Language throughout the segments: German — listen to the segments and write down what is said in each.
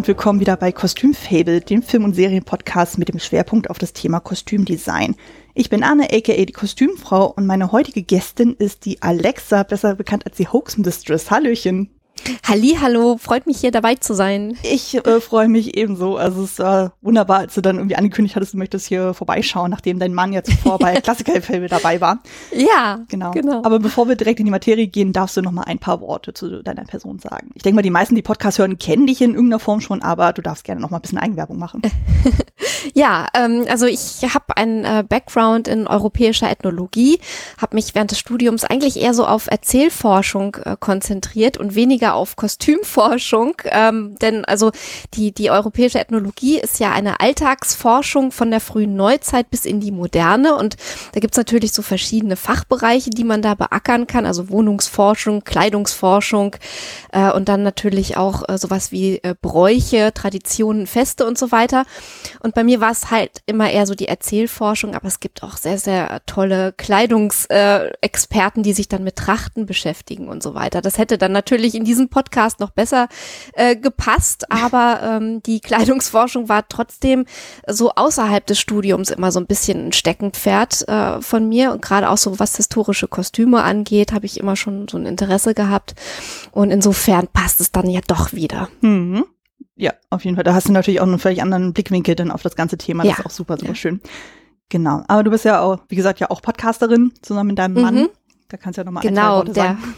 Und willkommen wieder bei Kostümfable, dem Film- und Serienpodcast mit dem Schwerpunkt auf das Thema Kostümdesign. Ich bin Anne, aka die Kostümfrau und meine heutige Gästin ist die Alexa, besser bekannt als die Hoax Mistress. Hallöchen. Halli, hallo, freut mich hier dabei zu sein. Ich äh, freue mich ebenso. Also es war wunderbar, als du dann irgendwie angekündigt hattest, du möchtest hier vorbeischauen, nachdem dein Mann ja zuvor bei Klassikerfilme dabei war. Ja, genau. genau. Aber bevor wir direkt in die Materie gehen, darfst du noch mal ein paar Worte zu deiner Person sagen. Ich denke mal, die meisten, die Podcast hören, kennen dich in irgendeiner Form schon, aber du darfst gerne noch mal ein bisschen Eigenwerbung machen. ja, ähm, also ich habe einen äh, Background in europäischer Ethnologie, habe mich während des Studiums eigentlich eher so auf Erzählforschung äh, konzentriert und weniger auf Kostümforschung, ähm, denn also die, die europäische Ethnologie ist ja eine Alltagsforschung von der frühen Neuzeit bis in die Moderne und da gibt's natürlich so verschiedene Fachbereiche, die man da beackern kann, also Wohnungsforschung, Kleidungsforschung äh, und dann natürlich auch äh, sowas wie äh, Bräuche, Traditionen, Feste und so weiter. Und bei mir war es halt immer eher so die Erzählforschung, aber es gibt auch sehr, sehr tolle Kleidungsexperten, äh, die sich dann mit Trachten beschäftigen und so weiter. Das hätte dann natürlich in diesem diesem Podcast noch besser äh, gepasst, aber ähm, die Kleidungsforschung war trotzdem so außerhalb des Studiums immer so ein bisschen ein Steckenpferd äh, von mir und gerade auch so was historische Kostüme angeht, habe ich immer schon so ein Interesse gehabt und insofern passt es dann ja doch wieder. Mhm. Ja, auf jeden Fall. Da hast du natürlich auch einen völlig anderen Blickwinkel dann auf das ganze Thema. Das ja. ist auch super, super ja. schön. Genau. Aber du bist ja auch, wie gesagt, ja auch Podcasterin zusammen mit deinem Mann. Mhm. Da kannst du ja nochmal genau, ein, zwei Worte der, sagen.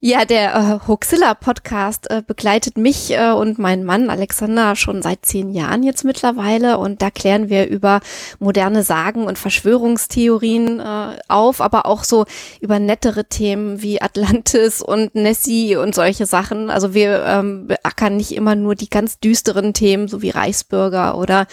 Ja, der äh, Hoaxilla Podcast äh, begleitet mich äh, und meinen Mann Alexander schon seit zehn Jahren jetzt mittlerweile und da klären wir über moderne Sagen und Verschwörungstheorien äh, auf, aber auch so über nettere Themen wie Atlantis und Nessie und solche Sachen. Also wir ähm, beackern nicht immer nur die ganz düsteren Themen, so wie Reichsbürger oder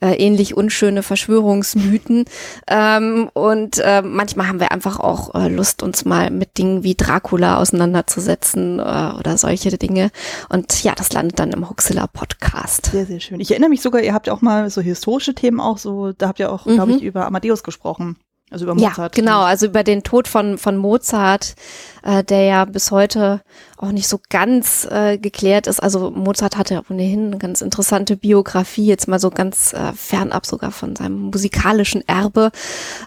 äh, ähnlich unschöne Verschwörungsmythen. Ähm, und äh, manchmal haben wir einfach auch äh, Lust, uns mal mit Dingen wie Dracula auseinander auseinanderzusetzen äh, oder solche Dinge. Und ja, das landet dann im Huxilla Podcast. Sehr, sehr schön. Ich erinnere mich sogar, ihr habt ja auch mal so historische Themen auch so, da habt ihr auch, mhm. glaube ich, über Amadeus gesprochen. Also über Mozart. Ja, genau, also über den Tod von, von Mozart, äh, der ja bis heute auch nicht so ganz äh, geklärt ist. Also Mozart hatte ohnehin eine ganz interessante Biografie, jetzt mal so ganz äh, fernab sogar von seinem musikalischen Erbe.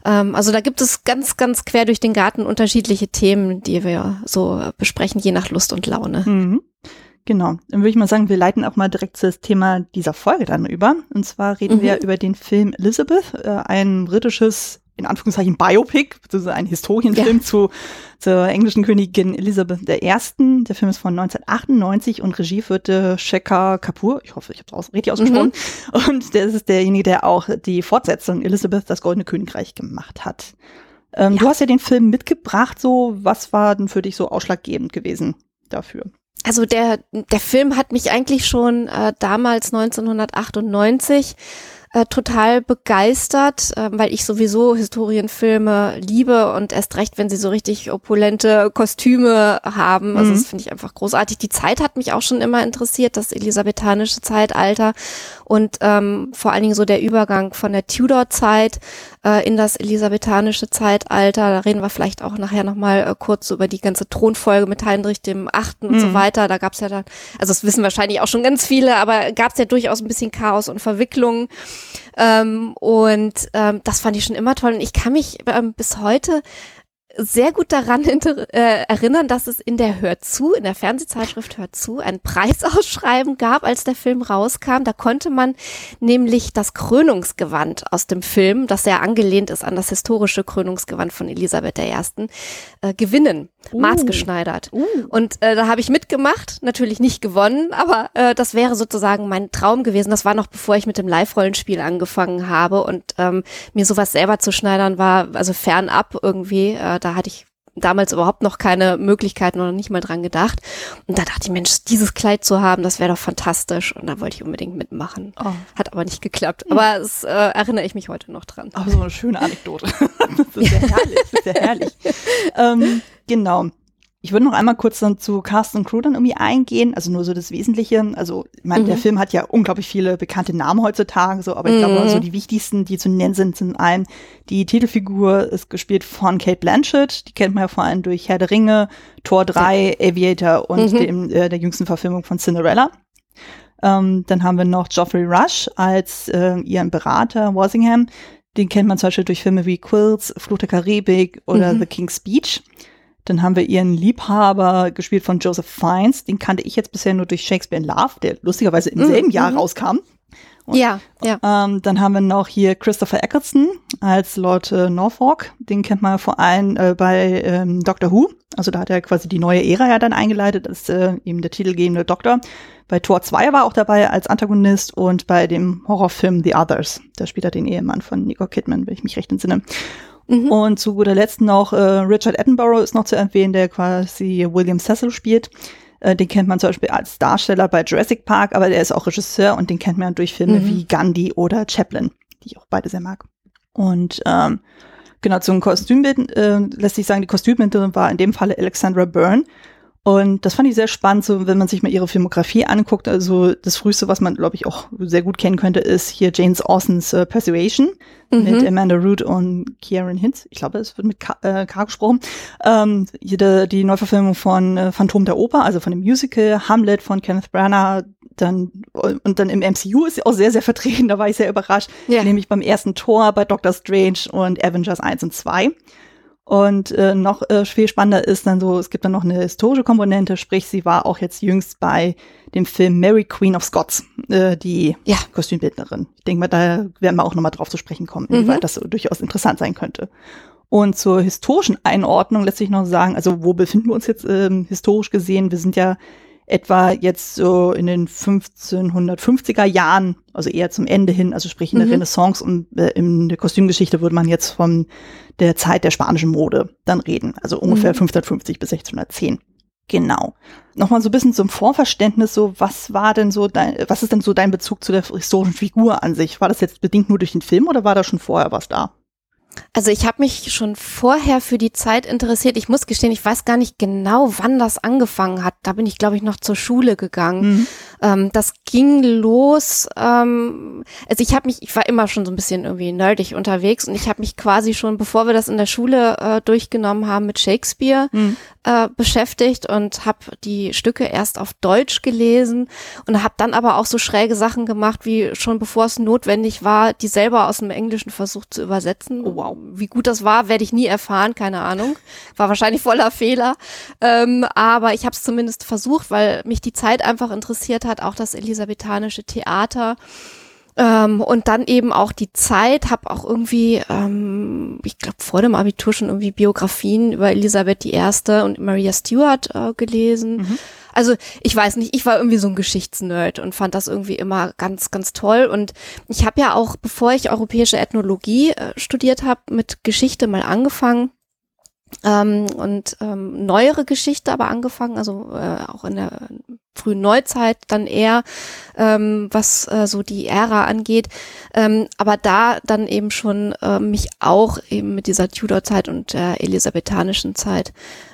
Ähm, also da gibt es ganz, ganz quer durch den Garten unterschiedliche Themen, die wir so besprechen, je nach Lust und Laune. Mhm. Genau. Dann würde ich mal sagen, wir leiten auch mal direkt zu das Thema dieser Folge dann über. Und zwar reden mhm. wir über den Film Elizabeth, äh, ein britisches in Anführungszeichen Biopic, also ein Historienfilm ja. zu, zur englischen Königin Elisabeth I. Der Film ist von 1998 und Regie führte Shekhar Kapoor. Ich hoffe, ich habe es richtig ausgesprochen. Mhm. Und der ist derjenige, der auch die Fortsetzung Elizabeth, das Goldene Königreich gemacht hat. Ähm, ja. Du hast ja den Film mitgebracht, so was war denn für dich so ausschlaggebend gewesen dafür? Also der, der Film hat mich eigentlich schon äh, damals 1998 äh, total begeistert, äh, weil ich sowieso Historienfilme liebe und erst recht, wenn sie so richtig opulente Kostüme haben. Also mhm. das finde ich einfach großartig. Die Zeit hat mich auch schon immer interessiert, das elisabethanische Zeitalter und ähm, vor allen Dingen so der Übergang von der Tudor-Zeit äh, in das elisabethanische Zeitalter. Da reden wir vielleicht auch nachher nochmal äh, kurz über die ganze Thronfolge mit Heinrich dem Achten und mhm. so weiter. Da gab es ja dann, also das wissen wahrscheinlich auch schon ganz viele, aber gab es ja durchaus ein bisschen Chaos und Verwicklung. Ähm, und ähm, das fand ich schon immer toll. Und ich kann mich ähm, bis heute sehr gut daran äh, erinnern, dass es in der Hör zu, in der Fernsehzeitschrift Hör zu, ein Preisausschreiben gab, als der Film rauskam. Da konnte man nämlich das Krönungsgewand aus dem Film, das sehr angelehnt ist an das historische Krönungsgewand von Elisabeth I., äh, gewinnen, uh. maßgeschneidert. Uh. Und äh, da habe ich mitgemacht, natürlich nicht gewonnen, aber äh, das wäre sozusagen mein Traum gewesen. Das war noch bevor ich mit dem Live-Rollenspiel angefangen habe und ähm, mir sowas selber zu schneidern war, also fernab irgendwie. Äh, da hatte ich damals überhaupt noch keine Möglichkeiten oder nicht mal dran gedacht. Und da dachte ich, Mensch, dieses Kleid zu haben, das wäre doch fantastisch. Und da wollte ich unbedingt mitmachen. Oh. Hat aber nicht geklappt. Aber es äh, erinnere ich mich heute noch dran. Aber so eine schöne Anekdote. das ist ja herrlich. Das ist ja herrlich. ähm, genau. Ich würde noch einmal kurz dann zu Cast und Crew dann irgendwie eingehen, also nur so das Wesentliche. Also, ich meine, mhm. der Film hat ja unglaublich viele bekannte Namen heutzutage, so, aber ich mhm. glaube, so die wichtigsten, die zu nennen sind, sind ein, die Titelfigur ist gespielt von Kate Blanchett, die kennt man ja vor allem durch Herr der Ringe, Tor 3, Aviator und mhm. dem, äh, der jüngsten Verfilmung von Cinderella. Ähm, dann haben wir noch Geoffrey Rush als äh, ihren Berater Walsingham. Den kennt man zum Beispiel durch Filme wie Quills, Fluch der Karibik oder mhm. The King's Speech. Dann haben wir ihren Liebhaber, gespielt von Joseph Fiennes. Den kannte ich jetzt bisher nur durch Shakespeare in Love, der lustigerweise im mhm. selben Jahr mhm. rauskam. Und, ja, ja. Ähm, dann haben wir noch hier Christopher Eccleston als Lord äh, Norfolk. Den kennt man vor allem äh, bei ähm, Doctor Who. Also da hat er quasi die neue Ära ja dann eingeleitet, als äh, eben der titelgebende Doktor. Bei Tor 2 war auch dabei als Antagonist und bei dem Horrorfilm The Others. Da spielt er den Ehemann von Nicole Kidman, wenn ich mich recht entsinne. Mhm. Und zu guter Letzt noch äh, Richard Attenborough ist noch zu erwähnen, der quasi William Cecil spielt. Äh, den kennt man zum Beispiel als Darsteller bei Jurassic Park, aber der ist auch Regisseur und den kennt man durch Filme mhm. wie Gandhi oder Chaplin, die ich auch beide sehr mag. Und ähm, genau zum Kostümbild äh, lässt sich sagen, die Kostümbildnerin war in dem Falle Alexandra Byrne. Und das fand ich sehr spannend, so wenn man sich mal ihre Filmografie anguckt. Also das früheste, was man, glaube ich, auch sehr gut kennen könnte, ist hier James Austens äh, Persuasion mhm. mit Amanda Root und Kieran Hintz. Ich glaube, es wird mit K, äh, K gesprochen. Ähm, hier die, Neuverfilmung von äh, Phantom der Oper, also von dem Musical, Hamlet von Kenneth Branagh, dann und dann im MCU ist sie auch sehr, sehr vertreten, da war ich sehr überrascht, ja. nämlich beim ersten Tor bei Doctor Strange und Avengers 1 und 2. Und äh, noch äh, viel spannender ist dann so, es gibt dann noch eine historische Komponente, sprich, sie war auch jetzt jüngst bei dem Film Mary Queen of Scots, äh, die ja. Kostümbildnerin. Ich denke mal, da werden wir auch nochmal drauf zu sprechen kommen, mhm. inwieweit das so durchaus interessant sein könnte. Und zur historischen Einordnung lässt sich noch sagen, also wo befinden wir uns jetzt ähm, historisch gesehen? Wir sind ja etwa jetzt so in den 1550er Jahren, also eher zum Ende hin, also sprich in der mhm. Renaissance und äh, in der Kostümgeschichte würde man jetzt von der Zeit der spanischen Mode dann reden, also ungefähr mhm. 1550 bis 1610. Genau. Nochmal so ein bisschen zum Vorverständnis, so was war denn so dein, was ist denn so dein Bezug zu der historischen Figur an sich? War das jetzt bedingt nur durch den Film oder war da schon vorher was da? Also ich habe mich schon vorher für die Zeit interessiert. Ich muss gestehen, ich weiß gar nicht genau, wann das angefangen hat. Da bin ich, glaube ich, noch zur Schule gegangen. Mhm. Ähm, das ging los. Ähm, also ich habe mich, ich war immer schon so ein bisschen irgendwie nerdig unterwegs und ich habe mich quasi schon, bevor wir das in der Schule äh, durchgenommen haben, mit Shakespeare mhm. äh, beschäftigt und habe die Stücke erst auf Deutsch gelesen und habe dann aber auch so schräge Sachen gemacht, wie schon bevor es notwendig war, die selber aus dem Englischen versucht zu übersetzen. Oh, wow. Wie gut das war, werde ich nie erfahren, keine Ahnung. War wahrscheinlich voller Fehler. Ähm, aber ich habe es zumindest versucht, weil mich die Zeit einfach interessiert hat, auch das elisabethanische Theater. Ähm, und dann eben auch die Zeit, habe auch irgendwie, ähm, ich glaube vor dem Abitur schon irgendwie Biografien über Elisabeth I. und Maria Stuart äh, gelesen. Mhm. Also ich weiß nicht, ich war irgendwie so ein Geschichtsnerd und fand das irgendwie immer ganz, ganz toll. Und ich habe ja auch, bevor ich europäische Ethnologie äh, studiert habe, mit Geschichte mal angefangen ähm, und ähm, neuere Geschichte aber angefangen, also äh, auch in der frühen Neuzeit dann eher, ähm, was äh, so die Ära angeht, ähm, aber da dann eben schon äh, mich auch eben mit dieser Tudor-Zeit und der elisabethanischen Zeit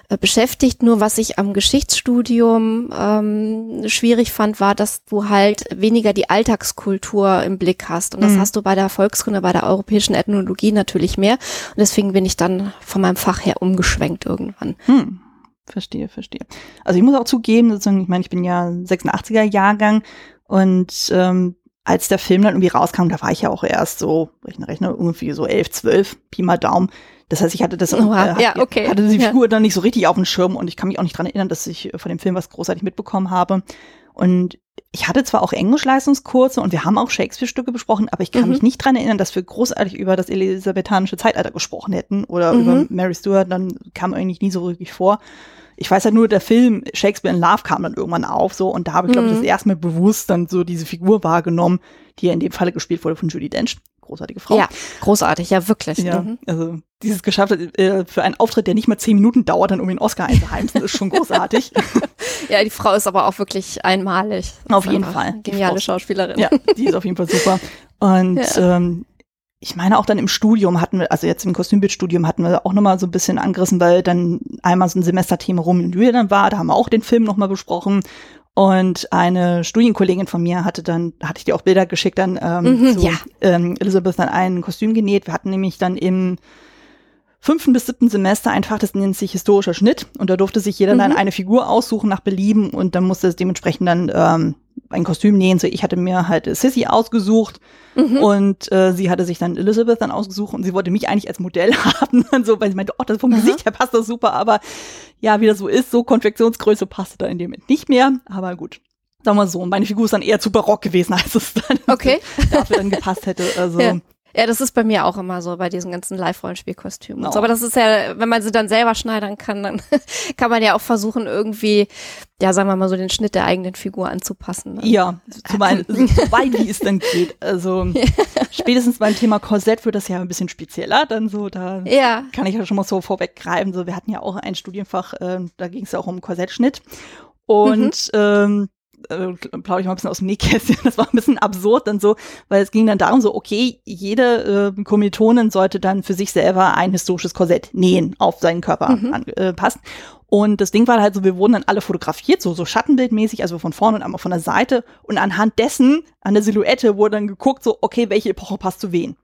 äh, beschäftigt. Nur was ich am Geschichtsstudium ähm, schwierig fand, war, dass du halt weniger die Alltagskultur im Blick hast. Und das mhm. hast du bei der Volkskunde, bei der europäischen Ethnologie natürlich mehr. Und deswegen bin ich dann von meinem Fach her umgeschwenkt irgendwann. Mhm. Verstehe, verstehe. Also ich muss auch zugeben, ich meine, ich bin ja 86er Jahrgang und ähm, als der Film dann irgendwie rauskam, da war ich ja auch erst so, rechne, rechne, irgendwie so 11, 12, Pi mal Daumen. Das heißt, ich hatte das, Oha, äh, ja, okay. hatte die Figur ja. dann nicht so richtig auf dem Schirm und ich kann mich auch nicht dran erinnern, dass ich von dem Film was großartig mitbekommen habe. Und ich hatte zwar auch Englischleistungskurse und wir haben auch Shakespeare-Stücke besprochen, aber ich kann mhm. mich nicht dran erinnern, dass wir großartig über das elisabethanische Zeitalter gesprochen hätten oder mhm. über Mary Stuart, dann kam eigentlich nie so wirklich vor. Ich weiß halt nur, der Film Shakespeare in Love kam dann irgendwann auf, so, und da habe ich, glaube ich, das mhm. erste Mal bewusst dann so diese Figur wahrgenommen, die ja in dem Falle gespielt wurde von Judy Dench großartige Frau. Ja, großartig, ja, wirklich. Ja, mhm. also dieses geschafft äh, für einen Auftritt, der nicht mal zehn Minuten dauert, dann um den Oscar einzuheimsen, ist schon großartig. ja, die Frau ist aber auch wirklich einmalig. Auf jeden Fall. Geniale Schauspielerin. Ja, die ist auf jeden Fall super. Und ja. ähm, ich meine auch dann im Studium hatten wir, also jetzt im Kostümbildstudium hatten wir auch nochmal so ein bisschen angerissen, weil dann einmal so ein Semesterthema Rom und Julia dann war, da haben wir auch den Film nochmal besprochen und eine Studienkollegin von mir hatte dann, hatte ich dir auch Bilder geschickt, dann ähm, mhm, zu ja. ähm, Elizabeth dann ein Kostüm genäht. Wir hatten nämlich dann im fünften bis siebten Semester ein Fach, das nennt sich historischer Schnitt. Und da durfte sich jeder mhm. dann eine Figur aussuchen nach Belieben und dann musste es dementsprechend dann ähm, ein Kostüm nähen. So, ich hatte mir halt Sissy ausgesucht mhm. und äh, sie hatte sich dann Elizabeth dann ausgesucht und sie wollte mich eigentlich als Modell haben. Und so, weil sie meinte, oh, das vom Aha. Gesicht her passt das super, aber ja, wie das so ist, so Konfektionsgröße passte da in dem Moment nicht mehr. Aber gut. Sagen wir so, meine Figur ist dann eher zu barock gewesen, als es dann okay. dafür dann gepasst hätte. Also ja. Ja, das ist bei mir auch immer so bei diesen ganzen Live-Rollenspielkostümen. No. So. Aber das ist ja, wenn man sie dann selber schneidern kann, dann kann man ja auch versuchen, irgendwie, ja, sagen wir mal so, den Schnitt der eigenen Figur anzupassen. Ne? Ja, zumal, weit wie es dann geht. Also spätestens beim Thema Korsett wird das ja ein bisschen spezieller. Dann so, da ja. kann ich ja schon mal so vorweggreifen. So, wir hatten ja auch ein Studienfach, äh, da ging es ja auch um Korsettschnitt. Und mhm. ähm, äh, plaudere ich mal ein bisschen aus dem Nähkästchen, das war ein bisschen absurd dann so, weil es ging dann darum so, okay, jede äh, Kommilitonin sollte dann für sich selber ein historisches Korsett nähen, auf seinen Körper mhm. angepasst. Äh, und das Ding war halt so, wir wurden dann alle fotografiert, so, so Schattenbildmäßig, also von vorne und einmal von der Seite. Und anhand dessen, an der Silhouette, wurde dann geguckt, so, okay, welche Epoche passt zu wen.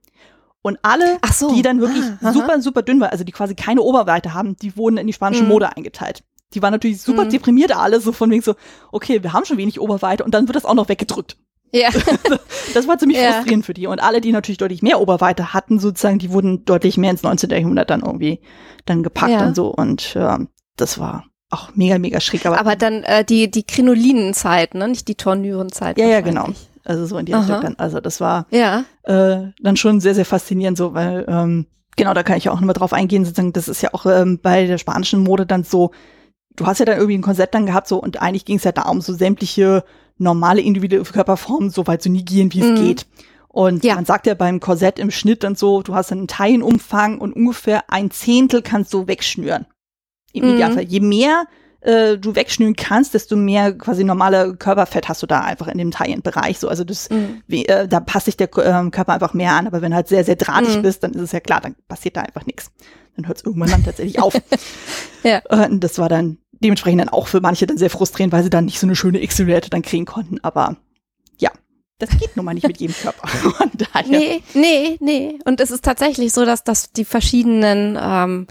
Und alle, so. die dann wirklich ah, super, super dünn waren, also die quasi keine Oberweite haben, die wurden in die spanische mhm. Mode eingeteilt die waren natürlich super mhm. deprimiert alle, so von wegen so, okay, wir haben schon wenig Oberweite und dann wird das auch noch weggedrückt. Ja. das war ziemlich ja. frustrierend für die. Und alle, die natürlich deutlich mehr Oberweite hatten, sozusagen, die wurden deutlich mehr ins 19. Jahrhundert dann irgendwie dann gepackt ja. und so. Und ja, das war auch mega, mega schräg. Aber, aber dann äh, die, die Krinolinenzeit, ne? Nicht die Tornürenzeit. Ja, ja, genau. Also so in die Richtung dann. Also das war ja. äh, dann schon sehr, sehr faszinierend so, weil ähm, genau, da kann ich auch nochmal drauf eingehen, sozusagen, das ist ja auch ähm, bei der spanischen Mode dann so, du hast ja dann irgendwie ein Konzept dann gehabt, so, und eigentlich ging es ja darum, so sämtliche normale individuelle Körperformen so weit zu negieren, wie es mhm. geht. Und ja. man sagt ja beim Korsett im Schnitt dann so, du hast einen Teilenumfang und ungefähr ein Zehntel kannst du wegschnüren. Im mhm. Idealfall. Je mehr äh, du wegschnüren kannst, desto mehr quasi normale Körperfett hast du da einfach in dem Teilenbereich. So, also das, mhm. wie, äh, da passt sich der äh, Körper einfach mehr an. Aber wenn du halt sehr, sehr drahtig mhm. bist, dann ist es ja klar, dann passiert da einfach nichts. Dann hört es irgendwann dann tatsächlich auf. ja. Und das war dann dementsprechend dann auch für manche dann sehr frustrierend, weil sie dann nicht so eine schöne X-Silhouette dann kriegen konnten. Aber ja, das geht nun mal nicht mit jedem Körper. nee, nee, nee. Und es ist tatsächlich so, dass, dass die verschiedenen ähm,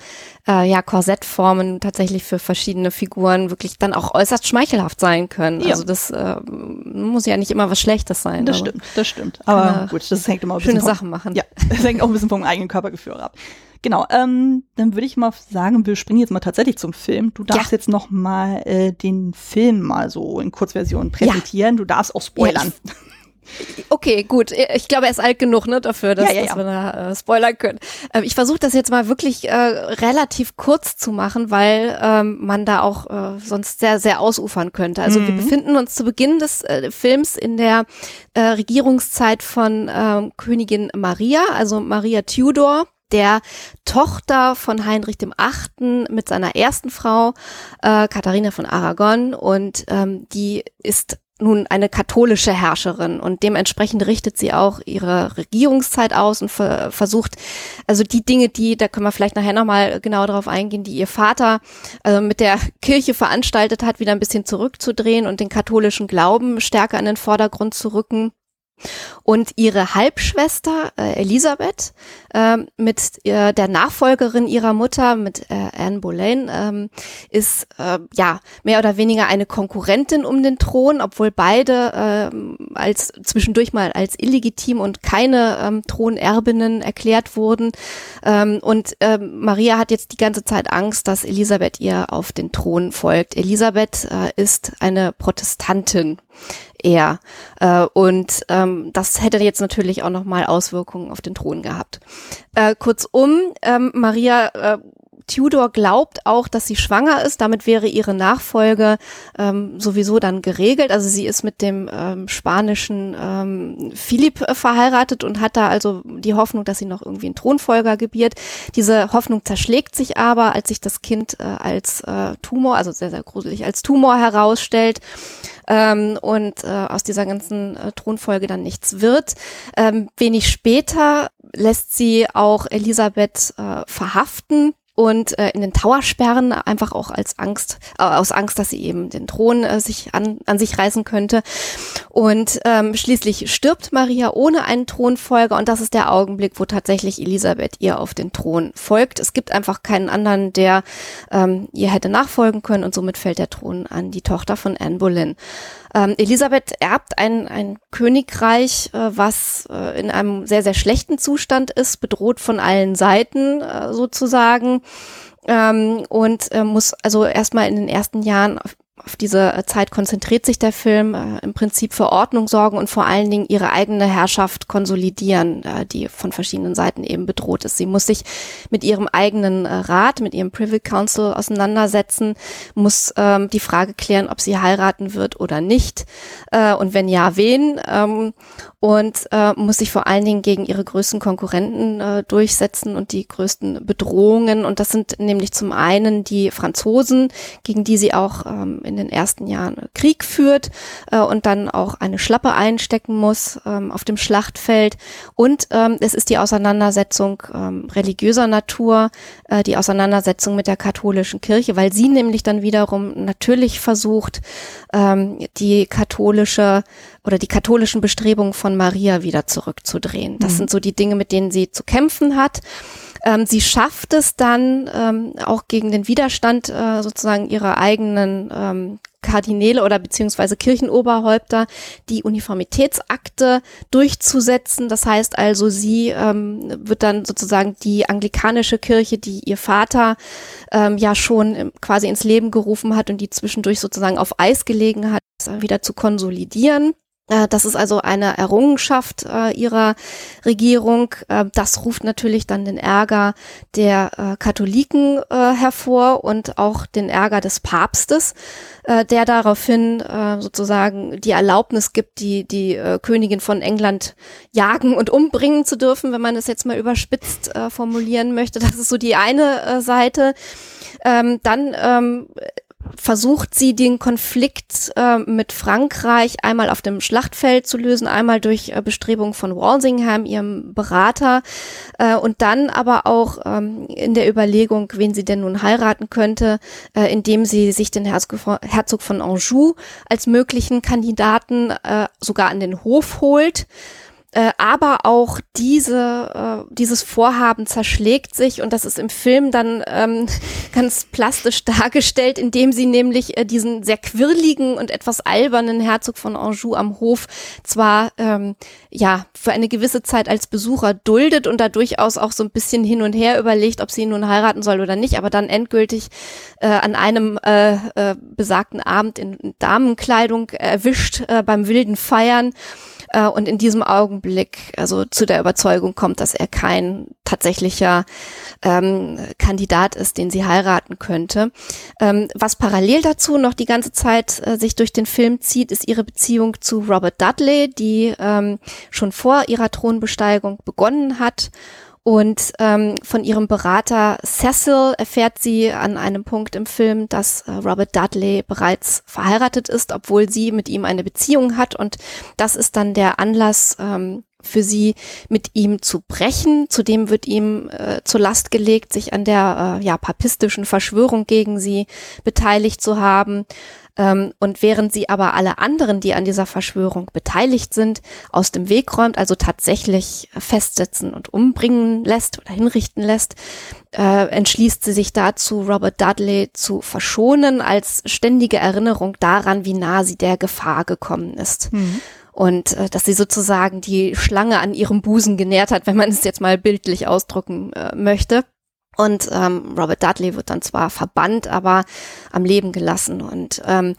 äh, ja, Korsettformen tatsächlich für verschiedene Figuren wirklich dann auch äußerst schmeichelhaft sein können. Ja. Also das äh, muss ja nicht immer was Schlechtes sein. Das stimmt, das stimmt. Aber gut, das hängt immer ein bisschen Schöne Sachen machen. Ja, das hängt auch ein bisschen vom eigenen Körpergefühl ab. Genau, ähm, dann würde ich mal sagen, wir springen jetzt mal tatsächlich zum Film. Du darfst ja. jetzt noch mal äh, den Film mal so in Kurzversion präsentieren. Ja. Du darfst auch spoilern. Ja, Okay, gut. Ich glaube, er ist alt genug ne, dafür, dass, ja, ja, dass wir da äh, spoilern können. Ähm, ich versuche das jetzt mal wirklich äh, relativ kurz zu machen, weil ähm, man da auch äh, sonst sehr, sehr ausufern könnte. Also mhm. wir befinden uns zu Beginn des äh, Films in der äh, Regierungszeit von äh, Königin Maria, also Maria Tudor der Tochter von Heinrich dem Achten mit seiner ersten Frau, äh, Katharina von Aragon. Und ähm, die ist nun eine katholische Herrscherin und dementsprechend richtet sie auch ihre Regierungszeit aus und ver versucht, also die Dinge, die, da können wir vielleicht nachher nochmal genau darauf eingehen, die ihr Vater also mit der Kirche veranstaltet hat, wieder ein bisschen zurückzudrehen und den katholischen Glauben stärker in den Vordergrund zu rücken. Und ihre Halbschwester äh, Elisabeth äh, mit äh, der Nachfolgerin ihrer Mutter, mit äh, Anne Boleyn, ähm, ist äh, ja mehr oder weniger eine Konkurrentin um den Thron, obwohl beide äh, als zwischendurch mal als illegitim und keine ähm, Thronerbinnen erklärt wurden. Ähm, und Maria hat jetzt die ganze Zeit Angst, dass Elisabeth ihr auf den Thron folgt. Elisabeth äh, ist eine Protestantin eher. Äh, und ähm, das hätte jetzt natürlich auch nochmal Auswirkungen auf den Thron gehabt. Äh, kurzum, ähm, Maria äh, Tudor glaubt auch, dass sie schwanger ist. Damit wäre ihre Nachfolge ähm, sowieso dann geregelt. Also sie ist mit dem ähm, spanischen ähm, Philipp äh, verheiratet und hat da also die Hoffnung, dass sie noch irgendwie einen Thronfolger gebiert. Diese Hoffnung zerschlägt sich aber, als sich das Kind äh, als äh, Tumor, also sehr, sehr gruselig, als Tumor herausstellt ähm, und äh, aus dieser ganzen äh, Thronfolge dann nichts wird. Ähm, wenig später lässt sie auch Elisabeth äh, verhaften und äh, in den Tower sperren, einfach auch als Angst, äh, aus Angst, dass sie eben den Thron äh, sich an, an sich reißen könnte. Und ähm, schließlich stirbt Maria ohne einen Thronfolger und das ist der Augenblick, wo tatsächlich Elisabeth ihr auf den Thron folgt. Es gibt einfach keinen anderen, der ähm, ihr hätte nachfolgen können und somit fällt der Thron an die Tochter von Anne Boleyn. Ähm, Elisabeth erbt ein, ein Königreich, äh, was äh, in einem sehr, sehr schlechten Zustand ist, bedroht von allen Seiten äh, sozusagen ähm, und äh, muss also erstmal in den ersten Jahren auf diese äh, Zeit konzentriert sich der Film äh, im Prinzip für Ordnung sorgen und vor allen Dingen ihre eigene Herrschaft konsolidieren, äh, die von verschiedenen Seiten eben bedroht ist. Sie muss sich mit ihrem eigenen äh, Rat, mit ihrem Privy Council auseinandersetzen, muss ähm, die Frage klären, ob sie heiraten wird oder nicht äh, und wenn ja, wen ähm, und äh, muss sich vor allen Dingen gegen ihre größten Konkurrenten durchsetzen und die größten Bedrohungen und das sind nämlich zum einen die Franzosen, gegen die sie auch ähm, in den ersten Jahren Krieg führt äh, und dann auch eine Schlappe einstecken muss ähm, auf dem Schlachtfeld. Und ähm, es ist die Auseinandersetzung ähm, religiöser Natur, äh, die Auseinandersetzung mit der katholischen Kirche, weil sie nämlich dann wiederum natürlich versucht, ähm, die katholische oder die katholischen Bestrebungen von Maria wieder zurückzudrehen. Das mhm. sind so die Dinge, mit denen sie zu kämpfen hat. Ähm, sie schafft es dann ähm, auch gegen den Widerstand äh, sozusagen ihrer eigenen ähm, Kardinäle oder beziehungsweise Kirchenoberhäupter die Uniformitätsakte durchzusetzen. Das heißt also, sie ähm, wird dann sozusagen die anglikanische Kirche, die ihr Vater ähm, ja schon quasi ins Leben gerufen hat und die zwischendurch sozusagen auf Eis gelegen hat, wieder zu konsolidieren. Äh, das ist also eine Errungenschaft äh, ihrer Regierung. Äh, das ruft natürlich dann den Ärger der äh, Katholiken äh, hervor und auch den Ärger des Papstes, äh, der daraufhin sozusagen die Erlaubnis gibt, die, die Königin von England jagen und umbringen zu dürfen, wenn man es jetzt mal überspitzt formulieren möchte. Das ist so die eine Seite. Ähm, dann ähm, versucht sie den Konflikt äh, mit Frankreich einmal auf dem Schlachtfeld zu lösen, einmal durch äh, Bestrebungen von Walsingham, ihrem Berater, äh, und dann aber auch ähm, in der Überlegung, wen sie denn nun heiraten könnte, äh, indem sie sich den Herzog von Anjou als möglichen Kandidaten äh, sogar an den Hof holt. Äh, aber auch diese, äh, dieses Vorhaben zerschlägt sich und das ist im Film dann ähm, ganz plastisch dargestellt, indem sie nämlich äh, diesen sehr quirligen und etwas albernen Herzog von Anjou am Hof zwar ähm, ja für eine gewisse Zeit als Besucher duldet und da durchaus auch so ein bisschen hin und her überlegt, ob sie ihn nun heiraten soll oder nicht, aber dann endgültig äh, an einem äh, äh, besagten Abend in Damenkleidung erwischt äh, beim wilden Feiern äh, und in diesem Augenblick also zu der Überzeugung kommt, dass er kein tatsächlicher ähm, Kandidat ist, den sie heiraten könnte. Ähm, was parallel dazu noch die ganze Zeit äh, sich durch den Film zieht, ist ihre Beziehung zu Robert Dudley, die ähm, schon vor ihrer Thronbesteigung begonnen hat und ähm, von ihrem Berater Cecil erfährt sie an einem Punkt im Film, dass äh, Robert Dudley bereits verheiratet ist, obwohl sie mit ihm eine Beziehung hat. Und das ist dann der Anlass ähm, für sie, mit ihm zu brechen. Zudem wird ihm äh, zur Last gelegt, sich an der äh, ja, papistischen Verschwörung gegen sie beteiligt zu haben. Ähm, und während sie aber alle anderen, die an dieser Verschwörung beteiligt sind, aus dem Weg räumt, also tatsächlich festsetzen und umbringen lässt oder hinrichten lässt, äh, entschließt sie sich dazu, Robert Dudley zu verschonen als ständige Erinnerung daran, wie nah sie der Gefahr gekommen ist. Mhm und äh, dass sie sozusagen die Schlange an ihrem Busen genährt hat, wenn man es jetzt mal bildlich ausdrücken äh, möchte. Und ähm, Robert Dudley wird dann zwar verbannt, aber am Leben gelassen. Und ähm,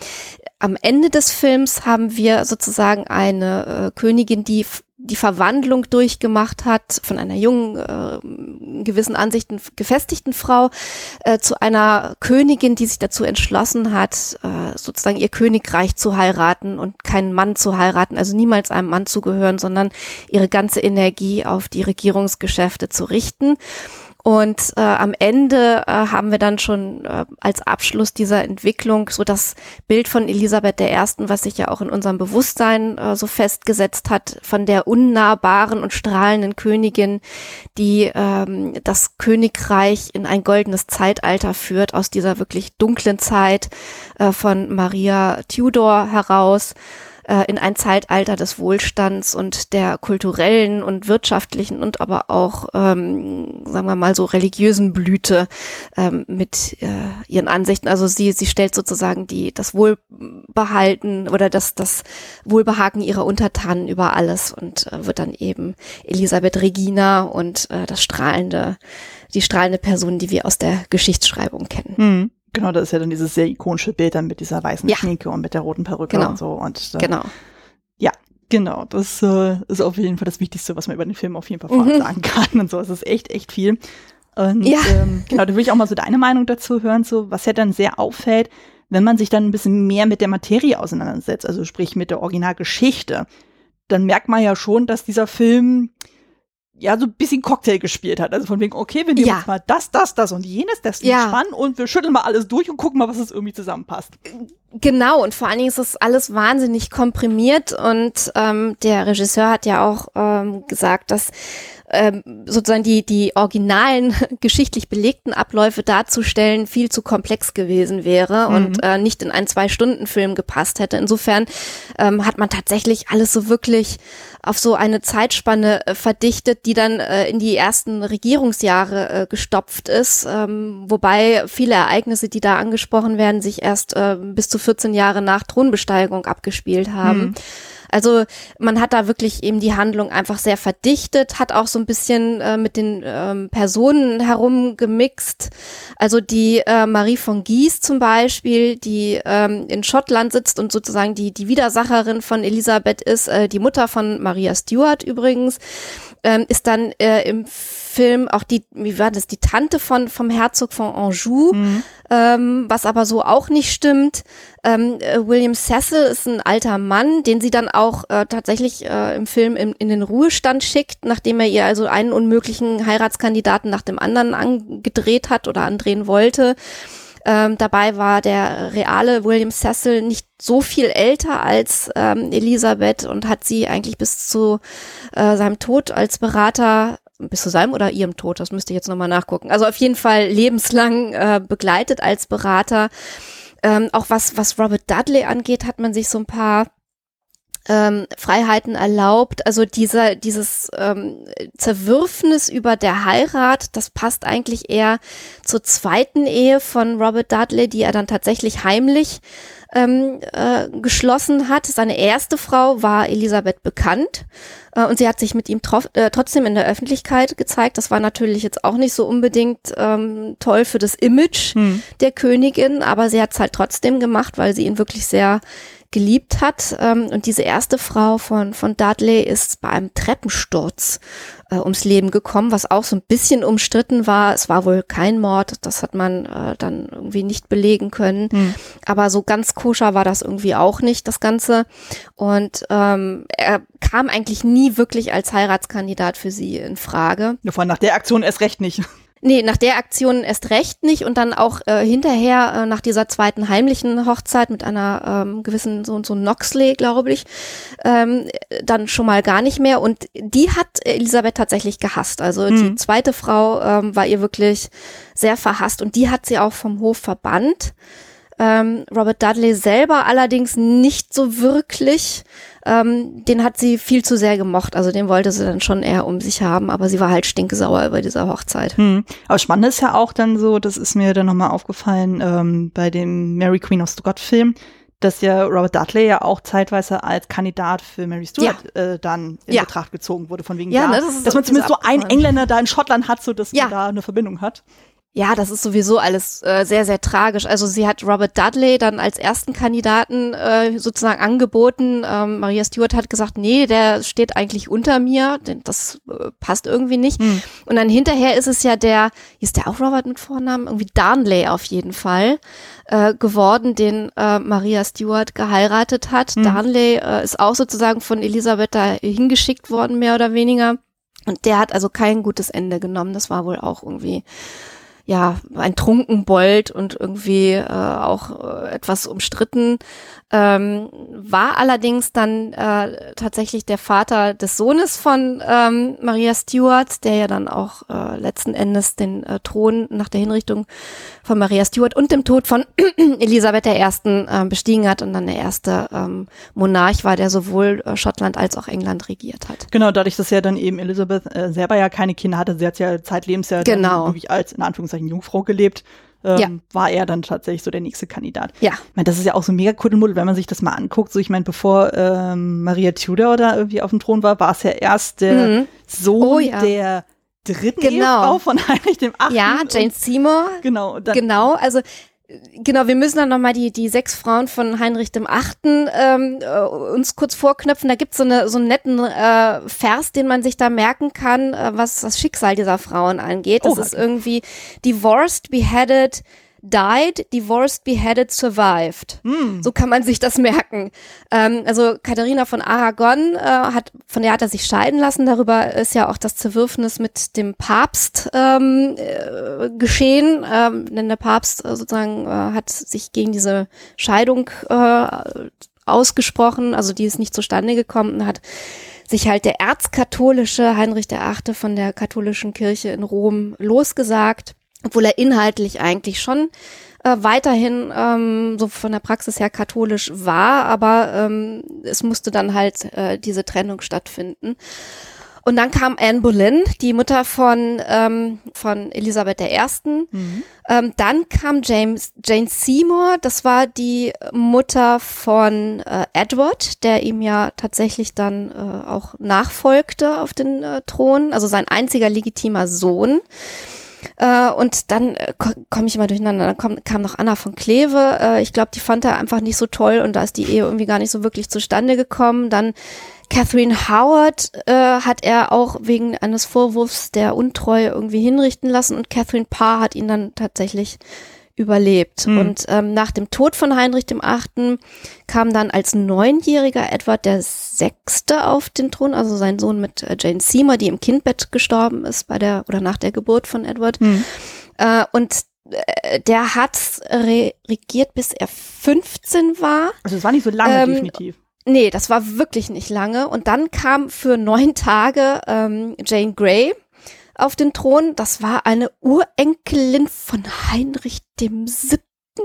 am Ende des Films haben wir sozusagen eine äh, Königin, die die Verwandlung durchgemacht hat von einer jungen, äh, gewissen Ansichten gefestigten Frau äh, zu einer Königin, die sich dazu entschlossen hat, äh, sozusagen ihr Königreich zu heiraten und keinen Mann zu heiraten, also niemals einem Mann zu gehören, sondern ihre ganze Energie auf die Regierungsgeschäfte zu richten. Und äh, am Ende äh, haben wir dann schon äh, als Abschluss dieser Entwicklung so das Bild von Elisabeth I., was sich ja auch in unserem Bewusstsein äh, so festgesetzt hat, von der unnahbaren und strahlenden Königin, die ähm, das Königreich in ein goldenes Zeitalter führt, aus dieser wirklich dunklen Zeit äh, von Maria Tudor heraus äh, in ein Zeitalter des Wohlstands und der kulturellen und wirtschaftlichen und aber auch, ähm, sagen wir mal, so religiösen Blüte ähm, mit äh, ihren Ansichten. Also sie, sie stellt sozusagen die, das Wohlbehalten oder das, das Wohlbehagen ihrer Untertanen über alles und äh, wird dann eben Elisabeth Regina und äh, das strahlende, die strahlende Person, die wir aus der Geschichtsschreibung kennen. Mhm. Genau, das ist ja dann dieses sehr ikonische Bild dann mit dieser weißen Ja. Schminke und mit der roten Perücke Genau. und so. Und äh, Genau. ja, genau. Das äh, ist auf jeden Fall das Wichtigste, was man über den Film auf jeden Fall vorab Mhm. sagen kann. Und so, es ist echt, echt viel. Und Ja. ähm, genau, da will ich auch mal so deine Meinung dazu hören, so was ja dann sehr auffällt, wenn man sich dann ein bisschen mehr mit der Materie auseinandersetzt, also sprich mit der Originalgeschichte, dann merkt man ja schon, dass dieser Film ja so ein bisschen Cocktail gespielt hat. Also von wegen, okay, wir nehmen Ja. jetzt mal das, das, das und jenes, das ist Ja. spannend und wir schütteln mal alles durch und gucken mal, was es irgendwie zusammenpasst. Genau, und vor allen Dingen ist das alles wahnsinnig komprimiert und ähm, der Regisseur hat ja auch ähm, gesagt, dass ähm, sozusagen die, die originalen geschichtlich belegten Abläufe darzustellen viel zu komplex gewesen wäre und äh, nicht in einen Zwei-Stunden-Film gepasst hätte. Insofern ähm, hat man tatsächlich alles so wirklich auf so eine Zeitspanne äh, verdichtet, die dann äh, in die ersten Regierungsjahre äh, gestopft ist, ähm, wobei viele Ereignisse, die da angesprochen werden, sich erst äh, bis zu 14 Jahre nach Thronbesteigung abgespielt haben. Also man hat da wirklich eben die Handlung einfach sehr verdichtet, hat auch so ein bisschen äh, mit den ähm, Personen herumgemixt. Also die äh, Marie von Gies zum Beispiel, die ähm, in Schottland sitzt und sozusagen die, die Widersacherin von Elisabeth ist, äh, die Mutter von Maria Stuart übrigens, ähm, ist dann äh, im Film auch die, wie war das, die Tante von vom Herzog von Anjou, ähm, was aber so auch nicht stimmt. Ähm, äh, William Cecil ist ein alter Mann, den sie dann auch äh, tatsächlich äh, im Film in, in den Ruhestand schickt, nachdem er ihr also einen unmöglichen Heiratskandidaten nach dem anderen angedreht hat oder andrehen wollte. Ähm, dabei war der reale William Cecil nicht so viel älter als ähm, Elisabeth und hat sie eigentlich bis zu äh, seinem Tod als Berater bis zu seinem oder ihrem Tod, das müsste ich jetzt nochmal nachgucken. Also auf jeden Fall lebenslang äh, begleitet als Berater. Ähm, auch was, was Robert Dudley angeht, hat man sich so ein paar ähm, Freiheiten erlaubt. Also dieser, dieses ähm, Zerwürfnis über der Heirat, das passt eigentlich eher zur zweiten Ehe von Robert Dudley, die er dann tatsächlich heimlich ähm, äh, geschlossen hat. Seine erste Frau war Elisabeth bekannt äh, und sie hat sich mit ihm äh, trotzdem in der Öffentlichkeit gezeigt. Das war natürlich jetzt auch nicht so unbedingt ähm, toll für das Image Hm. der Königin, aber sie hat es halt trotzdem gemacht, weil sie ihn wirklich sehr geliebt hat. Ähm, und diese erste Frau von, von Dudley ist bei einem Treppensturz äh, ums Leben gekommen, was auch so ein bisschen umstritten war. Es war wohl kein Mord, das hat man äh, dann irgendwie nicht belegen können. Hm. Aber so ganz koscher war das irgendwie auch nicht, das Ganze. Und ähm, er kam eigentlich nie wirklich als Heiratskandidat für sie in Frage. Ja, vor allem nach der Aktion erst recht nicht. Nee, nach der Aktion erst recht nicht und dann auch äh, hinterher, äh, nach dieser zweiten heimlichen Hochzeit mit einer ähm, gewissen so und so Noxley, glaube ich, ähm, dann schon mal gar nicht mehr. Und die hat Elisabeth tatsächlich gehasst. Also die Mhm. zweite Frau ähm, war ihr wirklich sehr verhasst und die hat sie auch vom Hof verbannt. Ähm, Robert Dudley selber allerdings nicht so wirklich. Ähm, den hat sie viel zu sehr gemocht. Also den wollte sie dann schon eher um sich haben, aber sie war halt stinkesauer über diese Hochzeit. Hm. Aber spannend ist ja auch dann so, das ist mir dann nochmal aufgefallen ähm, bei dem Mary Queen of Scott Film, dass ja Robert Dudley ja auch zeitweise als Kandidat für Mary Stuart äh, dann in Ja. Betracht gezogen wurde, von wegen, Ja, ja, ne, das dass man zumindest so einen. Engländer da in Schottland hat, so dass Ja. man da eine Verbindung hat. Ja, das ist sowieso alles äh, sehr, sehr tragisch. Also sie hat Robert Dudley dann als ersten Kandidaten äh, sozusagen angeboten. Ähm, Maria Stewart hat gesagt, nee, der steht eigentlich unter mir, denn das äh, passt irgendwie nicht. Hm. Und dann hinterher ist es ja der, ist der auch Robert mit Vornamen? Irgendwie Darnley auf jeden Fall äh, geworden, den äh, Maria Stewart geheiratet hat. Hm. Darnley äh, ist auch sozusagen von Elisabeth da hingeschickt worden, mehr oder weniger. Und der hat also kein gutes Ende genommen. Das war wohl auch irgendwie ja ein Trunkenbold und irgendwie äh, auch äh, etwas umstritten. Ähm, war allerdings dann äh, tatsächlich der Vater des Sohnes von ähm, Maria Stuart, der ja dann auch äh, letzten Endes den äh, Thron nach der Hinrichtung von Maria Stuart und dem Tod von Elisabeth I. Äh, bestiegen hat und dann der erste ähm, Monarch war, der sowohl äh, Schottland als auch England regiert hat. Genau, dadurch, dass ja dann eben Elisabeth äh, selber ja keine Kinder hatte, sie hat ja zeitlebens ja genau. wirklich als in Anführungszeichen Jungfrau gelebt ähm, ja. war er dann tatsächlich so der nächste Kandidat. Ja. Ich meine, das ist ja auch so mega Kuddelmuddel, wenn man sich das mal anguckt. So, ich meine, bevor ähm, Maria Tudor da irgendwie auf dem Thron war, war es ja erst der mhm. Sohn oh, ja. der dritten genau. Ehefrau von Heinrich dem Achten. Ja, Jane Seymour. Genau. Dann, genau, also Genau, wir müssen dann nochmal die, die sechs Frauen von Heinrich dem Achten ähm, äh, uns kurz vorknöpfen. Da gibt's so, eine, so einen netten äh, Vers, den man sich da merken kann, äh, was das Schicksal dieser Frauen angeht. Das oh, ist irgendwie divorced, beheaded, died, divorced, beheaded, survived. Mm. So kann man sich das merken. Ähm, also Katharina von Aragon äh, hat, von der hat er sich scheiden lassen. Darüber ist ja auch das Zerwürfnis mit dem Papst ähm, äh, geschehen. Ähm, denn der Papst äh, sozusagen äh, hat sich gegen diese Scheidung äh, ausgesprochen, also die ist nicht zustande gekommen und hat sich halt der erzkatholische Heinrich VIII. von der katholischen Kirche in Rom losgesagt obwohl er inhaltlich eigentlich schon äh, weiterhin ähm, so von der Praxis her katholisch war, aber ähm, es musste dann halt äh, diese Trennung stattfinden. Und dann kam Anne Boleyn, die Mutter von, ähm, von Elisabeth I. Mhm. Ähm, dann kam James, Jane Seymour, das war die Mutter von äh, Edward, der ihm ja tatsächlich dann äh, auch nachfolgte auf den äh, Thron, also sein einziger legitimer Sohn. Äh, und dann äh, komme ich immer durcheinander. Dann komm, kam noch Anna von Kleve. Äh, ich glaube, die fand er einfach nicht so toll und da ist die Ehe irgendwie gar nicht so wirklich zustande gekommen. Dann Catherine Howard äh, hat er auch wegen eines Vorwurfs der Untreue irgendwie hinrichten lassen und Catherine Parr hat ihn dann tatsächlich überlebt. Mhm. Und ähm, nach dem Tod von Heinrich dem Achten kam dann als Neunjähriger Edward der Sechste auf den Thron, also sein Sohn mit äh, Jane Seymour, die im Kindbett gestorben ist bei der oder nach der Geburt von Edward. Mhm. Äh, und äh, der hat re regiert, bis er 15 war. Also es war nicht so lange, ähm, definitiv. Nee, das war wirklich nicht lange. Und dann kam für neun Tage ähm, Jane Grey auf den Thron. Das war eine Urenkelin von Heinrich dem Siebten.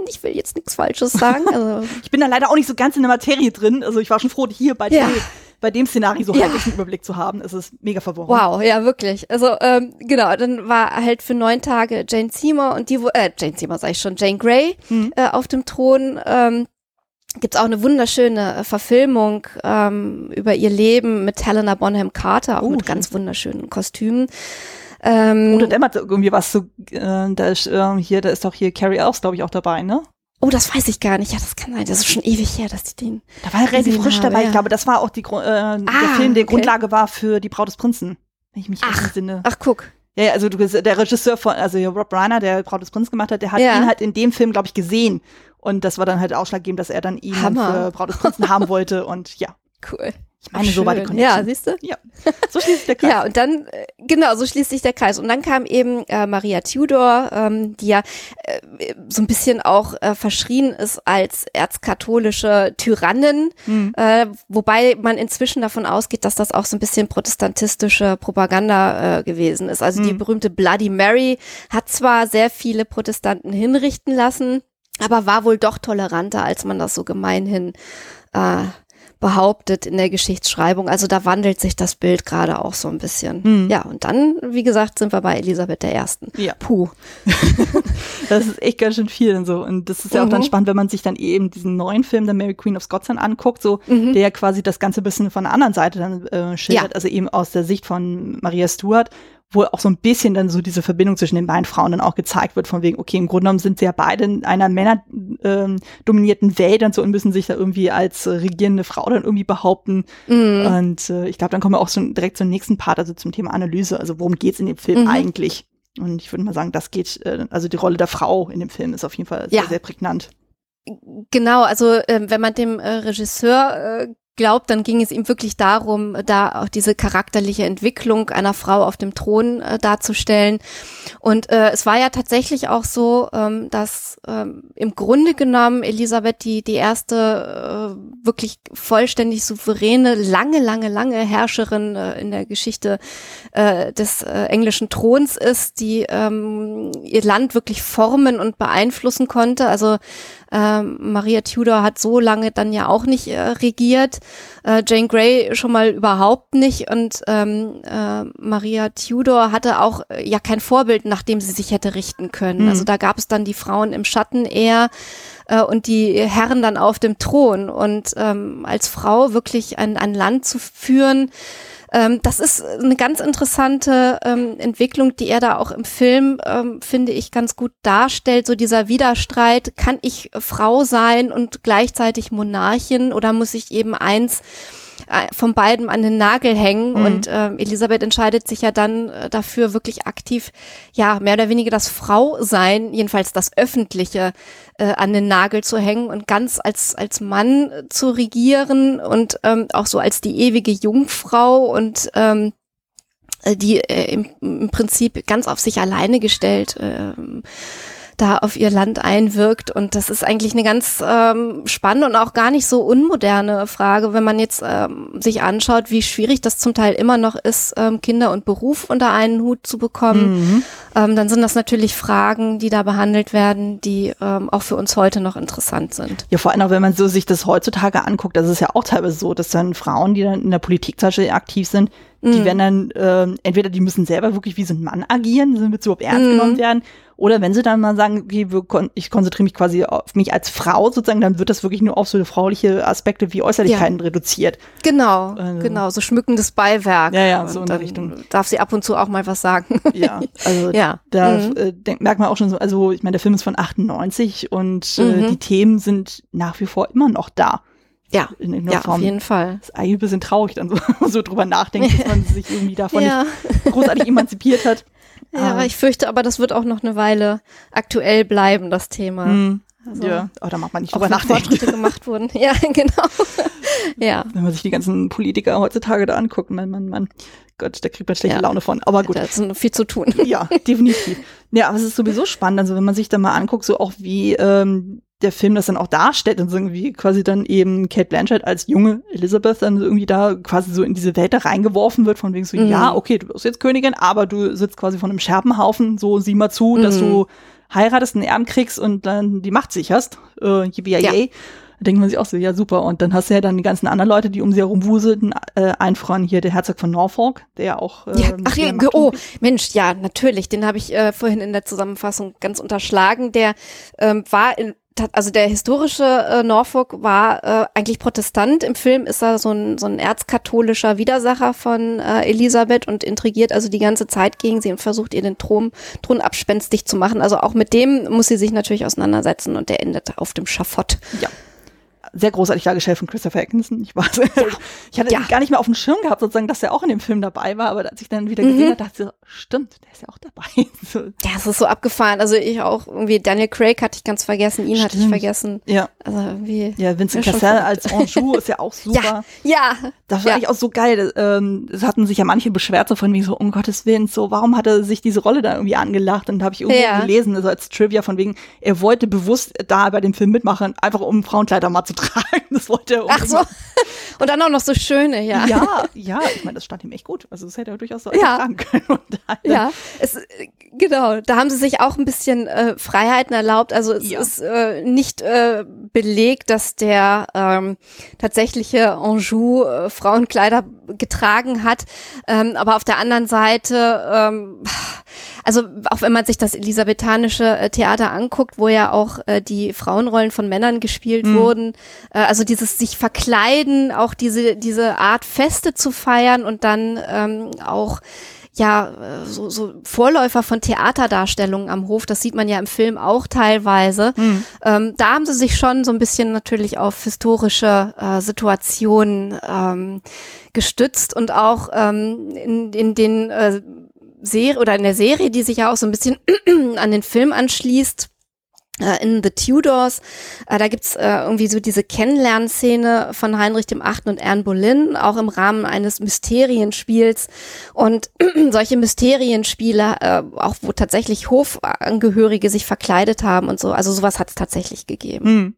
Ich will jetzt nichts Falsches sagen. Also ich bin da leider auch nicht so ganz in der Materie drin. Also ich war schon froh, hier bei, ja. dem, bei dem Szenario so ja. halbwegs einen Überblick zu haben. Es ist mega verworren. Wow, ja, wirklich. Also ähm, genau, dann war halt für neun Tage Jane Seymour und die, äh, Jane Seymour sag ich schon, Jane Grey mhm. äh, auf dem Thron. Ähm, Gibt auch eine wunderschöne äh, Verfilmung ähm, über ihr Leben mit Helena Bonham Carter, auch uh, mit ganz wunderschönen Kostümen. Ähm, Oder dämmert irgendwie was so, äh, da ist äh, hier, da ist doch hier Carrie Elves, glaube ich, auch dabei, ne? Oh, das weiß ich gar nicht. Ja, das kann sein. Das ist schon ewig her, dass die den. Da war er relativ frisch dabei. Ja. Ich glaube, das war auch die, äh, ah, der Film, der okay. Grundlage war für Die Braut des Prinzen. Wenn ich mich ach, entsinne. Ach, guck. Ja, also du, der Regisseur von, also Rob Reiner, der Braut des Prinzen gemacht hat, der hat ja. ihn halt in dem Film, glaube ich, gesehen. Und das war dann halt ausschlaggebend, dass er dann ihn für Braut des Prinzen haben wollte. Und ja. Cool. Ich meine, so war die Connection. Ja, siehst du? Ja. So schließt sich der Kreis. ja, und dann, äh, genau, so schließt sich der Kreis. Und dann kam eben äh, Maria Tudor, ähm, die ja äh, so ein bisschen auch äh, verschrien ist als erzkatholische Tyrannin, mhm. äh, wobei man inzwischen davon ausgeht, dass das auch so ein bisschen protestantistische Propaganda äh, gewesen ist. Also mhm. die berühmte Bloody Mary hat zwar sehr viele Protestanten hinrichten lassen, aber war wohl doch toleranter, als man das so gemeinhin äh, behauptet in der Geschichtsschreibung. Also da wandelt sich das Bild gerade auch so ein bisschen. Hm. Ja, und dann, wie gesagt, sind wir bei Elisabeth I. Ja. Puh. das ist echt ganz schön viel und so. Und das ist ja mhm. auch dann mhm. spannend, wenn man sich dann eben diesen neuen Film, der Mary Queen of Scots anguckt, so, mhm. der ja quasi das Ganze ein bisschen von der anderen Seite dann äh, schildert, ja. also eben aus der Sicht von Maria Stuart wo auch so ein bisschen dann so diese Verbindung zwischen den beiden Frauen dann auch gezeigt wird, von wegen, okay, im Grunde genommen sind sie ja beide in einer männerdominierten ähm, Welt und so und müssen sich da irgendwie als äh, regierende Frau dann irgendwie behaupten. Mhm. Und äh, ich glaube, dann kommen wir auch schon direkt zum nächsten Part, also zum Thema Analyse. Also worum geht's in dem Film mhm. eigentlich? Und ich würde mal sagen, das geht, äh, also die Rolle der Frau in dem Film ist auf jeden Fall sehr, ja. sehr prägnant. Genau, also äh, wenn man dem äh, Regisseur äh, glaube, dann ging es ihm wirklich darum, da auch diese charakterliche Entwicklung einer Frau auf dem Thron äh, darzustellen. Und äh, es war ja tatsächlich auch so, ähm, dass ähm, im Grunde genommen Elisabeth die, die erste äh, wirklich vollständig souveräne, lange, lange, lange Herrscherin äh, in der Geschichte äh, des äh, englischen Throns ist, die ähm, ihr Land wirklich formen und beeinflussen konnte. Also ähm, Maria Tudor hat so lange dann ja auch nicht äh, regiert, äh, Jane Grey schon mal überhaupt nicht und ähm, äh, Maria Tudor hatte auch äh, ja kein Vorbild, nach dem sie sich hätte richten können. Mhm. Also da gab es dann die Frauen im Schatten eher äh, und die Herren dann auf dem Thron und ähm, als Frau wirklich ein, ein Land zu führen, ähm, das ist eine ganz interessante ähm, Entwicklung, die er da auch im Film, ähm, finde ich, ganz gut darstellt. So dieser Widerstreit, kann ich Frau sein und gleichzeitig Monarchin oder muss ich eben eins äh, von beiden an den Nagel hängen mhm. und äh, Elisabeth entscheidet sich ja dann äh, dafür wirklich aktiv, ja, mehr oder weniger das Frau sein, jedenfalls das Öffentliche äh, an den Nagel zu hängen und ganz als, als Mann zu regieren und ähm, auch so als die ewige Jungfrau und ähm, äh, die äh, im, im Prinzip ganz auf sich alleine gestellt äh, da auf ihr Land einwirkt. Und das ist eigentlich eine ganz ähm, spannende und auch gar nicht so unmoderne Frage, wenn man jetzt ähm, sich anschaut, wie schwierig das zum Teil immer noch ist, ähm, Kinder und Beruf unter einen Hut zu bekommen. Mhm. Ähm, dann sind das natürlich Fragen, die da behandelt werden, die ähm, auch für uns heute noch interessant sind. Ja, vor allem auch, wenn man so sich das heutzutage anguckt, das ist ja auch teilweise so, dass dann Frauen, die dann in der Politik zum Beispiel aktiv sind, die mhm. werden dann, äh, entweder die müssen selber wirklich wie so ein Mann agieren, sind so ernst mhm. genommen werden, oder wenn sie dann mal sagen, okay, kon ich konzentriere mich quasi auf mich als Frau sozusagen, dann wird das wirklich nur auf so frauliche Aspekte wie Äußerlichkeiten ja. reduziert. Genau, also, genau, so schmückendes Beiwerk. Ja, ja, so in der Richtung. Darf sie ab und zu auch mal was sagen. Ja, also ja. da mhm. äh, denk, merkt man auch schon so, also ich meine, der Film ist von 98 und äh, mhm. die Themen sind nach wie vor immer noch da. Ja, in, in ja Form. auf jeden Fall. Das ist eigentlich ein bisschen traurig, dann so, so drüber nachdenkt, dass man sich irgendwie davon ja. nicht großartig emanzipiert hat. Ja, aber ich fürchte aber, das wird auch noch eine Weile aktuell bleiben, das Thema. Mhm. Also, ja, aber da macht man nicht drüber nachdenken. Fortschritte gemacht wurden. Ja, genau. ja. Wenn man sich die ganzen Politiker heutzutage da anguckt, mein Mann, Mann. Gott, da kriegt man schlechte ja. Laune von. Aber gut. Da ist noch viel zu tun. Ja, definitiv. Ja, aber es ist sowieso spannend. Also wenn man sich da mal anguckt, so auch wie ähm, der Film das dann auch darstellt und so irgendwie quasi dann eben Kate Blanchett als junge Elizabeth dann irgendwie da quasi so in diese Welt da reingeworfen wird, von wegen so, mhm. ja, okay, du bist jetzt Königin, aber du sitzt quasi von einem Scherbenhaufen, so sieh mal zu, mhm. dass du heiratest, einen Erben kriegst und dann die Macht sicherst. Äh, ja. Da denkt man sich auch so, ja super. Und dann hast du ja dann die ganzen anderen Leute, die um sie herum wuselten. Äh, ein Freund hier, der Herzog von Norfolk, der ja auch. Äh, ja, ach ja, oh, Mensch, ja, natürlich. Den habe ich äh, vorhin in der Zusammenfassung ganz unterschlagen. Der ähm, war in, also der historische äh, Norfolk war äh, eigentlich Protestant. Im Film ist er so ein, so ein erzkatholischer Widersacher von äh, Elisabeth und intrigiert also die ganze Zeit gegen sie und versucht ihr den Thron, Thron abspenstig zu machen. Also auch mit dem muss sie sich natürlich auseinandersetzen und der endet auf dem Schafott. Ja sehr großartig dargestellt von Christopher Atkinson. Ich, war, ja. ich hatte ja. gar nicht mehr auf dem Schirm gehabt, sozusagen, dass er auch in dem Film dabei war, aber als ich dann wieder gesehen mhm. habe, dachte ich so, stimmt, der ist ja auch dabei. so. Ja, es ist so abgefahren. Also ich auch irgendwie, Daniel Craig hatte ich ganz vergessen, ihn stimmt. hatte ich vergessen. Ja. Also irgendwie. Ja, Vincent Cassel als Anjou ist ja auch super. Ja. ja. Das war ja. eigentlich auch so geil. Ähm, es hatten sich ja manche beschwert so von wegen so, um Gottes Willen, so, warum hat er sich diese Rolle da irgendwie angelacht? Und da habe ich irgendwo ja. gelesen, also als Trivia von wegen, er wollte bewusst da bei dem Film mitmachen, einfach um Frauenkleider mal zu tragen. Das wollte er Ach so. Und dann auch noch so schöne, ja. Ja, ja, ich meine, das stand ihm echt gut. Also das hätte er durchaus so ja. tragen können. ja, es, genau. Da haben sie sich auch ein bisschen äh, Freiheiten erlaubt. Also es ja. ist äh, nicht äh, belegt, dass der ähm, tatsächliche Anjou äh, Frauenkleider getragen hat. Ähm, aber auf der anderen Seite ähm, also auch wenn man sich das elisabethanische äh, Theater anguckt, wo ja auch äh, die Frauenrollen von Männern gespielt mhm. wurden, äh, also dieses sich verkleiden, auch diese diese Art Feste zu feiern und dann ähm, auch ja, äh, so, so Vorläufer von Theaterdarstellungen am Hof, das sieht man ja im Film auch teilweise. Mhm. Ähm, da haben sie sich schon so ein bisschen natürlich auf historische äh, Situationen ähm, gestützt und auch ähm, in, in den äh, Serie oder in der Serie, die sich ja auch so ein bisschen an den Film anschließt, in The Tudors. Äh, da gibt's äh, irgendwie so diese Kennenlernszene von Heinrich dem Achten und Anne Boleyn, auch im Rahmen eines Mysterienspiels. Und solche Mysterienspiele, äh, auch wo tatsächlich Hofangehörige sich verkleidet haben und so, also sowas hat es tatsächlich gegeben. Hm.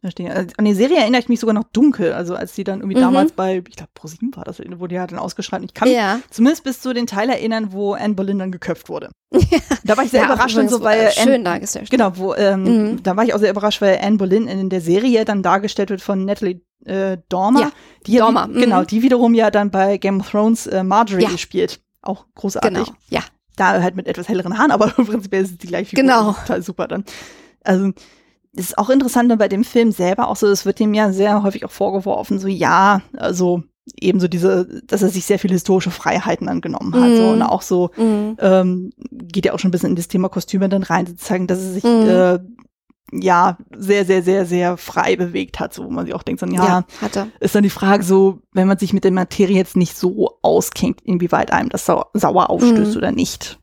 Verstehe. Also an die Serie erinnere ich mich sogar noch dunkel. Also als die dann irgendwie mhm. damals bei, ich glaube, ProSieben war das, wo die hat dann ausgeschrieben. Ich kann ja. mich zumindest bis zu den Teil erinnern, wo Anne Boleyn dann geköpft wurde. Ja. Da war ich sehr ja, überrascht und so, weil schön Anne, dargestellt. Genau, wo ähm, mhm. da war ich auch sehr überrascht, weil Anne Boleyn in der Serie dann dargestellt wird von Natalie äh, Dormer. Ja, die Dormer. Die, genau, mhm. die wiederum ja dann bei Game of Thrones äh, Marjorie ja. spielt. Auch großartig. Genau, ja. Da halt mit etwas helleren Haaren, aber im Prinzip ist es die gleiche Figur. Genau. Total super dann. Also das ist auch interessant bei dem Film selber auch so, es wird ihm ja sehr häufig auch vorgeworfen, so ja, also ebenso diese, dass er sich sehr viele historische Freiheiten angenommen hat. Mm. So, und auch so mm. ähm, geht ja auch schon ein bisschen in das Thema Kostüme dann rein, zu zeigen, dass er sich mm. äh, ja sehr, sehr, sehr, sehr frei bewegt hat, so wo man sich auch denkt, so, ja, ja ist dann die Frage so, wenn man sich mit der Materie jetzt nicht so auskennt, inwieweit einem das sau sauer aufstößt mm. oder nicht.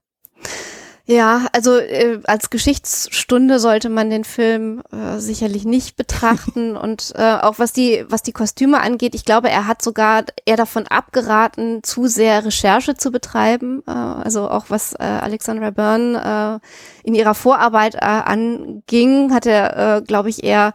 Ja, also äh, als Geschichtsstunde sollte man den Film äh, sicherlich nicht betrachten und äh, auch was die was die Kostüme angeht, ich glaube, er hat sogar eher davon abgeraten, zu sehr Recherche zu betreiben. Äh, also auch was äh, Alexandra Byrne äh, in ihrer Vorarbeit äh, anging, hat er, äh, glaube ich, eher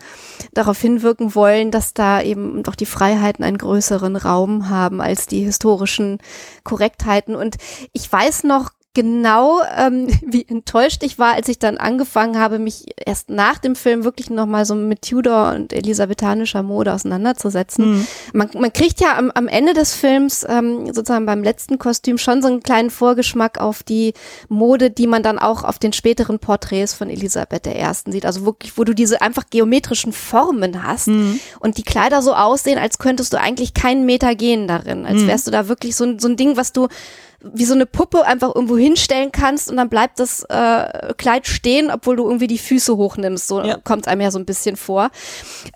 darauf hinwirken wollen, dass da eben doch die Freiheiten einen größeren Raum haben als die historischen Korrektheiten. Und ich weiß noch genau, ähm, wie enttäuscht ich war, als ich dann angefangen habe, mich erst nach dem Film wirklich nochmal so mit Tudor und elisabethanischer Mode auseinanderzusetzen. Mhm. Man, man kriegt ja am, am Ende des Films, ähm, sozusagen beim letzten Kostüm, schon so einen kleinen Vorgeschmack auf die Mode, die man dann auch auf den späteren Porträts von Elisabeth I. sieht. Also wirklich, wo du diese einfach geometrischen Formen hast mhm. und die Kleider so aussehen, als könntest du eigentlich keinen Meter gehen darin. Als mhm. wärst du da wirklich so, so ein Ding, was du wie so eine Puppe einfach irgendwo hinstellen kannst und dann bleibt das äh, Kleid stehen, obwohl du irgendwie die Füße hochnimmst. So ja. kommt einem ja so ein bisschen vor.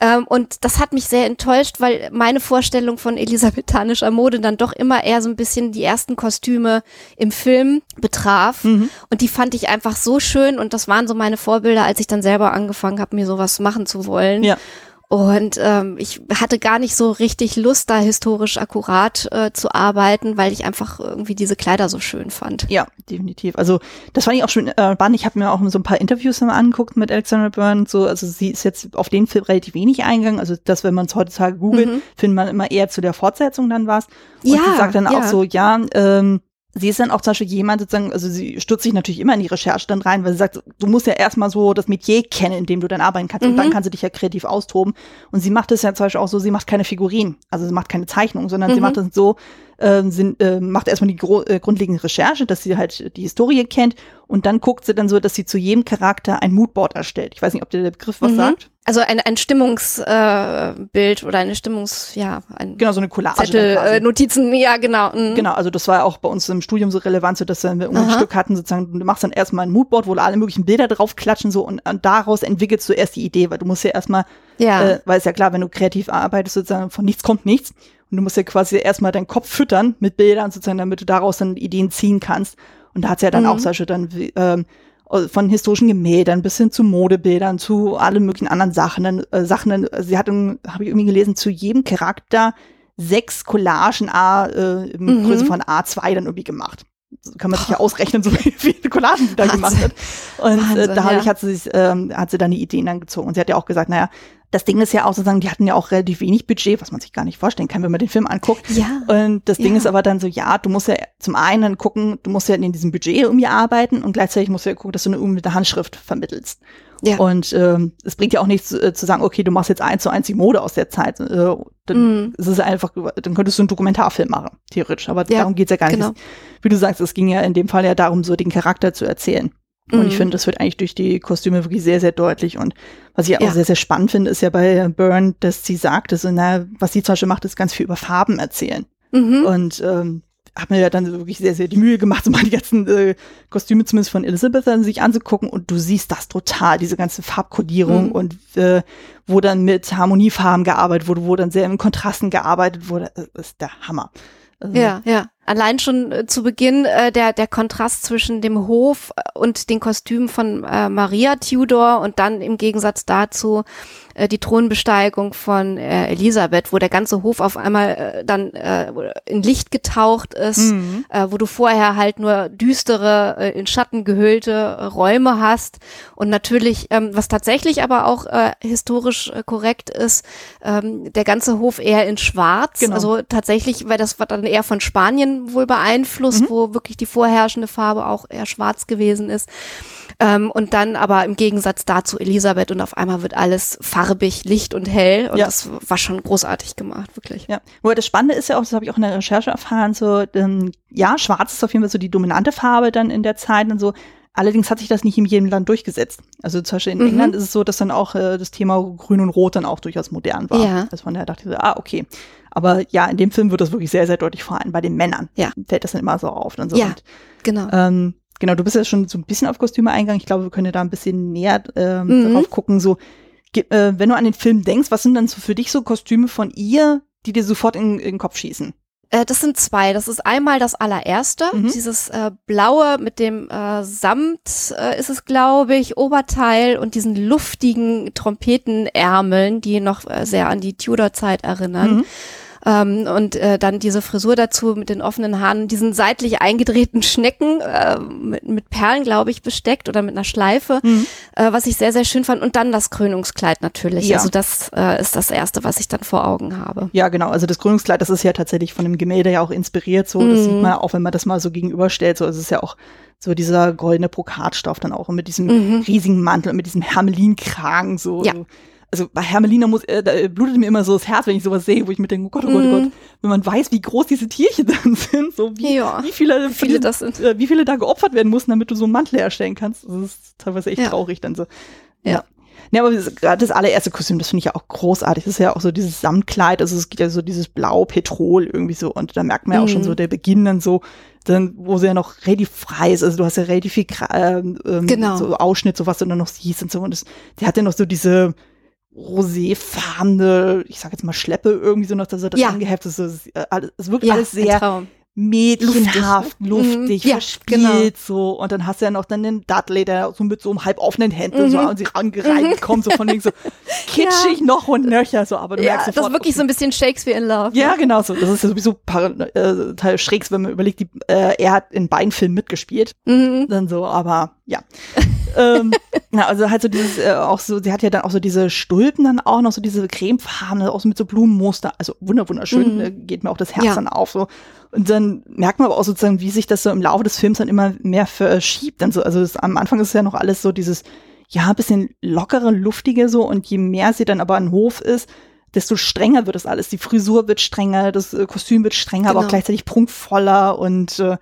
Ähm, und das hat mich sehr enttäuscht, weil meine Vorstellung von elisabethanischer Mode dann doch immer eher so ein bisschen die ersten Kostüme im Film betraf. Mhm. Und die fand ich einfach so schön und das waren so meine Vorbilder, als ich dann selber angefangen habe, mir sowas machen zu wollen. Ja. Und ähm, ich hatte gar nicht so richtig Lust, da historisch akkurat äh, zu arbeiten, weil ich einfach irgendwie diese Kleider so schön fand. Ja, definitiv. Also das fand ich auch schon äh, spannend. Ich habe mir auch so ein paar Interviews mal angeguckt mit Alexandra Byrne. So, also sie ist jetzt auf den Film relativ wenig eingegangen. Also das, wenn man es heutzutage googelt, mhm. findet man immer eher zu der Fortsetzung dann was. Und ja, sie sagt dann ja. auch so, ja, ähm, sie ist dann auch zum Beispiel jemand sozusagen, also sie stürzt sich natürlich immer in die Recherche dann rein, weil sie sagt, du musst ja erstmal so das Metier kennen, in dem du dann arbeiten kannst mhm. und dann mhm. kannst du dich ja kreativ austoben. Und sie macht es ja zum Beispiel auch so, sie macht keine Figuren, also sie macht keine Zeichnungen, sondern mhm. sie macht es so, äh, sind, äh, macht erstmal die äh, grundlegende Recherche, dass sie halt die Historie kennt und dann guckt sie dann so, dass sie zu jedem Charakter ein Moodboard erstellt. Ich weiß nicht, ob der Begriff was mhm. sagt. Also ein, ein Stimmungsbild äh, oder eine Stimmungs, ja, ein genau so eine Collage. Zettel, äh, Notizen, ja genau. Mhm. Genau, also das war auch bei uns im Studium so relevant, so dass wir ein Stück hatten, sozusagen, du machst dann erstmal ein Moodboard, wo alle möglichen Bilder drauf klatschen so und, und daraus entwickelst du erst die Idee, weil du musst ja erstmal, ja. Äh, weil es ja klar, wenn du kreativ arbeitest, sozusagen von nichts kommt nichts. Und du musst ja quasi erstmal deinen Kopf füttern mit Bildern sozusagen, damit du daraus dann Ideen ziehen kannst. Und da hat sie ja dann mhm. auch solche dann ähm, von historischen Gemäldern bis hin zu Modebildern, zu allen möglichen anderen Sachen. Dann, äh, Sachen dann, sie hat, habe ich irgendwie gelesen, zu jedem Charakter sechs Collagen A, äh, in mhm. Größe von A2 dann irgendwie gemacht. Kann man sich ja ausrechnen, so wie viele Collagen sie da gemacht hat. Und äh, Wahnsinn, äh, dadurch ja. hat sie sich, ähm, hat sie dann die Ideen dann gezogen. Und sie hat ja auch gesagt, naja, das Ding ist ja auch sozusagen, die hatten ja auch relativ wenig Budget, was man sich gar nicht vorstellen kann, wenn man den Film anguckt. Ja. Und das Ding ja. ist aber dann so, ja, du musst ja zum einen gucken, du musst ja in diesem Budget irgendwie arbeiten und gleichzeitig musst du ja gucken, dass du eine mit der Handschrift vermittelst. Ja. Und ähm, es bringt ja auch nichts äh, zu sagen, okay, du machst jetzt eins zu eins die Mode aus der Zeit. Äh, dann mm. ist es einfach, dann könntest du einen Dokumentarfilm machen, theoretisch. Aber ja, darum geht's ja gar genau. nicht. Wie du sagst, es ging ja in dem Fall ja darum, so den Charakter zu erzählen. Und ich mhm. finde, das wird eigentlich durch die Kostüme wirklich sehr, sehr deutlich. Und was ich auch ja. sehr, sehr spannend finde, ist ja bei Byrne, dass sie sagt, dass, na, was sie zum Beispiel macht, ist ganz viel über Farben erzählen. Mhm. Und ähm, habe mir ja dann wirklich sehr, sehr die Mühe gemacht, so mal die ganzen äh, Kostüme zumindest von Elizabeth dann sich anzugucken. Und du siehst das total, diese ganze Farbkodierung mhm. und äh, wo dann mit Harmoniefarben gearbeitet wurde, wo dann sehr in Kontrasten gearbeitet wurde. Das ist der Hammer. Also, ja, ja. Allein schon äh, zu Beginn äh, der, der Kontrast zwischen dem Hof und den Kostümen von äh, Maria Tudor und dann im Gegensatz dazu äh, die Thronbesteigung von äh, Elisabeth, wo der ganze Hof auf einmal äh, dann äh, in Licht getaucht ist, mhm. äh, wo du vorher halt nur düstere, äh, in Schatten gehüllte äh, Räume hast. Und natürlich, ähm, was tatsächlich aber auch äh, historisch äh, korrekt ist, ähm, der ganze Hof eher in Schwarz. Genau. Also tatsächlich, weil das war dann eher von Spanien wohl beeinflusst, mhm. wo wirklich die vorherrschende Farbe auch eher schwarz gewesen ist. Ähm, und dann aber im Gegensatz dazu Elisabeth und auf einmal wird alles farbig, licht und hell. Und ja. das war schon großartig gemacht, wirklich. Ja. Nur das Spannende ist ja auch, das habe ich auch in der Recherche erfahren, so, ähm, ja, schwarz ist auf jeden Fall so die dominante Farbe dann in der Zeit und so. Allerdings hat sich das nicht in jedem Land durchgesetzt. Also zum Beispiel in mhm. England ist es so, dass dann auch äh, das Thema Grün und Rot dann auch durchaus modern war. Ja. Dass man da dachte, so, ah, okay. Aber ja, in dem Film wird das wirklich sehr, sehr deutlich, vor allem bei den Männern. Ja. Fällt das dann immer so auf. Dann so. Ja, und, genau. Ähm, genau, du bist ja schon so ein bisschen auf Kostüme eingegangen. Ich glaube, wir können ja da ein bisschen näher äh, mhm. drauf gucken. So, äh, wenn du an den Film denkst, was sind dann so für dich so Kostüme von ihr, die dir sofort in, in den Kopf schießen? Äh, das sind zwei. Das ist einmal das allererste, mhm. dieses äh, blaue mit dem äh, Samt äh, ist es, glaube ich, Oberteil und diesen luftigen Trompetenärmeln, die noch äh, sehr an die Tudor-Zeit erinnern. Mhm. Ähm, und äh, dann diese Frisur dazu mit den offenen Haaren, diesen seitlich eingedrehten Schnecken äh, mit, mit Perlen, glaube ich, besteckt oder mit einer Schleife, mhm. äh, was ich sehr, sehr schön fand. Und dann das Krönungskleid natürlich. Ja. Also das äh, ist das Erste, was ich dann vor Augen habe. Ja, genau. Also das Krönungskleid, das ist ja tatsächlich von dem Gemälde ja auch inspiriert. So, das mhm. sieht man auch, wenn man das mal so gegenüberstellt. So, es ist ja auch so dieser goldene Brokatstoff dann auch mit diesem mhm. riesigen Mantel und mit diesem Hermelinkragen so. Ja. so also bei Hermelina muss, äh, da blutet mir immer so das Herz, wenn ich sowas sehe, wo ich mir denke, oh Gott, oh Gott, oh Gott, mhm. wenn man weiß, wie groß diese Tierchen dann sind, so wie, ja, wie viele, viele das sind. Äh, wie viele da geopfert werden mussten, damit du so einen Mantel herstellen kannst. Das ist teilweise echt ja. traurig dann so. Ja. ja. Ja, aber gerade das allererste Kostüm, das finde ich ja auch großartig. Das ist ja auch so dieses Samtkleid, also es geht ja so dieses Blau-Petrol irgendwie so und da merkt man ja auch schon so mhm. der Beginn dann so, dann, wo sie ja noch relativ frei ist, also du hast ja relativ viel ähm, ähm, genau. so Ausschnitt, so was du dann noch siehst und so und das, die hat ja noch so diese, roséfarbene, ich sag jetzt mal Schleppe irgendwie so noch, dass er das ja. angeheftet ist. Es, äh, es wirkt ja, alles sehr mädchenhaft, luftig, luftig mhm. ja, verspielt genau. so. Und dann hast du ja noch dann den Dudley, der so mit so einem halb offenen Händen mhm. so an sich angereiht mhm. kommt, so von wegen so kitschig ja. noch und nöcher so. Aber du ja, merkst sofort. Das ist wirklich so ein bisschen Shakespeare in Love. Ja, ne? genau so. Das ist ja sowieso äh, Teil schrägs, wenn man überlegt, die, äh, er hat in beiden Filmen mitgespielt. Mhm. Dann so, aber ja. ähm, na, also halt so dieses, äh, auch so, sie hat ja dann auch so diese Stulpen dann auch noch, so diese cremefarbene, auch so mit so Blumenmuster. Also wunderschön, mhm. äh, geht mir auch das Herz ja. dann auf. So. Und dann merkt man aber auch sozusagen, wie sich das so im Laufe des Films dann immer mehr verschiebt. Dann so, also das, am Anfang ist es ja noch alles so dieses, ja, bisschen lockere, luftige so. Und je mehr sie dann aber an Hof ist, desto strenger wird das alles. Die Frisur wird strenger, das äh, Kostüm wird strenger, genau. aber auch genau. gleichzeitig prunkvoller und äh,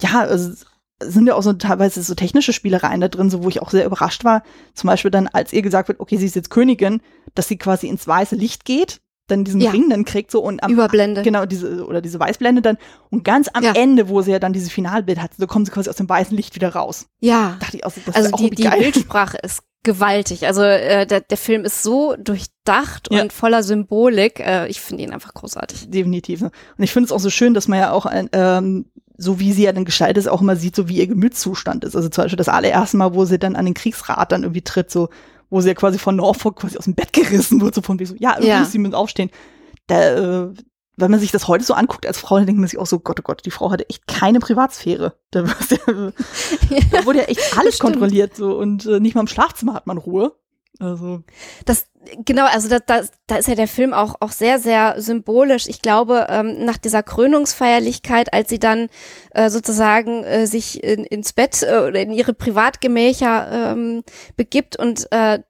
ja, also sind ja auch so teilweise so technische Spielereien da drin, so wo ich auch sehr überrascht war. Zum Beispiel dann, als ihr gesagt wird, okay, sie ist jetzt Königin, dass sie quasi ins weiße Licht geht, dann diesen ja. Ring dann kriegt so und am, Überblende. Genau, diese, oder diese Weißblende dann. Und ganz am ja. Ende, wo sie ja dann dieses Finalbild hat, so kommen sie quasi aus dem weißen Licht wieder raus. Ja. Dachte ich auch, das also ist auch die, die Bildsprache ist gewaltig. Also äh, der, der Film ist so durchdacht ja. und voller Symbolik. Äh, ich finde ihn einfach großartig. Definitiv. Und ich finde es auch so schön, dass man ja auch ein, ähm, so wie sie ja dann gestaltet ist, auch immer sieht, so wie ihr Gemütszustand ist. Also zum Beispiel das allererste Mal, wo sie dann an den Kriegsrat dann irgendwie tritt, so, wo sie ja quasi von Norfolk quasi aus dem Bett gerissen wird, so von wie so, ja, irgendwie ja. muss sie mit aufstehen. Da, äh, wenn man sich das heute so anguckt als Frau, dann denkt man sich auch so, Gott, oh Gott, die Frau hatte echt keine Privatsphäre. Da, ja, da wurde ja echt alles kontrolliert so und äh, nicht mal im Schlafzimmer hat man Ruhe. Also. Das, genau, also da, da, da ist ja der Film auch, auch sehr, sehr symbolisch. Ich glaube, ähm, nach dieser Krönungsfeierlichkeit, als sie dann äh, sozusagen äh, sich in, ins Bett äh, oder in ihre Privatgemächer ähm, begibt und äh,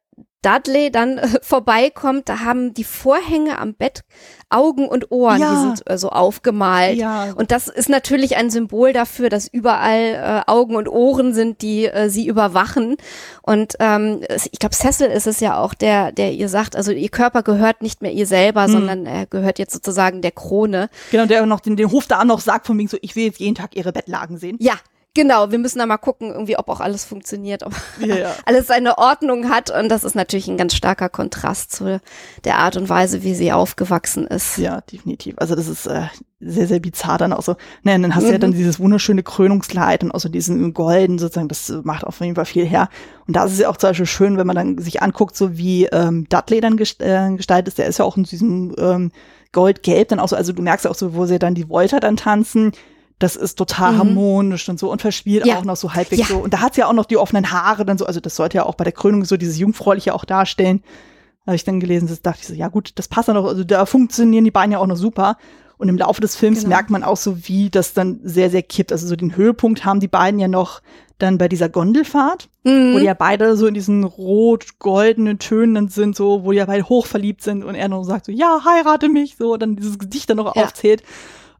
Dudley dann äh, vorbeikommt, da haben die Vorhänge am Bett Augen und Ohren, ja. die sind äh, so aufgemalt. Ja. Und das ist natürlich ein Symbol dafür, dass überall äh, Augen und Ohren sind, die äh, sie überwachen. Und ähm, ich glaube, Cecil ist es ja auch, der, der ihr sagt, also ihr Körper gehört nicht mehr ihr selber, mhm. sondern er gehört jetzt sozusagen der Krone. Genau, der noch den, den Hofdamen noch sagt von wegen so, ich will jetzt jeden Tag ihre Bettlagen sehen. Ja, Genau, wir müssen da mal gucken, irgendwie, ob auch alles funktioniert, ob ja. alles seine Ordnung hat. Und das ist natürlich ein ganz starker Kontrast zu der Art und Weise, wie sie aufgewachsen ist. Ja, definitiv. Also das ist äh, sehr, sehr bizarr dann auch so. Ne, dann hast du ja dann Mhm. dieses wunderschöne Krönungskleid und auch so diesen Golden sozusagen, das äh, macht auf jeden Fall viel her. Und da ist es ja auch zum Beispiel schön, wenn man dann sich anguckt, so wie ähm, Dudley dann gest äh, gestaltet ist, der ist ja auch in diesem ähm, Goldgelb dann auch so, also du merkst ja auch so, wo sie dann die Volta dann tanzen, das ist total Mhm. harmonisch und so und verspielt Ja. auch noch so halbwegs Ja. so. Und da hat sie ja auch noch die offenen Haare dann so, also das sollte ja auch bei der Krönung so dieses Jungfräuliche auch darstellen. Habe ich dann gelesen, das dachte ich so, ja gut, das passt dann auch, also da funktionieren die beiden ja auch noch super. Und im Laufe des Films Genau. merkt man auch so, wie das dann sehr, sehr kippt. Also so den Höhepunkt haben die beiden ja noch dann bei dieser Gondelfahrt, wo Mhm. die ja beide so in diesen rot-goldenen Tönen sind, so, wo die ja beide hochverliebt sind und er noch sagt so, ja, heirate mich, so, dann dieses Gedicht dann noch Ja. aufzählt.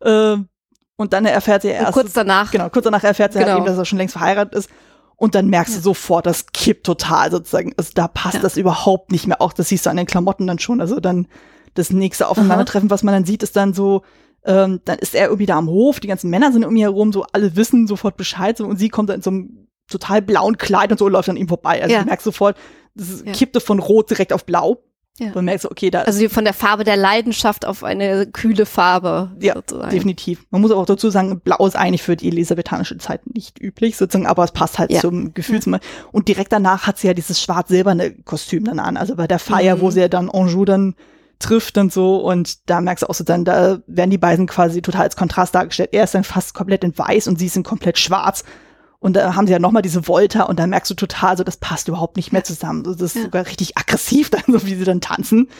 Ähm, und dann erfährt sie Und erst, kurz danach. genau, kurz danach erfährt sie Genau. halt eben, dass er schon längst verheiratet ist. Und dann merkst du sofort, das kippt total sozusagen. Also da passt Ja. das überhaupt nicht mehr. Auch das siehst du an den Klamotten dann schon. Also dann das nächste Aufeinandertreffen, was man dann sieht, ist dann so, ähm, dann ist er irgendwie da am Hof, die ganzen Männer sind um ihn herum, so alle wissen sofort Bescheid so, und sie kommt dann in so einem total blauen Kleid und so und läuft an ihm vorbei. Also Ja. du merkst sofort, das ist- Ja. kippte von rot direkt auf blau. Ja. Und merkst, okay, da Also von der Farbe der Leidenschaft auf eine kühle Farbe. Ja, sozusagen. Definitiv. Man muss aber auch dazu sagen, Blau ist eigentlich für die elisabethanische Zeit nicht üblich, sozusagen, aber es passt halt Ja. zum Gefühl. zum- Und direkt danach hat sie ja dieses schwarz-silberne Kostüm dann an. Also bei der Feier, Mhm. wo sie ja dann Anjou dann trifft und so. Und da merkst du auch so dann, da werden die beiden quasi total als Kontrast dargestellt. Er ist dann fast komplett in weiß und sie ist in komplett schwarz. Und da haben sie ja nochmal diese Volta und da merkst du total, so das passt überhaupt nicht mehr zusammen. Das ist Ja. sogar richtig aggressiv dann, so wie sie dann tanzen.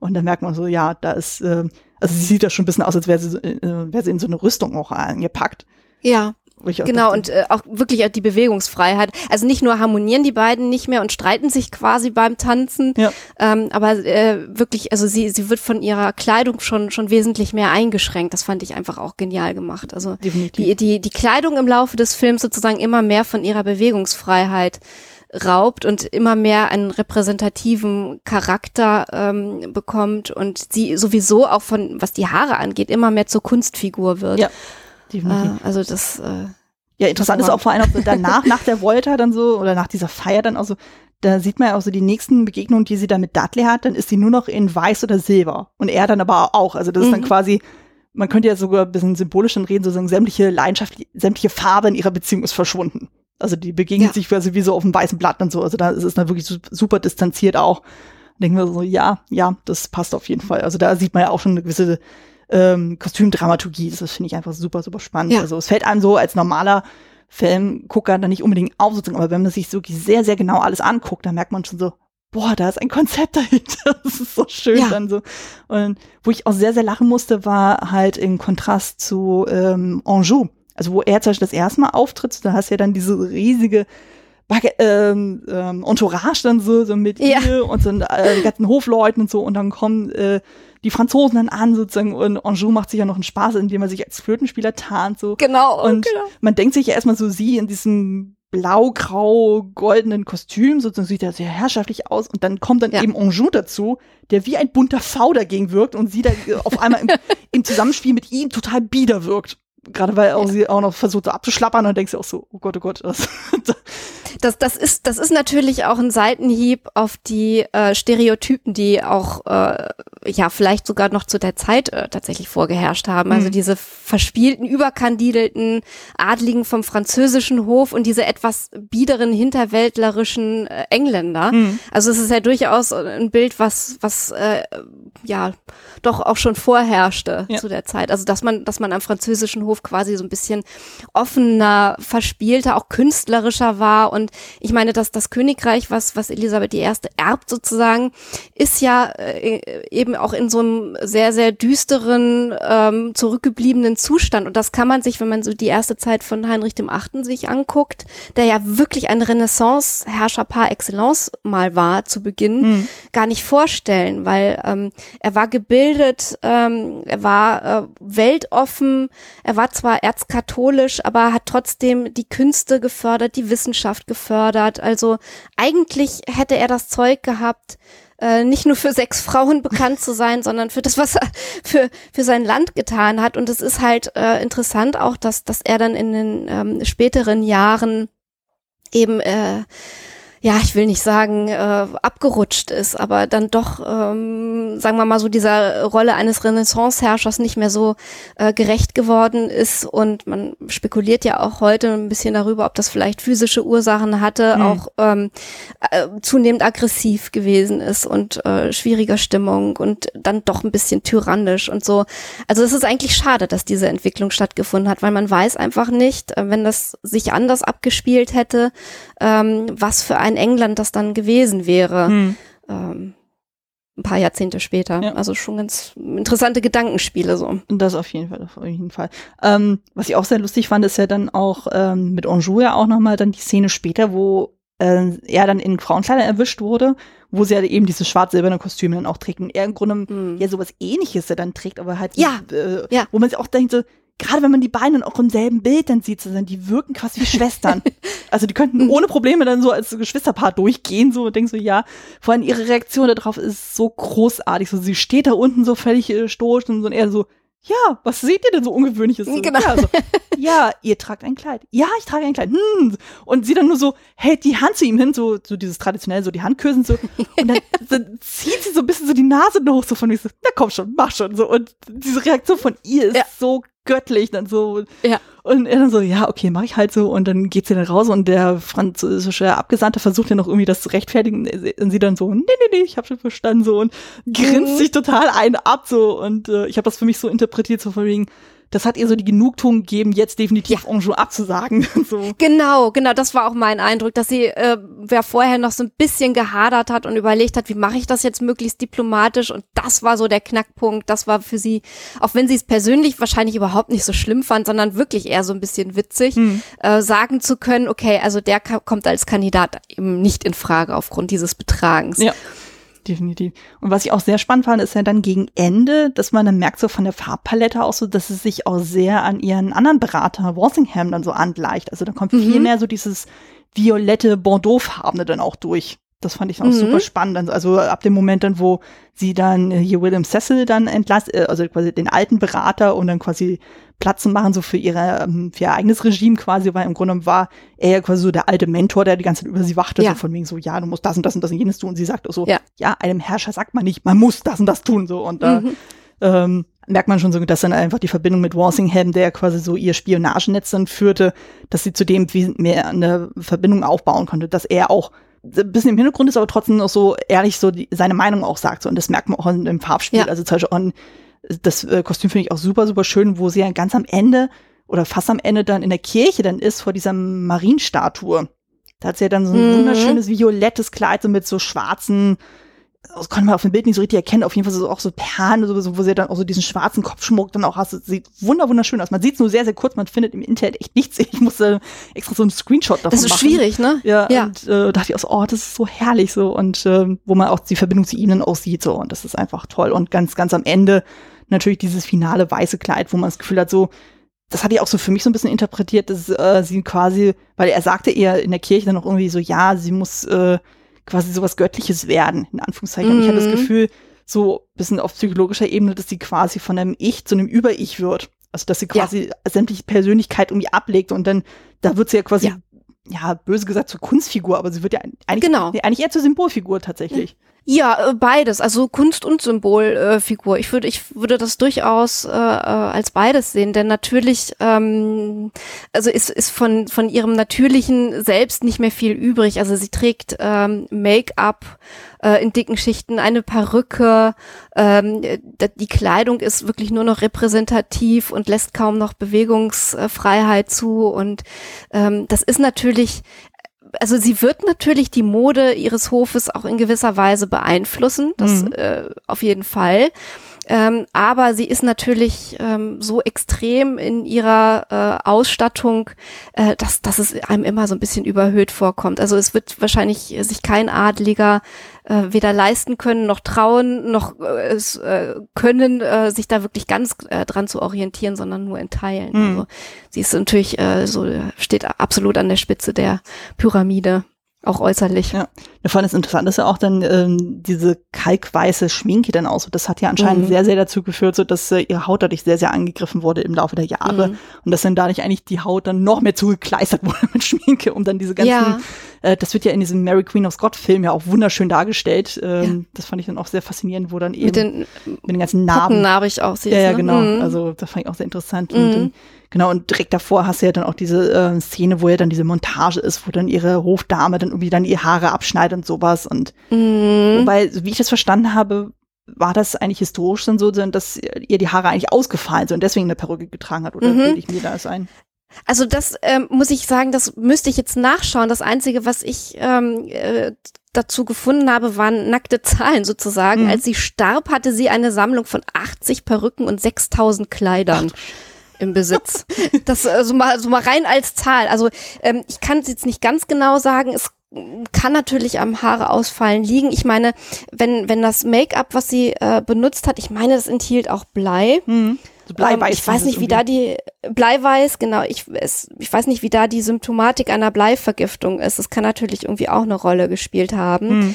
Und dann merkt man so, ja, da ist, äh, also sie sieht ja schon ein bisschen aus, als wäre sie, so, äh, wäre sie in so eine Rüstung auch eingepackt. Ja, genau. Und äh, auch wirklich auch die Bewegungsfreiheit. Also nicht nur harmonieren die beiden nicht mehr und streiten sich quasi beim Tanzen, Ja. ähm, aber äh, wirklich, also sie, sie wird von ihrer Kleidung schon, schon wesentlich mehr eingeschränkt. Das fand ich einfach auch genial gemacht. Also definitiv. die, die, die Kleidung im Laufe des Films sozusagen immer mehr von ihrer Bewegungsfreiheit raubt und immer mehr einen repräsentativen Charakter ähm, bekommt und sie sowieso auch von, was die Haare angeht, immer mehr zur Kunstfigur wird. Ja, definitiv. Äh, also das, äh, Ja, interessant ist auch vor allem auch so danach, nach der Volta dann so, oder nach dieser Feier dann auch so, da sieht man ja auch so die nächsten Begegnungen, die sie da mit Dudley hat, dann ist sie nur noch in weiß oder silber. Und er dann aber auch. Also das ist dann Mhm. quasi, man könnte ja sogar ein bisschen symbolisch dann reden, sozusagen sämtliche Leidenschaft, sämtliche Farbe in ihrer Beziehung ist verschwunden. Also die begegnet Ja. sich quasi wie so auf dem weißen Blatt und so. Also da ist es dann wirklich su- super distanziert auch. Denken wir so, ja, ja, das passt auf jeden Fall. Also da sieht man ja auch schon eine gewisse ähm, Kostümdramaturgie. Das finde ich einfach super, super spannend. Ja. Also es fällt einem so als normaler Filmgucker dann nicht unbedingt auf, sozusagen, aber wenn man sich wirklich sehr, sehr genau alles anguckt, dann merkt man schon so, boah, da ist ein Konzept dahinter. Das ist so schön Ja. dann so. Und wo ich auch sehr, sehr lachen musste, war halt im Kontrast zu ähm, Anjou. Also wo er zum Beispiel das erste Mal auftritt, da hast du ja dann diese riesige ähm, ähm, Entourage dann so, so mit Ja. ihr und so äh, die ganzen Hofleuten und so und dann kommen äh, die Franzosen dann an sozusagen und Anjou macht sich ja noch einen Spaß, indem er sich als Flötenspieler tarnt so genau. und genau. man denkt sich ja erstmal so sie in diesem blau-grau-goldenen Kostüm, sozusagen sieht er sehr herrschaftlich aus und dann kommt dann Ja. eben Anjou dazu, der wie ein bunter V dagegen wirkt und sie dann auf einmal im, im Zusammenspiel mit ihm total bieder wirkt. Gerade weil auch sie auch noch versucht so abzuschlappern und denkst du auch so, oh Gott, oh Gott. Das, Das, das ist, das ist natürlich auch ein Seitenhieb auf die äh, Stereotypen, die auch äh, ja vielleicht sogar noch zu der Zeit äh, tatsächlich vorgeherrscht haben. Also Mhm. diese verspielten, überkandidelten Adligen vom französischen Hof und diese etwas biederen, hinterwäldlerischen äh, Engländer. Mhm. Also es ist ja durchaus ein Bild, was, was äh, ja doch auch schon vorherrschte Ja. zu der Zeit. Also dass man, dass man am französischen Hof quasi so ein bisschen offener, verspielter, auch künstlerischer war. Und ich meine, dass das Königreich, was, was Elisabeth I. erbt sozusagen, ist ja äh, eben auch in so einem sehr, sehr düsteren, ähm, zurückgebliebenen Zustand. Und das kann man sich, wenn man so die erste Zeit von Heinrich dem Achten sich anguckt, der ja wirklich ein Renaissance-Herrscher par excellence mal war zu Beginn, Mhm. gar nicht vorstellen, weil ähm, er war gebildet, ähm, er war äh, weltoffen, er war zwar erzkatholisch, aber hat trotzdem die Künste gefördert, die Wissenschaft gefördert. Also eigentlich hätte er das Zeug gehabt, äh, nicht nur für sechs Frauen bekannt zu sein, sondern für das, was er für, für sein Land getan hat. Und es ist halt äh, interessant auch, dass, dass er dann in den ähm, späteren Jahren eben äh, ja, ich will nicht sagen, äh, abgerutscht ist, aber dann doch, ähm, sagen wir mal so, dieser Rolle eines Renaissance-Herrschers nicht mehr so äh, gerecht geworden ist. Und man spekuliert ja auch heute ein bisschen darüber, ob das vielleicht physische Ursachen hatte, mhm. auch ähm, äh, zunehmend aggressiv gewesen ist und äh, schwieriger Stimmung und dann doch ein bisschen tyrannisch und so. Also es ist eigentlich schade, dass diese Entwicklung stattgefunden hat, weil man weiß einfach nicht, äh, wenn das sich anders abgespielt hätte, ähm, was für ein England das dann gewesen wäre. Hm. Ähm, ein paar Jahrzehnte später. Ja. Also schon ganz interessante Gedankenspiele so. Das auf jeden Fall, auf jeden Fall. Ähm, was ich auch sehr lustig fand, ist ja dann auch ähm, mit Anjou ja auch nochmal dann die Szene später, wo äh, er dann in Frauenkleidern erwischt wurde, wo sie ja eben diese schwarz-silberne Kostüme dann auch trägt. Und er im Grunde mhm. ja sowas ähnliches dann trägt, aber halt, ja, äh, ja. wo man sich auch denkt so, gerade wenn man die beiden auch im selben Bild dann sieht, dann die wirken quasi wie Schwestern. also die könnten mhm. ohne Probleme dann so als Geschwisterpaar durchgehen, so und denkst so, ja, vor allem ihre Reaktion darauf ist so großartig. So, sie steht da unten so völlig äh, stoisch und so und er so, ja, was seht ihr denn so ungewöhnliches? Genau. Ja, so, ja, ihr tragt ein Kleid. Ja, ich trage ein Kleid. Hm. Und sie dann nur so hält die Hand zu ihm hin, so, so dieses traditionell, so die Handküssen so. Und dann, dann zieht sie so ein bisschen so die Nase hoch, so von mir so, na komm schon, mach schon. So. Und diese Reaktion von ihr ist ja. so göttlich dann so. Ja. Und er dann so, ja, okay, mach ich halt so. Und dann geht sie dann raus und der französische Abgesandte versucht ja noch irgendwie das zu rechtfertigen. Und sie dann so, nee, nee, nee, ich hab schon verstanden so und grinst mhm. sich total ein ab so. Und äh, ich habe das für mich so interpretiert, so von wegen, das hat ihr so die Genugtuung gegeben, jetzt definitiv ja. Anjou abzusagen. so. Genau, genau, das war auch mein Eindruck, dass sie, äh, wer vorher noch so ein bisschen gehadert hat und überlegt hat, wie mache ich das jetzt möglichst diplomatisch und das war so der Knackpunkt, das war für sie, auch wenn sie es persönlich wahrscheinlich überhaupt nicht so schlimm fand, sondern wirklich eher so ein bisschen witzig, mhm. äh, sagen zu können, okay, also der kommt als Kandidat eben nicht in Frage aufgrund dieses Betragens. Ja definitiv. Und was ich auch sehr spannend fand, ist ja dann gegen Ende, dass man dann merkt so von der Farbpalette auch so, dass es sich auch sehr an ihren anderen Berater Walsingham dann so angleicht. Also da kommt mhm. viel mehr so dieses violette Bordeaux-farbene dann auch durch. Das fand ich auch mhm. super spannend. Also ab dem Moment dann, wo sie dann hier William Cecil dann entlassen, äh, also quasi den alten Berater und dann quasi Platz zu machen, so für ihre, ähm, für ihr eigenes Regime quasi, weil im Grunde war er ja quasi so der alte Mentor, der die ganze Zeit über sie wachte, ja. so von wegen so, ja, du musst das und das und das und jenes tun. Und sie sagt auch so, ja. ja, einem Herrscher sagt man nicht, man muss das und das tun, so. Und da, mhm. ähm, merkt man schon so, dass dann einfach die Verbindung mit Walsingham, der quasi so ihr Spionagenetz dann führte, dass sie zudem mehr eine Verbindung aufbauen konnte, dass er auch ein bisschen im Hintergrund ist, aber trotzdem noch so ehrlich so die, seine Meinung auch sagt. So. Und das merkt man auch im Farbspiel. Ja. Also zum Beispiel auch das äh, Kostüm finde ich auch super, super schön, wo sie ja ganz am Ende oder fast am Ende dann in der Kirche dann ist vor dieser Marienstatue. Da hat sie ja dann so ein mhm. wunderschönes violettes Kleid so mit so schwarzen das konnte man auf dem Bild nicht so richtig erkennen, auf jeden Fall so auch so Perlen, so, wo sie dann auch so diesen schwarzen Kopfschmuck dann auch hast. Das sieht wunder wunderschön aus. Man sieht es nur sehr, sehr kurz, man findet im Internet echt nichts. Ich musste extra so einen Screenshot davon machen. Das ist machen. schwierig, ne? Ja, ja. und äh, dachte ich auch so, oh, das ist so herrlich so und äh, wo man auch die Verbindung zu ihnen auch sieht so und das ist einfach toll und ganz, ganz am Ende natürlich dieses finale weiße Kleid, wo man das Gefühl hat so, das hatte ich auch so für mich so ein bisschen interpretiert, dass äh, sie quasi, weil er sagte eher in der Kirche dann auch irgendwie so, ja, sie muss äh, quasi sowas Göttliches werden, in Anführungszeichen. Mhm. Und ich hatte das mhm. Gefühl, so ein bisschen auf psychologischer Ebene, dass sie quasi von einem Ich zu einem Über-Ich wird. Also, dass sie quasi ja. sämtliche Persönlichkeit irgendwie ablegt und dann, da wird sie ja quasi, ja. ja, böse gesagt zur Kunstfigur, aber sie wird ja eigentlich, genau. nee, eigentlich eher zur Symbolfigur tatsächlich. Ja, äh, beides, also Kunst und Symbolfigur. Äh, ich würde, ich würde das durchaus äh, äh, als beides sehen, denn natürlich, ähm, also ist, ist von von ihrem natürlichen Selbst nicht mehr viel übrig. Also sie trägt ähm, Make-up äh, in dicken Schichten, eine Perücke, ähm, die Kleidung ist wirklich nur noch repräsentativ und lässt kaum noch Bewegungsfreiheit zu und ähm, das ist natürlich also sie wird natürlich die Mode ihres Hofes auch in gewisser Weise beeinflussen, das mhm. äh, auf jeden Fall. Ähm, aber sie ist natürlich ähm, so extrem in ihrer äh, Ausstattung, äh, dass, dass es einem immer so ein bisschen überhöht vorkommt. Also es wird wahrscheinlich sich kein Adliger äh, weder leisten können noch trauen noch äh, es äh, können, äh, sich da wirklich ganz äh, dran zu orientieren, sondern nur in Teilen. Mhm. Also sie ist natürlich äh, so steht absolut an der Spitze der Pyramide. Auch äußerlich. Ja. Ja, vor allem das Interessante ist ja auch dann ähm, diese kalkweiße Schminke dann aus. Das hat ja anscheinend Mhm. sehr, sehr dazu geführt, so dass äh, ihre Haut dadurch sehr, sehr angegriffen wurde im Laufe der Jahre. Mhm. Und dass dann dadurch eigentlich die Haut dann noch mehr zugekleistert wurde mit Schminke, um dann diese ganzen, Ja. äh, das wird ja in diesem Mary Queen of Scott Film ja auch wunderschön dargestellt. Ähm, Das fand ich dann auch sehr faszinierend, wo dann eben Mit den mit den ganzen Narben. Pockennarbig aussieht. Ja, ja, genau. Mhm. Also das fand ich auch sehr interessant. Mhm. Und dann, genau, und direkt davor hast du ja dann auch diese äh, Szene, wo ja dann diese Montage ist, wo dann ihre Hofdame dann irgendwie dann ihre Haare abschneidet und sowas. Und Mhm. wobei, so wie ich das verstanden habe, war das eigentlich historisch dann so, dass ihr die Haare eigentlich ausgefallen sind und deswegen eine Perücke getragen hat. Oder Mhm. bilde ich mir das ein? Also das ähm, muss ich sagen, das müsste ich jetzt nachschauen. Das Einzige, was ich ähm, äh, dazu gefunden habe, waren nackte Zahlen sozusagen. Mhm. Als sie starb, hatte sie eine Sammlung von 80 Perücken und 6000 Kleidern. Im Besitz. Das also mal so mal rein als Zahl. Also ähm, ich kann es jetzt nicht ganz genau sagen. Es kann natürlich am Haare ausfallen liegen. Ich meine, wenn wenn das Make-up, was sie äh, benutzt hat, ich meine, das enthielt auch Blei. Hm. So Bleiweiß Ähm, ich weiß nicht, wie da die Bleiweiß, genau, ich, es, ich weiß nicht, wie da die Symptomatik einer Bleivergiftung ist. Das kann natürlich irgendwie auch eine Rolle gespielt haben. Hm.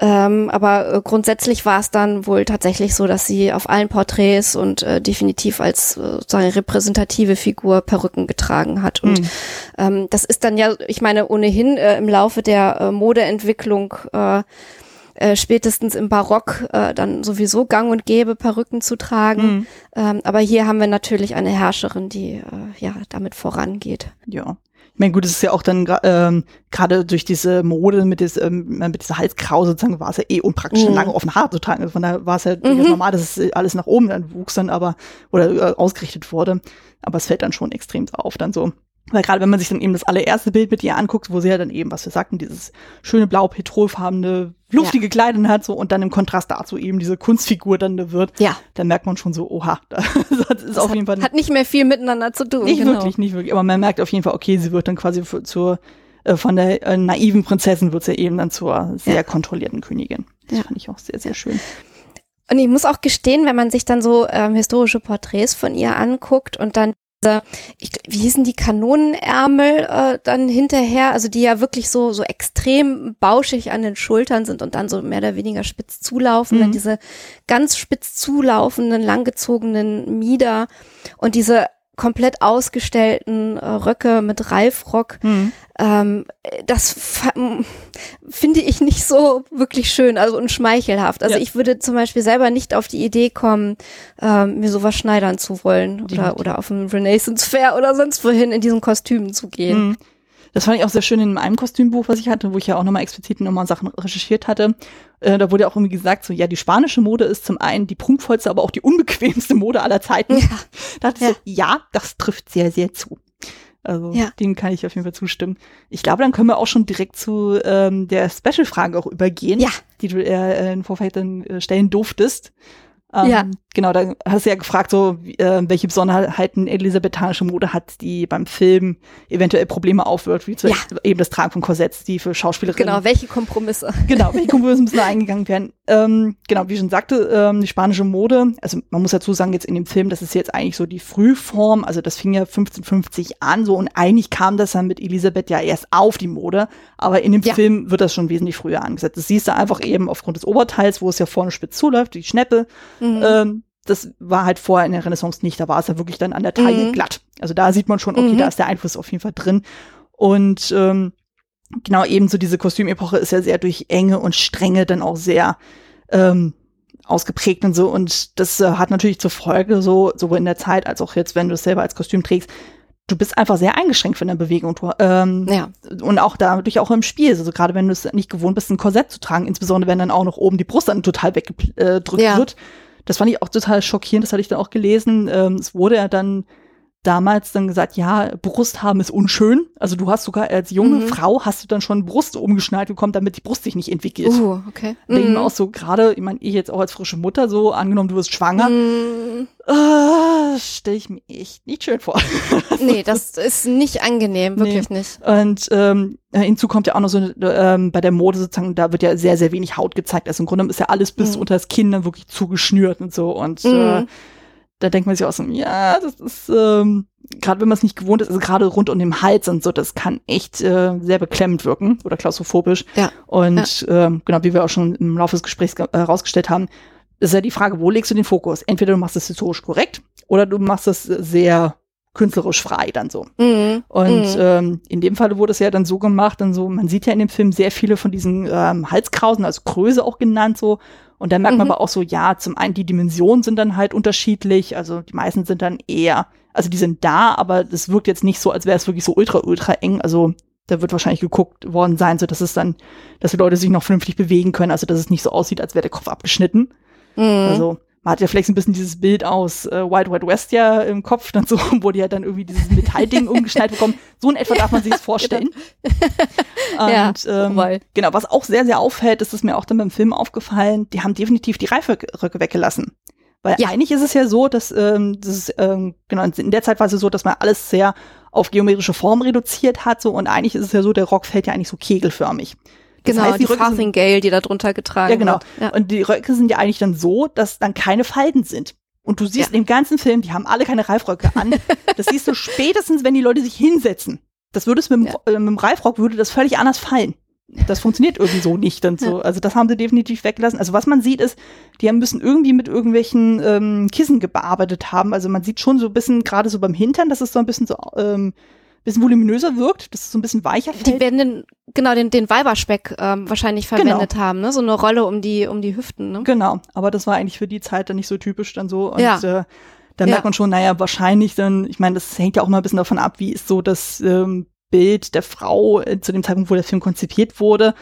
Ähm, aber äh, grundsätzlich war es dann wohl tatsächlich so, dass sie auf allen Porträts und äh, definitiv als äh, sozusagen repräsentative Figur Perücken getragen hat. Und Hm. ähm, das ist dann ja, ich meine, ohnehin äh, im Laufe der äh, Modeentwicklung äh, spätestens im Barock äh, dann sowieso gang und gäbe, Perücken zu tragen. Hm. Ähm, aber hier haben wir natürlich eine Herrscherin, die äh, ja damit vorangeht. Ja. Ich meine, gut, es ist ja auch dann ähm, gerade durch diese Mode mit, dis, ähm, mit dieser Halskrause sozusagen war es ja eh unpraktisch, Mhm. lange offene Haare zu tragen. Also von daher war es ja Mhm. normal, dass es alles nach oben dann wuchs dann aber oder äh, ausgerichtet wurde. Aber es fällt dann schon extrem auf dann so. Weil gerade wenn man sich dann eben das allererste Bild mit ihr anguckt, wo sie ja dann eben, was wir sagten, dieses schöne blau petrolfarbene, luftige Kleidung hat so und dann im Kontrast dazu eben diese Kunstfigur dann da wird, Ja, dann merkt man schon so, oha, das ist auf hat, jeden Fall hat nicht mehr viel miteinander zu tun. nicht genau. wirklich, nicht wirklich. Aber man merkt auf jeden Fall, okay, sie wird dann quasi für, zur, äh, von der äh, naiven Prinzessin wird sie eben dann zur sehr Ja. kontrollierten Königin. Das Ja. fand ich auch sehr, sehr schön. Und ich muss auch gestehen, wenn man sich dann so ähm, historische Porträts von ihr anguckt und dann ich, wie hießen die Kanonenärmel äh, dann hinterher, also die ja wirklich so so extrem bauschig an den Schultern sind und dann so mehr oder weniger spitz zulaufen, dann Mhm. diese ganz spitz zulaufenden, langgezogenen Mieder und diese komplett ausgestellten äh, Röcke mit Reifrock, ähm, das finde ich nicht so wirklich schön, also und schmeichelhaft. Also Ja. ich würde zum Beispiel selber nicht auf die Idee kommen, ähm, mir sowas schneidern zu wollen oder, oder auf ein Renaissance Fair oder sonst wohin in diesen Kostümen zu gehen. Mhm. Das fand ich auch sehr schön in einem Kostümbuch, was ich hatte, wo ich ja auch nochmal explizit nochmal Sachen recherchiert hatte. Äh, da wurde ja auch irgendwie gesagt, so ja, die spanische Mode ist zum einen die prunkvollste, aber auch die unbequemste Mode aller Zeiten. Ja. Da dachte ich so, ja, das trifft sehr, sehr zu. Also Ja. dem kann ich auf jeden Fall zustimmen. Ich glaube, dann können wir auch schon direkt zu ähm, der Special-Frage auch übergehen, Ja. die du äh, in Vorfeld dann äh, stellen durftest. Ähm, Ja. Genau, da hast du ja gefragt, so äh, welche Besonderheiten elisabethanische Mode hat, die beim Film eventuell Probleme aufwirft, wie zum Ja. Beispiel eben das Tragen von Korsetts, die für Schauspielerinnen Genau, welche Kompromisse? Genau, welche Kompromisse müssen da eingegangen werden? Ähm, genau, wie ich schon sagte, ähm, die spanische Mode, also man muss dazu sagen, jetzt in dem Film, das ist jetzt eigentlich so die Frühform, also das fing ja 1550 an so und eigentlich kam das dann mit Elisabeth ja erst auf die Mode, aber in dem Ja. Film wird das schon wesentlich früher angesetzt. Das siehst du einfach eben aufgrund des Oberteils, wo es ja vorne spitz zuläuft, die Schneppe, Mhm. Ähm, das war halt vorher in der Renaissance nicht, da war es ja wirklich dann an der Taille Mhm. glatt. Also da sieht man schon, okay, Mhm. da ist der Einfluss auf jeden Fall drin. Und ähm, genau ebenso diese Kostümepoche ist ja sehr durch Enge und Strenge dann auch sehr ähm, ausgeprägt und so. Und das äh, hat natürlich zur Folge, so sowohl in der Zeit als auch jetzt, wenn du es selber als Kostüm trägst, du bist einfach sehr eingeschränkt von der Bewegung. Ähm, ja. und auch dadurch auch im Spiel. Also gerade wenn du es nicht gewohnt bist, ein Korsett zu tragen, insbesondere wenn dann auch noch oben die Brust dann total weggedrückt Ja. wird. Das fand ich auch total schockierend, das hatte ich dann auch gelesen. Ähm, es wurde ja dann damals dann gesagt, ja, Brust haben ist unschön. Also du hast sogar als junge Mhm. Frau hast du dann schon Brust umgeschnallt bekommen, damit die Brust sich nicht entwickelt. Uh, okay. Denke ich Mhm. auch so, gerade, ich meine, ich jetzt auch als frische Mutter so, angenommen, du wirst schwanger, Mhm. Äh, stelle ich mir echt nicht schön vor. Nee, das ist nicht angenehm, wirklich nicht. Und ähm, hinzu kommt ja auch noch so ähm, bei der Mode sozusagen, da wird ja sehr, sehr wenig Haut gezeigt. Also im Grunde ist ja alles bis Mhm. unter das Kinn dann wirklich zugeschnürt und so. Und äh, Mhm. da denkt man sich auch so, ja, das ist, ähm, gerade wenn man es nicht gewohnt ist, also gerade rund um den Hals und so, das kann echt äh, sehr beklemmend wirken oder klaustrophobisch. Ja. Und ja. Ähm, genau, wie wir auch schon im Laufe des Gesprächs herausgestellt äh, haben, ist ja die Frage, wo legst du den Fokus? Entweder du machst es historisch korrekt oder du machst es sehr künstlerisch frei dann so. Mhm. Und mhm. Ähm, in dem Fall wurde es ja dann so gemacht, dann so, man sieht ja in dem Film sehr viele von diesen ähm, Halskrausen, also Kröse auch genannt so. Und dann merkt man mhm. aber auch so, ja, zum einen die Dimensionen sind dann halt unterschiedlich, also die meisten sind dann eher, also die sind da, aber das wirkt jetzt nicht so, als wäre es wirklich so ultra, ultra eng. Also da wird wahrscheinlich geguckt worden sein, so dass es dann, dass die Leute sich noch vernünftig bewegen können, also dass es nicht so aussieht, als wäre der Kopf abgeschnitten. Mhm. Also man hat ja vielleicht ein bisschen dieses Bild aus äh, Wild Wild West ja im Kopf, dann so, wo die ja dann irgendwie dieses Metallding umgeschneit bekommen. So in etwa darf man sich das vorstellen. Genau. Und ja, ähm, genau, was auch sehr, sehr auffällt, ist es mir auch dann beim Film aufgefallen, die haben definitiv die Reifröcke weggelassen. Weil ja. eigentlich ist es ja so, dass ähm, das ist, ähm, genau, in der Zeit war es so, dass man alles sehr auf geometrische Form reduziert hat so und eigentlich ist es ja so, der Rock fällt ja eigentlich so kegelförmig. Das genau, heißt, die, die Farthingale, die da drunter getragen Ja, genau. Wird. Ja. Und die Röcke sind ja eigentlich dann so, dass dann keine Falten sind. Und du siehst ja. im ganzen Film, die haben alle keine Reifröcke an. das siehst du spätestens, wenn die Leute sich hinsetzen. Das würde es mit, ja. äh, mit dem Reifrock würde das völlig anders fallen. Das funktioniert irgendwie so nicht und so. Also das haben sie definitiv weggelassen. Also was man sieht ist, die haben müssen irgendwie mit irgendwelchen ähm, Kissen gearbeitet haben. Also man sieht schon so ein bisschen, gerade so beim Hintern, dass es so ein bisschen so ähm, bisschen voluminöser wirkt, dass es so ein bisschen weicher fällt. Die werden den, genau, den, den Weiberspeck ähm, wahrscheinlich genau. verwendet genau. haben, ne? So eine Rolle um die, um die Hüften, ne? Genau, aber das war eigentlich für die Zeit dann nicht so typisch dann so. Und ja. äh, da merkt ja. man schon, naja, wahrscheinlich dann, ich meine, das hängt ja auch mal ein bisschen davon ab, wie ist so das ähm, Bild der Frau äh, zu dem Zeitpunkt, wo der Film konzipiert wurde.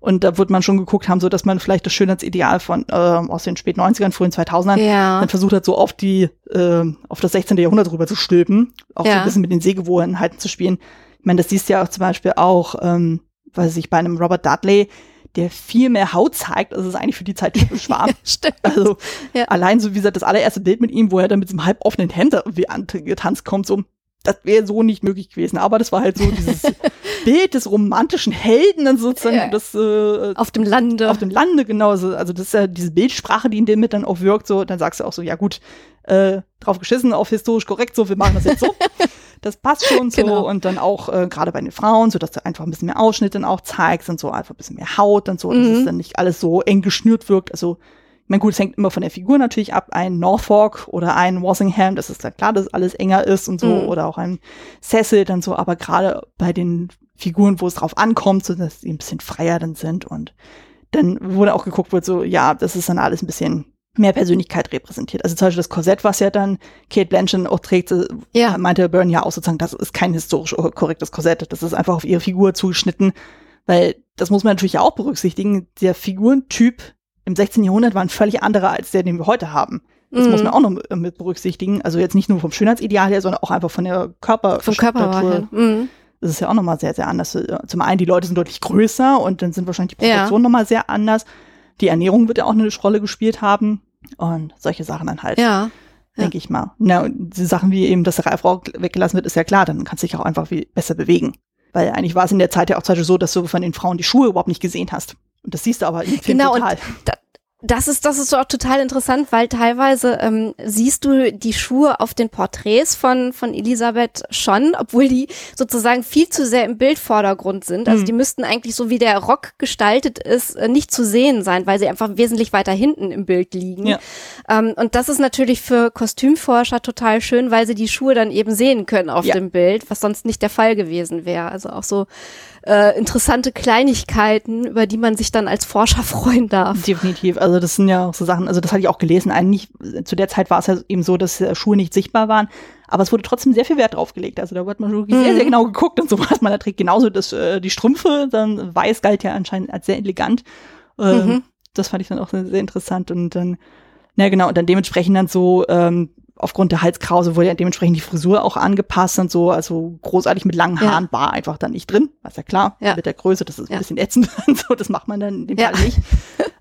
Und da wird man schon geguckt haben, so dass man vielleicht das Schönheitsideal von äh, aus den späten 90ern, frühen 2000ern ja. dann versucht hat, so auf die äh, auf das 16. Jahrhundert rüber zu stülpen, auch ja. so ein bisschen mit den Sehgewohnheiten zu spielen. Ich meine, das siehst du ja auch zum Beispiel auch, ähm, weiß ich, bei einem Robert Dudley, der viel mehr Haut zeigt, als es eigentlich für die Zeit typisch war. Stimmt. Also ja. allein so wie gesagt, das allererste Bild mit ihm, wo er dann mit diesem halb offenen Hemd irgendwie angetanzt kommt, so das wäre so nicht möglich gewesen. Aber das war halt so dieses Bild des romantischen Helden dann sozusagen ja. das äh, auf dem Lande. Auf dem Lande, genau. Also, also das ist ja diese Bildsprache, die in dem mit dann auch wirkt. So, dann sagst du auch so, ja gut, äh, drauf geschissen, auf historisch korrekt, so, wir machen das jetzt so. das passt schon so. Genau. Und dann auch äh, gerade bei den Frauen, so dass du einfach ein bisschen mehr Ausschnitt dann auch zeigst und so einfach ein bisschen mehr Haut und so, dass mhm. es dann nicht alles so eng geschnürt wirkt. Also ich meine, gut, es hängt immer von der Figur natürlich ab. Ein Norfolk oder ein Walsingham, das ist dann klar, dass alles enger ist und so. Mhm. Oder auch ein Cecil dann so. Aber gerade bei den Figuren, wo es drauf ankommt, so dass die ein bisschen freier dann sind. Und dann wurde auch geguckt, wird so, ja, das ist dann alles ein bisschen mehr Persönlichkeit repräsentiert. Also zum Beispiel das Korsett, was ja dann Kate Blanchett auch trägt, äh, ja. meinte Byrne ja auch sozusagen, das ist kein historisch korrektes Korsett. Das ist einfach auf ihre Figur zugeschnitten. Weil das muss man natürlich auch berücksichtigen. Der Figurentyp im 16. Jahrhundert war ein völlig anderer als der, den wir heute haben. Das mhm. muss man auch noch mit berücksichtigen. Also jetzt nicht nur vom Schönheitsideal her, sondern auch einfach von der Körper. Vom Körper her. Mhm. Das ist ja auch nochmal sehr, sehr anders. Zum einen, die Leute sind deutlich größer und dann sind wahrscheinlich die Proportionen ja. nochmal sehr anders. Die Ernährung wird ja auch eine Rolle gespielt haben und solche Sachen dann halt. Ja. Denke ja. ich mal. Na, und die Sachen wie eben, dass der Reifrock weggelassen wird, ist ja klar, dann kannst du dich auch einfach viel besser bewegen. Weil eigentlich war es in der Zeit ja auch zum Beispiel so, dass du von den Frauen die Schuhe überhaupt nicht gesehen hast. Und das siehst du aber im Film genau, total. Und da, das ist, das ist auch total interessant, weil teilweise ähm, siehst du die Schuhe auf den Porträts von, von Elisabeth schon, obwohl die sozusagen viel zu sehr im Bildvordergrund sind. Also mhm. die müssten eigentlich so wie der Rock gestaltet ist, äh, nicht zu sehen sein, weil sie einfach wesentlich weiter hinten im Bild liegen. Ja. Ähm, und das ist natürlich für Kostümforscher total schön, weil sie die Schuhe dann eben sehen können auf ja. dem Bild, was sonst nicht der Fall gewesen wäre. Also auch so äh, interessante Kleinigkeiten, über die man sich dann als Forscher freuen darf. Definitiv. Also das sind ja auch so Sachen, also das hatte ich auch gelesen. Eigentlich, zu der Zeit war es ja eben so, dass äh, Schuhe nicht sichtbar waren. Aber es wurde trotzdem sehr viel Wert drauf gelegt. Also da wird man wirklich mhm. sehr, sehr genau geguckt und so was. Man trägt genauso das, äh, die Strümpfe, dann weiß galt ja anscheinend als sehr elegant. Äh, mhm. Das fand ich dann auch sehr, sehr interessant. Und dann, na genau, und dann dementsprechend dann so ähm, aufgrund der Halskrause wurde ja dementsprechend die Frisur auch angepasst und so. Also großartig mit langen Haaren ja. war einfach dann nicht drin. Was ja klar, ja. mit der Größe, das ist ja. ein bisschen ätzend und so, das macht man dann in dem Fall nicht.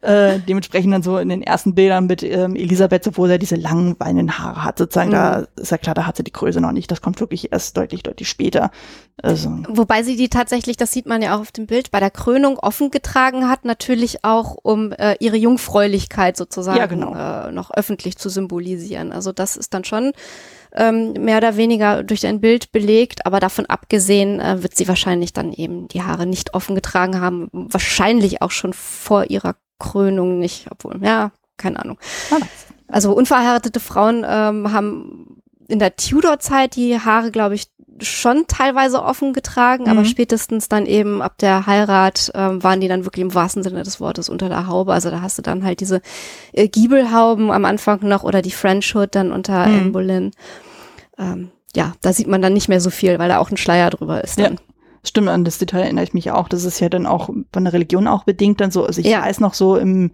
äh, dementsprechend dann so in den ersten Bildern mit ähm, Elisabeth, obwohl er diese langen, weinenden Haare hat, sozusagen, mhm. da ist ja klar, da hat sie die Größe noch nicht. Das kommt wirklich erst deutlich, deutlich später. Also. Wobei sie die tatsächlich, das sieht man ja auch auf dem Bild, bei der Krönung offen getragen hat, natürlich auch, um äh, ihre Jungfräulichkeit sozusagen genau. äh, noch öffentlich zu symbolisieren. Also das ist ist dann schon ähm, mehr oder weniger durch ein Bild belegt, aber davon abgesehen äh, wird sie wahrscheinlich dann eben die Haare nicht offen getragen haben, wahrscheinlich auch schon vor ihrer Krönung nicht, obwohl, ja, keine Ahnung. Also unverheiratete Frauen ähm, haben in der Tudor-Zeit die Haare, glaube ich, schon teilweise offen getragen, mhm. aber spätestens dann eben ab der Heirat ähm, waren die dann wirklich im wahrsten Sinne des Wortes unter der Haube. Also da hast du dann halt diese äh, Giebelhauben am Anfang noch oder die French Hood dann unter mhm. Anne Boleyn. Ähm, ja, da sieht man dann nicht mehr so viel, weil da auch ein Schleier drüber ist. Dann. Ja. Stimmt, an das Detail erinnere ich mich auch. Das ist ja dann auch von der Religion auch bedingt dann so. Also ich ja. weiß noch so im,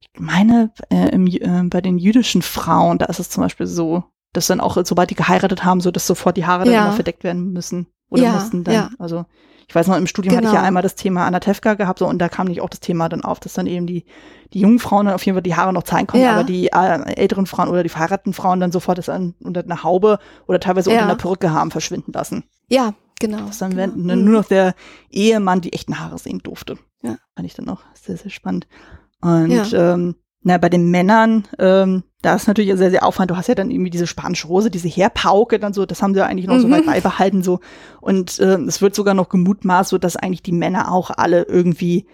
ich meine, äh, im, äh, bei den jüdischen Frauen, da ist es zum Beispiel so, dass dann auch, sobald die geheiratet haben, so dass sofort die Haare dann immer verdeckt werden müssen. Oder ja, mussten dann. Ja. Also ich weiß noch, im Studium genau. hatte ich ja genau. einmal das Thema Anatevka gehabt, so, und da kam nicht auch das Thema dann auf, dass dann eben die, die jungen Frauen dann auf jeden Fall die Haare noch zeigen konnten, ja. aber die äh, älteren Frauen oder die verheirateten Frauen dann sofort das an, unter einer Haube oder teilweise unter einer Perücke haben verschwinden lassen. Ja, genau. Dass dann genau. nur noch der Ehemann die echten Haare sehen durfte. Ja. Fand ich dann auch sehr, sehr spannend. Und ja. ähm, na, bei den Männern, ähm, da ist natürlich sehr, sehr Aufwand. Du hast ja dann irgendwie diese spanische Rose, diese Heerpauke dann so, das haben sie ja eigentlich noch mhm. so weit beibehalten so. Und äh, es wird sogar noch gemutmaßt, so dass eigentlich die Männer auch alle irgendwie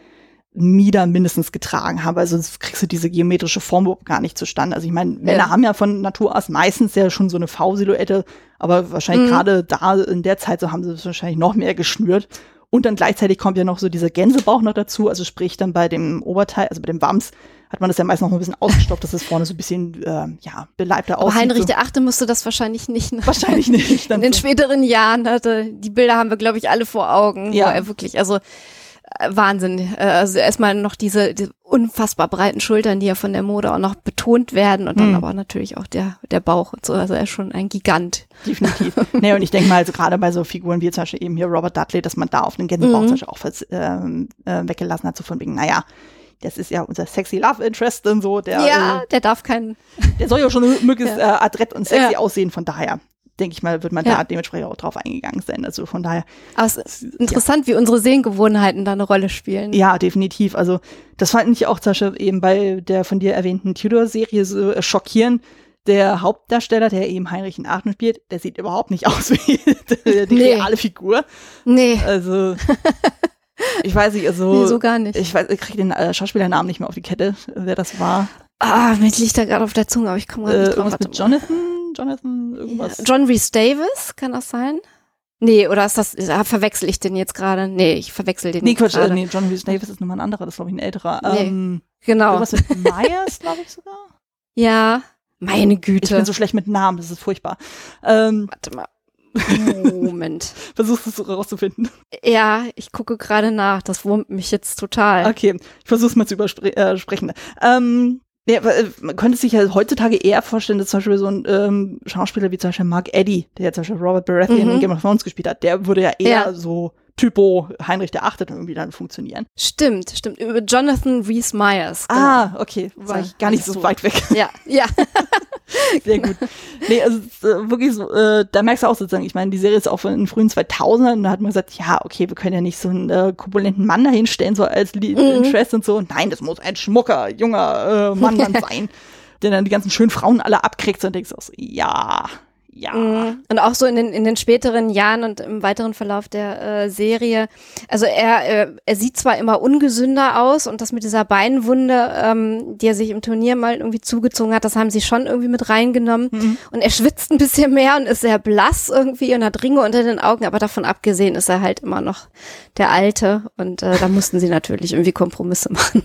Mieder mindestens getragen haben. Also sonst kriegst du diese geometrische Form überhaupt gar nicht zustande. Also ich meine, ja. Männer haben ja von Natur aus meistens ja schon so eine V-Silhouette, aber wahrscheinlich mhm. gerade da in der Zeit so haben sie es wahrscheinlich noch mehr geschnürt. Und dann gleichzeitig kommt ja noch so dieser Gänsebauch noch dazu, also sprich dann bei dem Oberteil, also bei dem Wams, hat man das ja meist noch ein bisschen ausgestopft, dass es vorne so ein bisschen, äh, ja, beleibter aussieht. Aber Heinrich so. der Achte musste das wahrscheinlich nicht. Ne? Wahrscheinlich nicht. In den späteren Jahren hatte, die Bilder haben wir, glaube ich, alle vor Augen. Ja. Wo er wirklich, also, äh, Wahnsinn. Äh, also erstmal noch diese, diese unfassbar breiten Schultern, die ja von der Mode auch noch betont werden und dann mhm. aber natürlich auch der, der Bauch und so. Also er ist schon ein Gigant. Definitiv. nee, und ich denke mal, also gerade bei so Figuren wie zum Beispiel eben hier Robert Dudley, dass man da auf den Gänsebauch mhm. auch ähm, äh, weggelassen hat, so von wegen, naja, das ist ja unser sexy Love Interest und so. Der, ja, äh, der darf keinen. Der soll ja schon möglichst ja. äh, adrett und sexy ja. aussehen, von daher denke ich mal, wird man ja. da dementsprechend auch drauf eingegangen sein. Also von daher. Aber es ist interessant, ja. wie unsere Sehgewohnheiten da eine Rolle spielen. Ja, definitiv. Also das fand ich auch Beispiel eben bei der von dir erwähnten Tudor-Serie so äh, schockierend. Der Hauptdarsteller, der eben Heinrich in Aachen spielt, der sieht überhaupt nicht aus wie die, die nee. reale Figur. Nee. Also Ich weiß nicht, also. Nee, so gar nicht. Ich weiß, ich kriege den äh, Schauspielernamen nicht mehr auf die Kette, wer das war. Ah, mir liegt da gerade auf der Zunge, aber ich komme gerade äh, nicht drauf. Irgendwas mit Jonathan? Jonathan, irgendwas? John Reese Davis, kann das sein? Nee, oder ist das, äh, verwechsel ich den jetzt gerade? Nee, ich verwechsel den nee, Quatsch, äh, nee, John Reese Davis ist nochmal ein anderer, das ist glaube ich ein älterer. Nee, ähm, genau. Irgendwas mit Myers, glaube ich sogar. Ja, meine Güte. Ich bin so schlecht mit Namen, das ist furchtbar. Ähm, Warte mal. Moment. Versuchst du es rauszufinden? Ja, ich gucke gerade nach. Das wurmt mich jetzt total. Okay, ich versuche es mal zu übersprechen. Äh, ähm, ja, äh, man könnte sich ja heutzutage eher vorstellen, dass zum Beispiel so ein ähm, Schauspieler wie zum Beispiel Mark Eddy, der zum Beispiel Robert Baratheon mhm. in Game of Thrones gespielt hat, der würde ja eher ja. so Typo Heinrich der Achte irgendwie dann funktionieren. Stimmt, stimmt. Über Jonathan Rhys Myers. Genau. Ah, okay. War ich gar nicht so, so weit weg. Ja, ja. Sehr gut. Nee, also äh, wirklich so, äh, da merkst du auch sozusagen, ich meine, die Serie ist auch von den frühen 2000ern und da hat man gesagt, ja, okay, wir können ja nicht so einen äh, korpulenten Mann dahinstellen, so als Lead mhm. Interest und so. Nein, das muss ein schmucker, junger äh, Mann dann sein, der dann die ganzen schönen Frauen alle abkriegt und denkst auch so, ja, ja. Mhm. Und auch so in den, in den späteren Jahren und im weiteren Verlauf der äh, Serie. Also er, äh, er sieht zwar immer ungesünder aus und das mit dieser Beinwunde, ähm, die er sich im Turnier mal irgendwie zugezogen hat, das haben sie schon irgendwie mit reingenommen. Mhm. Und er schwitzt ein bisschen mehr und ist sehr blass irgendwie und hat Ringe unter den Augen, aber davon abgesehen ist er halt immer noch der Alte und äh, da mussten sie natürlich irgendwie Kompromisse machen.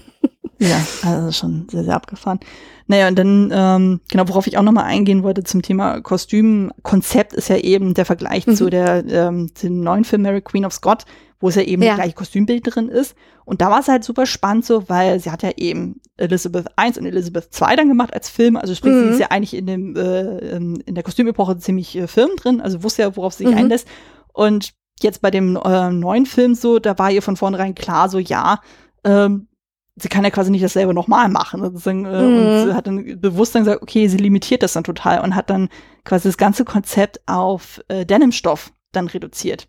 Ja, also schon sehr, sehr abgefahren. Naja, und dann, ähm, genau, worauf ich auch nochmal eingehen wollte zum Thema Kostümkonzept, ist ja eben der Vergleich mhm. zu der ähm, dem neuen Film Mary Queen of Scott, wo es ja eben ja. gleiche Kostümbild drin ist. Und da war es halt super spannend so, weil sie hat ja eben Elizabeth I und Elizabeth II dann gemacht als Film. Also sprich, mhm. sie ist ja eigentlich in dem äh, in der Kostümepoche ziemlich äh, firm drin, also wusste ja, worauf sie sich mhm. einlässt. Und jetzt bei dem äh, neuen Film so, da war ihr von vornherein klar so, ja, ähm, sie kann ja quasi nicht dasselbe nochmal machen. Sozusagen, äh, mhm. Und sie hat dann bewusst dann gesagt, okay, sie limitiert das dann total und hat dann quasi das ganze Konzept auf äh, Denimstoff dann reduziert.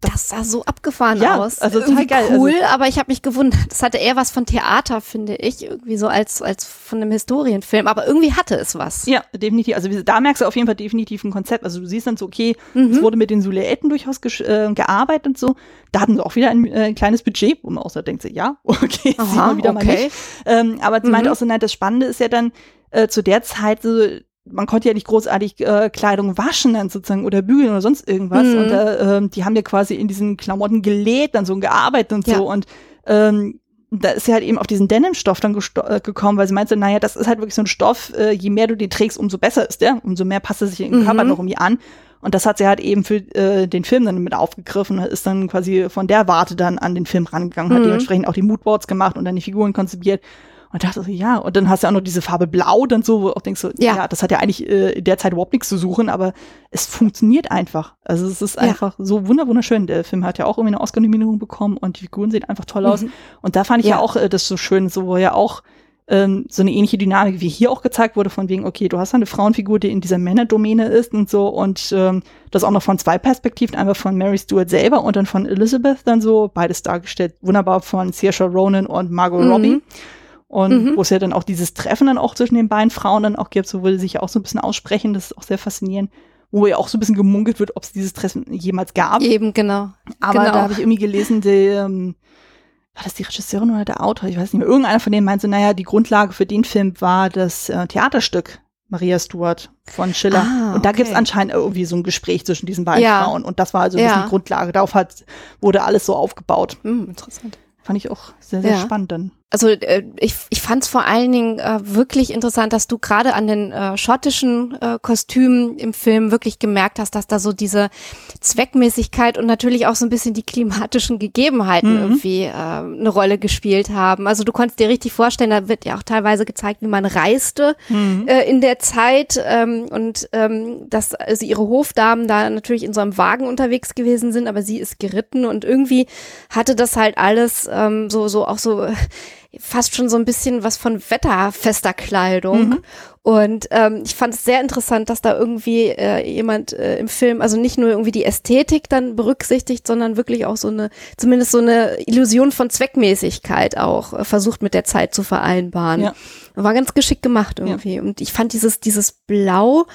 Das sah so abgefahren Ja, aus. also total Irgendwie geil. cool, aber ich habe mich gewundert. Das hatte eher was von Theater, finde ich, irgendwie so als als von einem Historienfilm. Aber irgendwie hatte es was. Ja, definitiv. Also da merkst du auf jeden Fall definitiv ein Konzept. Also du siehst dann so, okay, es Mhm. wurde mit den Silhouetten durchaus äh, gearbeitet und so. Da hatten sie auch wieder ein äh, kleines Budget, wo man auch so denkt, so, ja, okay, das sieht man wieder mal nicht. Ähm, aber sie Mhm. meinte auch so, nein, das Spannende ist ja dann äh, zu der Zeit so, man konnte ja nicht großartig äh, Kleidung waschen dann sozusagen oder bügeln oder sonst irgendwas. Mhm. Und äh, ähm, die haben ja quasi in diesen Klamotten gelegt, dann so gearbeitet und Ja. so. Und ähm, da ist sie halt eben auf diesen Denim-Stoff dann äh, gekommen, weil sie meinte, naja, das ist halt wirklich so ein Stoff, äh, je mehr du den trägst, umso besser ist der, umso mehr passt er sich in den Mhm. Körper noch irgendwie an. Und das hat sie halt eben für äh, den Film dann mit aufgegriffen, ist dann quasi von der Warte dann an den Film rangegangen, hat Mhm. dementsprechend auch die Moodboards gemacht und dann die Figuren konzipiert. Und dachte so, ja, und dann hast du auch noch diese Farbe Blau dann so, wo du auch denkst so, ja, Ja. das hat ja eigentlich äh, in der Zeit überhaupt nichts zu suchen, aber es funktioniert einfach. Also es ist Ja. einfach so wunder wunderschön. Der Film hat ja auch irgendwie eine Oscar-Nominierung bekommen und die Figuren sehen einfach toll aus. Mhm. Und da fand ich ja, Ja. auch äh, das so schön, so wo ja auch ähm, so eine ähnliche Dynamik wie hier auch gezeigt wurde, von wegen, okay, du hast eine Frauenfigur, die in dieser Männerdomäne ist und so und ähm, das auch noch von zwei Perspektiven, einmal von Mary Stuart selber und dann von Elizabeth dann so, beides dargestellt, wunderbar von Saoirse Ronan und Margot Mhm. Robbie. Und Mhm. wo es ja dann auch dieses Treffen dann auch zwischen den beiden Frauen dann auch gibt, so wo sie sich ja auch so ein bisschen aussprechen, das ist auch sehr faszinierend. Wo ja auch so ein bisschen gemunkelt wird, ob es dieses Treffen jemals gab. Eben, genau. Aber genau. da habe ich irgendwie gelesen, die, ähm, war das die Regisseurin oder der Autor? Ich weiß nicht mehr. Irgendeiner von denen meinte, naja, die Grundlage für den Film war das äh, Theaterstück Maria Stuart von Schiller. Ah, und da gibt's okay. anscheinend irgendwie so ein Gespräch zwischen diesen beiden Ja. Frauen. Und das war also ein bisschen Ja. die Grundlage. Darauf hat, wurde alles so aufgebaut. Hm, interessant. Fand ich auch sehr, sehr Ja. spannend dann. Also äh, ich, ich fand es vor allen Dingen äh, wirklich interessant, dass du gerade an den äh, schottischen äh, Kostümen im Film wirklich gemerkt hast, dass da so diese Zweckmäßigkeit und natürlich auch so ein bisschen die klimatischen Gegebenheiten Mhm. irgendwie äh, eine Rolle gespielt haben. Also du konntest dir richtig vorstellen, da wird ja auch teilweise gezeigt, wie man reiste äh, in der Zeit ähm, und ähm, dass also ihre Hofdamen da natürlich in so einem Wagen unterwegs gewesen sind, aber sie ist geritten und irgendwie hatte das halt alles ähm, so so auch so fast schon so ein bisschen was von wetterfester Kleidung. Mhm. Und ähm, ich fand es sehr interessant, dass da irgendwie äh, jemand äh, im Film, also nicht nur irgendwie die Ästhetik dann berücksichtigt, sondern wirklich auch so eine, zumindest so eine Illusion von Zweckmäßigkeit auch äh, versucht mit der Zeit zu vereinbaren. Ja. War ganz geschickt gemacht irgendwie. Und ich fand dieses, dieses Blau,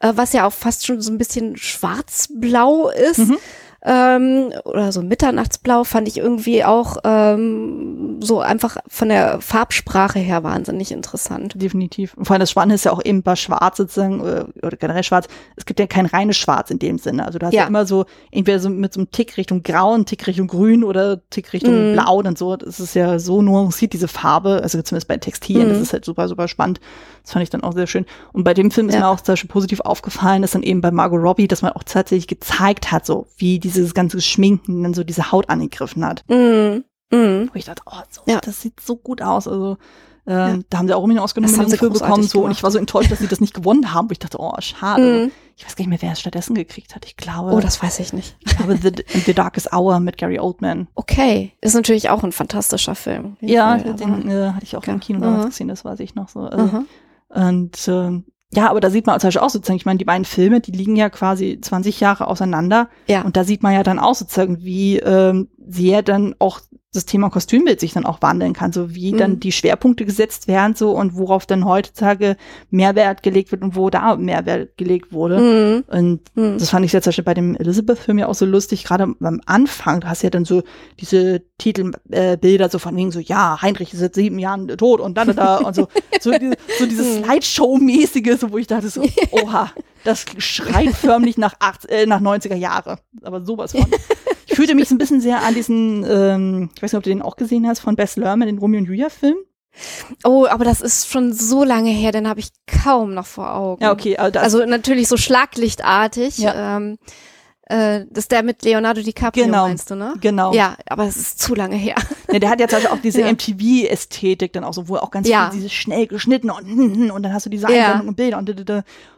äh, was ja auch fast schon so ein bisschen schwarzblau ist, Mhm. Ähm, oder so Mitternachtsblau, fand ich irgendwie auch ähm, so einfach von der Farbsprache her wahnsinnig interessant. Definitiv. Und vor allem das Spannende ist ja auch eben bei Schwarz sozusagen, äh, oder generell Schwarz, es gibt ja kein reines Schwarz in dem Sinne. Also du hast ja, Ja. immer so, entweder so mit so einem Tick Richtung Grau, einen Tick Richtung Grün oder Tick Richtung Mhm. Blau und so. Das ist ja so nuanciert, diese Farbe, also zumindest bei Textilien, das Mhm. ist halt super, super spannend. Das fand ich dann auch sehr schön. Und bei dem Film ist Ja. mir auch Beispiel positiv aufgefallen, dass dann eben bei Margot Robbie, dass man auch tatsächlich gezeigt hat, so wie dieses ganze Schminken dann so diese Haut angegriffen hat. Mhm. Mhm. Wo ich dachte, oh, so, Ja. das sieht so gut aus. Also ähm, Ja. da haben sie auch irgendwie eine sie für bekommen. So, und ich war so enttäuscht, dass sie das nicht gewonnen haben. Wo ich dachte, oh, schade. Mhm. Ich weiß gar nicht mehr, wer es stattdessen gekriegt hat. Ich glaube, Oh, das weiß ich nicht. ich glaube The, The Darkest Hour mit Gary Oldman. Okay, ist natürlich auch ein fantastischer Film. Ja, aber- den äh, hatte ich auch im Okay. Kino damals Aha. gesehen, das weiß ich noch so. Also, Aha. Und ähm, ja, aber da sieht man zum Beispiel auch sozusagen, ich meine, die beiden Filme, die liegen ja quasi 20 Jahre auseinander. Ja. Und da sieht man ja dann auch sozusagen, wie ähm, sehr dann auch das Thema Kostümbild sich dann auch wandeln kann, so wie Mhm. dann die Schwerpunkte gesetzt werden so und worauf dann heutzutage Mehrwert gelegt wird und wo da Mehrwert gelegt wurde. Mhm. Und Mhm. das fand ich jetzt zum Beispiel bei dem Elizabeth-Film ja auch so lustig, gerade am Anfang, du hast ja dann so diese Titelbilder äh, so von wegen so, ja, Heinrich ist seit sieben Jahren tot und dann da und so, so, diese, so dieses Mhm. Slideshow-mäßige, so, wo ich dachte so, oha, das schreit förmlich nach, acht, äh, nach 90er Jahre, aber sowas von. Ich fühlte mich so ein bisschen sehr an diesen, ähm, ich weiß nicht, ob du den auch gesehen hast, von Bess Lerman, den Romeo und Julia-Film. Oh, aber das ist schon so lange her, den habe ich kaum noch vor Augen. Ja, okay, also, Also natürlich so schlaglichtartig. Ja. Ähm, äh, das ist der mit Leonardo DiCaprio, Genau. meinst du, ne? genau. Ja, aber es ist zu lange her. Ja, der hat ja zum Beispiel auch diese Ja. MTV-Ästhetik dann auch so, wo auch ganz Ja. viel dieses schnell geschnitten und, und, und dann hast du diese Ja. Einblendungen und Bilder und,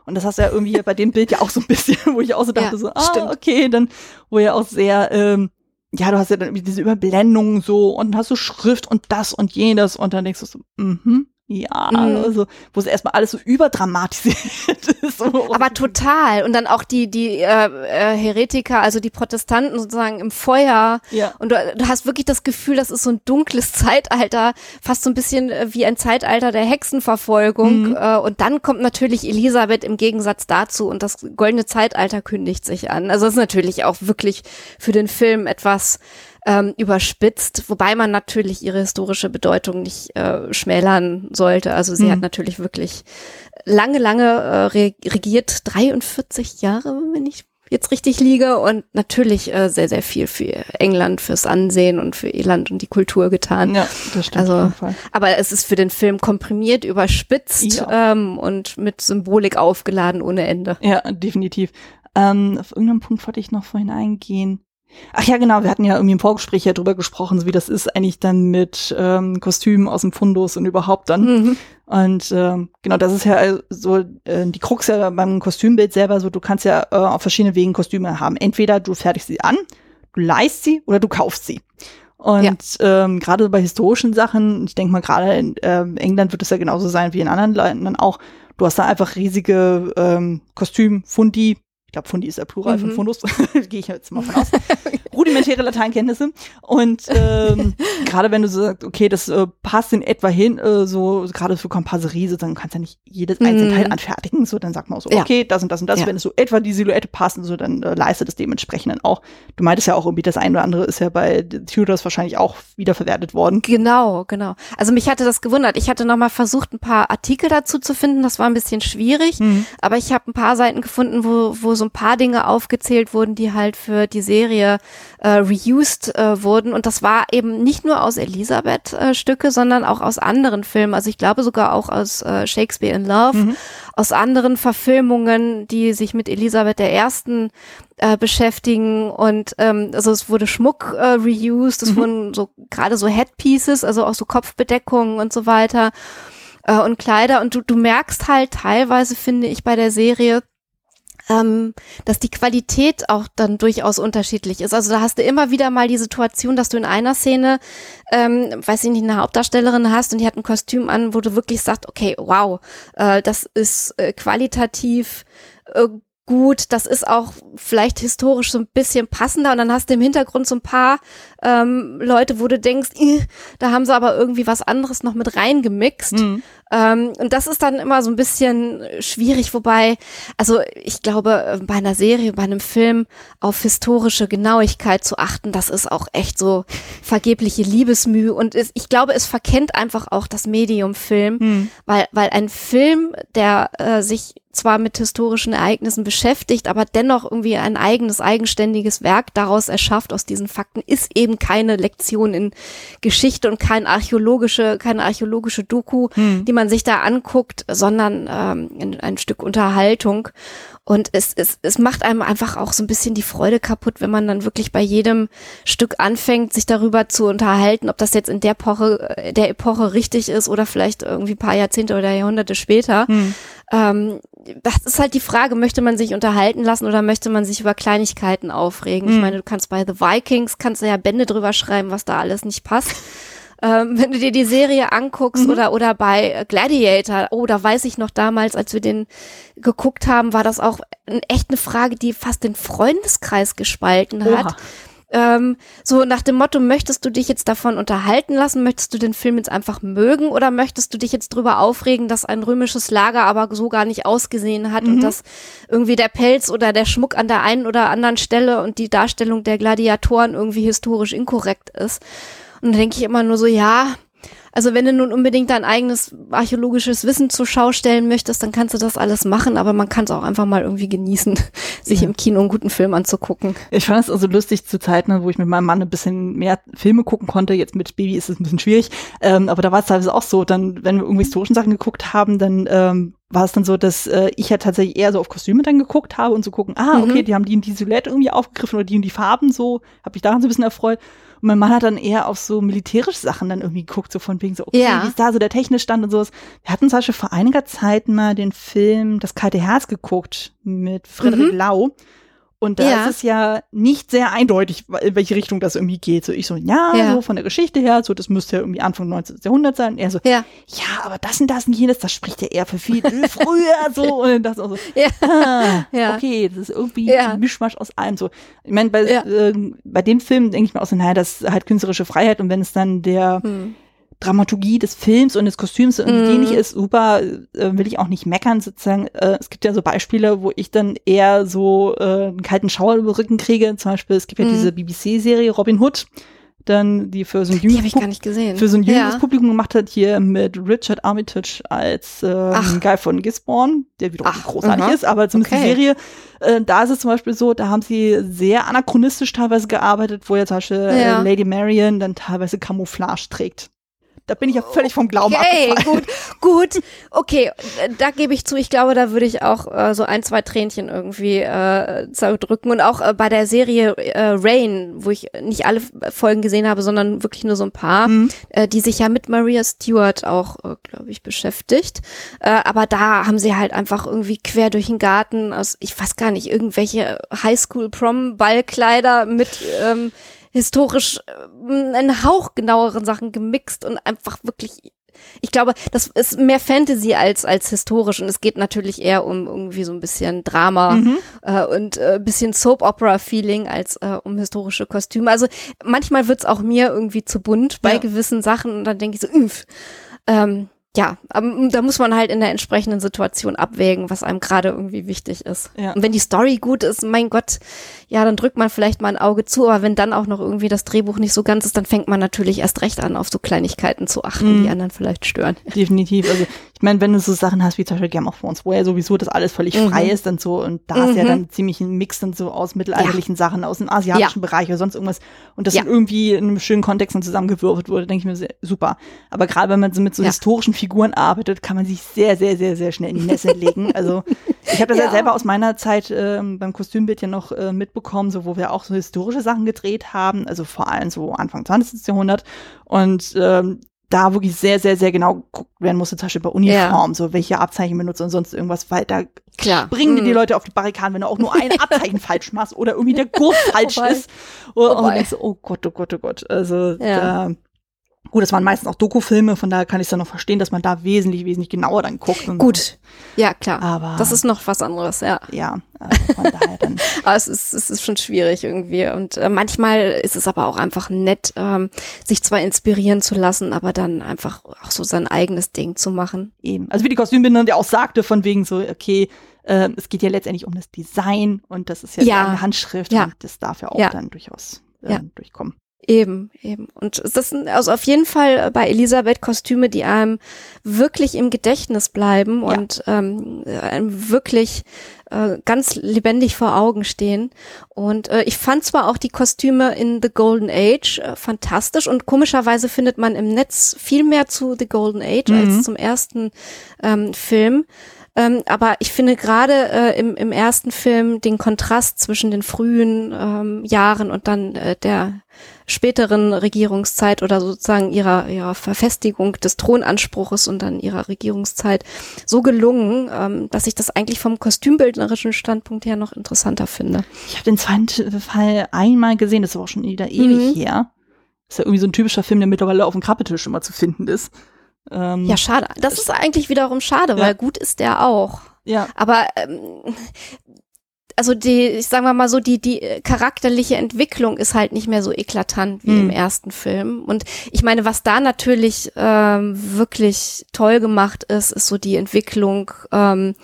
und, das hast du ja irgendwie bei dem Bild ja auch so ein bisschen, wo ich auch so dachte Ja, so, ah, stimmt. okay, dann, wo ja auch sehr, ähm, ja, du hast ja dann diese Überblendungen so und dann hast du Schrift und das und jenes und dann denkst du so, mhm, Ja, mhm. also, wo es erstmal alles so überdramatisiert ist. So. Aber total. Und dann auch die, die äh, äh, Heretiker, also die Protestanten sozusagen im Feuer. Ja. Und du, du hast wirklich das Gefühl, das ist so ein dunkles Zeitalter, fast so ein bisschen äh, wie ein Zeitalter der Hexenverfolgung. Mhm. Äh, und dann kommt natürlich Elisabeth im Gegensatz dazu und das goldene Zeitalter kündigt sich an. Also das ist natürlich auch wirklich für den Film etwas ähm, überspitzt, wobei man natürlich ihre historische Bedeutung nicht äh, schmälern sollte. Also sie mhm. hat natürlich wirklich lange, lange äh, regiert, 43 Jahre, wenn ich jetzt richtig liege und natürlich äh, sehr, sehr viel für England, fürs Ansehen und für Irland und die Kultur getan. Ja, das stimmt. Also, aber es ist für den Film komprimiert, überspitzt ja. ähm, und mit Symbolik aufgeladen ohne Ende. Ja, definitiv. Ähm, auf irgendeinen Punkt wollte ich noch vorhin eingehen. Ach ja, genau, wir hatten ja irgendwie im Vorgespräch ja drüber gesprochen, so wie das ist eigentlich dann mit ähm, Kostümen aus dem Fundus und überhaupt dann. Mhm. Und ähm, genau, das ist ja so äh, die Krux ja beim Kostümbild selber so, du kannst ja äh, auf verschiedene Wegen Kostüme haben. Entweder du fertigst sie an, du leist sie oder du kaufst sie. Und ja. ähm, gerade bei historischen Sachen, ich denke mal, gerade in ähm, England wird es ja genauso sein wie in anderen Ländern auch, du hast da einfach riesige ähm, Kostümfundi, glaube, Fundi ist der Plural mhm. von Fundus, gehe ich jetzt mal von aus, rudimentäre Lateinkenntnisse. Und ähm, gerade wenn du sagst, okay, das äh, passt in etwa hin, äh, so gerade für Kompasserie, du kannst ja nicht jedes einzelne Teil mhm. anfertigen, so dann sagt man auch so, ja. okay, das und das und das, ja. wenn es so etwa die Silhouette passt, so dann äh, leistet es dementsprechend dann auch. Du meintest ja auch irgendwie, das eine oder andere ist ja bei Tudors wahrscheinlich auch wiederverwertet worden. Genau, genau. Also mich hatte das gewundert. Ich hatte nochmal versucht, ein paar Artikel dazu zu finden, das war ein bisschen schwierig, mhm. aber ich habe ein paar Seiten gefunden, wo, wo so ein paar Dinge aufgezählt wurden, die halt für die Serie äh, reused äh, wurden. Und das war eben nicht nur aus Elisabeth-Stücke, äh, sondern auch aus anderen Filmen. Also ich glaube sogar auch aus äh, Shakespeare in Love, mhm. aus anderen Verfilmungen, die sich mit Elisabeth I. Äh, beschäftigen und ähm, also es wurde Schmuck äh, reused, es mhm. wurden so gerade so Headpieces, also auch so Kopfbedeckungen und so weiter äh, und Kleider und du, du merkst halt teilweise, finde ich, bei der Serie, ähm, dass die Qualität auch dann durchaus unterschiedlich ist. Also da hast du immer wieder mal die Situation, dass du in einer Szene, ähm, weiß ich nicht, eine Hauptdarstellerin hast und die hat ein Kostüm an, wo du wirklich sagst, okay, wow, äh, das ist äh, qualitativ äh, gut, das ist auch vielleicht historisch so ein bisschen passender und dann hast du im Hintergrund so ein paar ähm, Leute, wo du denkst, da haben sie aber irgendwie was anderes noch mit reingemixt. Mhm. Ähm, und das ist dann immer so ein bisschen schwierig, wobei, also ich glaube, bei einer Serie, bei einem Film auf historische Genauigkeit zu achten, das ist auch echt so vergebliche Liebesmühe. Und es, ich glaube, es verkennt einfach auch das Medium Film, hm. weil, weil ein Film, der äh, sich zwar mit historischen Ereignissen beschäftigt, aber dennoch irgendwie ein eigenes, eigenständiges Werk daraus erschafft aus diesen Fakten, ist eben keine Lektion in Geschichte und kein archäologische, keine archäologische Doku, hm. die man sich da anguckt, sondern ähm, ein, ein Stück Unterhaltung. Und es, es, es macht einem einfach auch so ein bisschen die Freude kaputt, wenn man dann wirklich bei jedem Stück anfängt, sich darüber zu unterhalten, ob das jetzt in der Epoche, äh, der Epoche richtig ist oder vielleicht irgendwie paar Jahrzehnte oder Jahrhunderte später. Hm. Ähm, das ist halt die Frage, möchte man sich unterhalten lassen oder möchte man sich über Kleinigkeiten aufregen? Hm. Ich meine, du kannst bei The Vikings, kannst du ja Bände drüber schreiben, was da alles nicht passt. Ähm, wenn du dir die Serie anguckst mhm. oder, oder bei Gladiator, oh, da weiß ich noch damals, als wir den geguckt haben, war das auch echt eine Frage, die fast den Freundeskreis gespalten hat. Oha. Ähm, so nach dem Motto, möchtest du dich jetzt davon unterhalten lassen? Möchtest du den Film jetzt einfach mögen oder möchtest du dich jetzt drüber aufregen, dass ein römisches Lager aber so gar nicht ausgesehen hat mhm. und dass irgendwie der Pelz oder der Schmuck an der einen oder anderen Stelle und die Darstellung der Gladiatoren irgendwie historisch inkorrekt ist? Und da denke ich immer nur so, ja, also wenn du nun unbedingt dein eigenes archäologisches Wissen zur Schau stellen möchtest, dann kannst du das alles machen, aber man kann es auch einfach mal irgendwie genießen, sich ja. im Kino einen guten Film anzugucken. Ich fand es also lustig zu Zeiten, wo ich mit meinem Mann ein bisschen mehr Filme gucken konnte. Jetzt mit Baby ist es ein bisschen schwierig, ähm, aber da war es teilweise auch so, dann, wenn wir irgendwie historischen Sachen geguckt haben, dann ähm, war es dann so, dass äh, ich ja tatsächlich eher so auf Kostüme dann geguckt habe und so gucken, ah, okay, mhm. die haben die und die Silhouette irgendwie aufgegriffen oder die und die Farben so, habe ich daran so ein bisschen erfreut. Und mein Mann hat dann eher auf so militärische Sachen dann irgendwie geguckt, so von wegen so, okay, ja. wie ist da so der Technikstand und sowas. Wir hatten zum Beispiel vor einiger Zeit mal den Film Das kalte Herz geguckt mit Frederik mhm. Lau. Und da Ja. ist es ja nicht sehr eindeutig, in welche Richtung das irgendwie geht. So ich so, ja, Ja. so von der Geschichte her, so das müsste ja irgendwie Anfang 19. Jahrhundert sein. Und er so, Ja. ja, aber das und das und jenes, das spricht ja eher für viel früher so. Und ich auch so, Ja. ah, Ja. okay, das ist irgendwie ein Mischmasch aus allem so. Ich meine, bei, ähm, bei dem Film denke ich mir auch so, naja, das ist halt künstlerische Freiheit und wenn es dann der Hm. Dramaturgie des Films und des Kostüms irgendwie Mhm. dienlich ist, super, äh, will ich auch nicht meckern sozusagen. Äh, es gibt ja so Beispiele, wo ich dann eher so äh, einen kalten Schauer über den Rücken kriege. Zum Beispiel, es gibt ja Mhm. diese BBC-Serie Robin Hood, dann die für so ein jüngeres für so ein jüngeres ja. Publikum gemacht hat, hier mit Richard Armitage als äh, Ach. Guy von Gisborne, der wiederum Ach, großartig aha. ist, aber zumindest Okay. die Serie, äh, da ist es zum Beispiel so, da haben sie sehr anachronistisch teilweise gearbeitet, wo ja zum Beispiel Ja. äh, Lady Marian dann teilweise Camouflage trägt. Da bin ich ja völlig vom Glauben Okay, abgefallen. gut, gut. Okay, da gebe ich zu. Ich glaube, da würde ich auch äh, so ein, zwei Tränchen irgendwie äh, zerdrücken. Und auch äh, bei der Serie äh, Rain, wo ich nicht alle Folgen gesehen habe, sondern wirklich nur so ein paar, Mhm. äh, die sich ja mit Maria Stewart auch, äh, glaube ich, beschäftigt. Äh, aber da haben sie halt einfach irgendwie quer durch den Garten aus, ich weiß gar nicht, irgendwelche Highschool-Prom-Ballkleider mit ähm, historisch äh, einen Hauch genaueren Sachen gemixt und einfach wirklich ich glaube, das ist mehr Fantasy als als historisch und es geht natürlich eher um irgendwie so ein bisschen Drama Mhm. äh, und äh, bisschen Soap Opera Feeling als äh, um historische Kostüme. Also manchmal wird's auch mir irgendwie zu bunt bei Ja. gewissen Sachen und dann denke ich so, üff. Ähm, ja, aber da muss man halt in der entsprechenden Situation abwägen, was einem gerade irgendwie wichtig ist. Ja. Und wenn die Story gut ist, mein Gott, ja, dann drückt man vielleicht mal ein Auge zu, aber wenn dann auch noch irgendwie das Drehbuch nicht so ganz ist, dann fängt man natürlich erst recht an, auf so Kleinigkeiten zu achten, Mhm. die anderen vielleicht stören. Definitiv. Also ich meine, wenn du so Sachen hast wie zum Beispiel Game of Thrones, wo ja sowieso das alles völlig Mhm. frei ist und so, und da hast du ja Mhm. dann ziemlich einen Mix dann so aus mittelalterlichen Sachen, aus dem asiatischen Bereich oder sonst irgendwas. Und das Ja. dann irgendwie in einem schönen Kontext dann zusammengewürfelt wurde, denke ich mir, sehr, super. Aber gerade wenn man so mit so Ja. historischen Figuren arbeitet, kann man sich sehr, sehr, sehr, sehr schnell in die Nässe legen. Also ich habe das ja. Ja. selber aus meiner Zeit ähm, beim Kostümbild ja noch äh, mitbekommen, so wo wir auch so historische Sachen gedreht haben, also vor allem so Anfang 20. Jahrhundert. Und ähm, da wirklich sehr, sehr, sehr genau geguckt werden musste, zum Beispiel bei Uniform, so welche Abzeichen benutzt und sonst irgendwas, weil da Klar. springen dir die Mhm. Leute auf die Barrikaden, wenn du auch nur ein Abzeichen falsch machst oder irgendwie der Gurt falsch Wobei- ist. Und, und denkst, so, oh Gott, oh Gott, oh Gott. Also Ja. da, gut, das waren meistens auch Dokufilme, von daher kann ich es dann noch verstehen, dass man da wesentlich, wesentlich genauer dann guckt. Gut. Ja, klar. Aber Das ist noch was anderes, ja. ja, also von daher dann. Aber es ist, es ist schon schwierig irgendwie. Und äh, manchmal ist es aber auch einfach nett, ähm, sich zwar inspirieren zu lassen, aber dann einfach auch so sein eigenes Ding zu machen. Eben. Also wie die Kostümbinderin ja auch sagte, von wegen so, okay, ähm, es geht ja letztendlich um das Design und das ist ja, Ja. eine Handschrift Ja. und das darf ja auch Ja. dann durchaus äh, durchkommen. Eben, eben. Und das sind also auf jeden Fall bei Elisabeth Kostüme, die einem wirklich im Gedächtnis bleiben Ja. und ähm, einem wirklich äh, ganz lebendig vor Augen stehen. Und äh, ich fand zwar auch die Kostüme in The Golden Age äh, fantastisch und komischerweise findet man im Netz viel mehr zu The Golden Age Mhm. als zum ersten ähm, Film. Ähm, aber ich finde gerade äh, im, im ersten Film den Kontrast zwischen den frühen ähm, Jahren und dann äh, der späteren Regierungszeit oder sozusagen ihrer, ihrer Verfestigung des Thronanspruches und dann ihrer Regierungszeit so gelungen, ähm, dass ich das eigentlich vom kostümbildnerischen Standpunkt her noch interessanter finde. Ich habe den zweiten Fall einmal gesehen, das aber auch schon wieder ewig Mhm. her. ist ja irgendwie so ein typischer Film, der mittlerweile auf dem Krabbetisch immer zu finden ist. Ähm, Ja, schade. Das ist eigentlich wiederum schade, Ja. weil gut ist der auch. ja, Aber ähm, also die, ich wir mal so, die, die äh, charakterliche Entwicklung ist halt nicht mehr so eklatant wie Mhm. im ersten Film. Und ich meine, was da natürlich ähm, wirklich toll gemacht ist, ist so die Entwicklung ähm,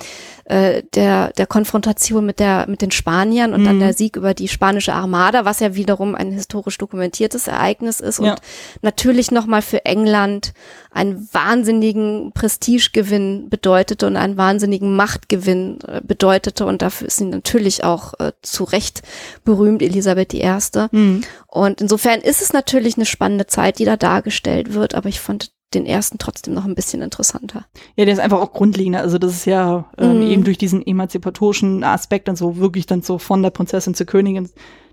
äh, der, der Konfrontation mit der, mit den Spaniern und dann Mhm. der Sieg über die spanische Armada, was ja wiederum ein historisch dokumentiertes Ereignis ist und Ja. natürlich nochmal für England einen wahnsinnigen Prestigegewinn bedeutete und einen wahnsinnigen Machtgewinn äh, bedeutete und dafür ist sie natürlich auch äh, zu Recht berühmt, Elisabeth I. Mhm. Und insofern ist es natürlich eine spannende Zeit, die da dargestellt wird, aber ich fand den ersten trotzdem noch ein bisschen interessanter. ja, der ist einfach auch grundlegender. Also das ist ja ähm, Mhm. eben durch diesen emanzipatorischen Aspekt und so wirklich dann so von der Prinzessin zur Königin.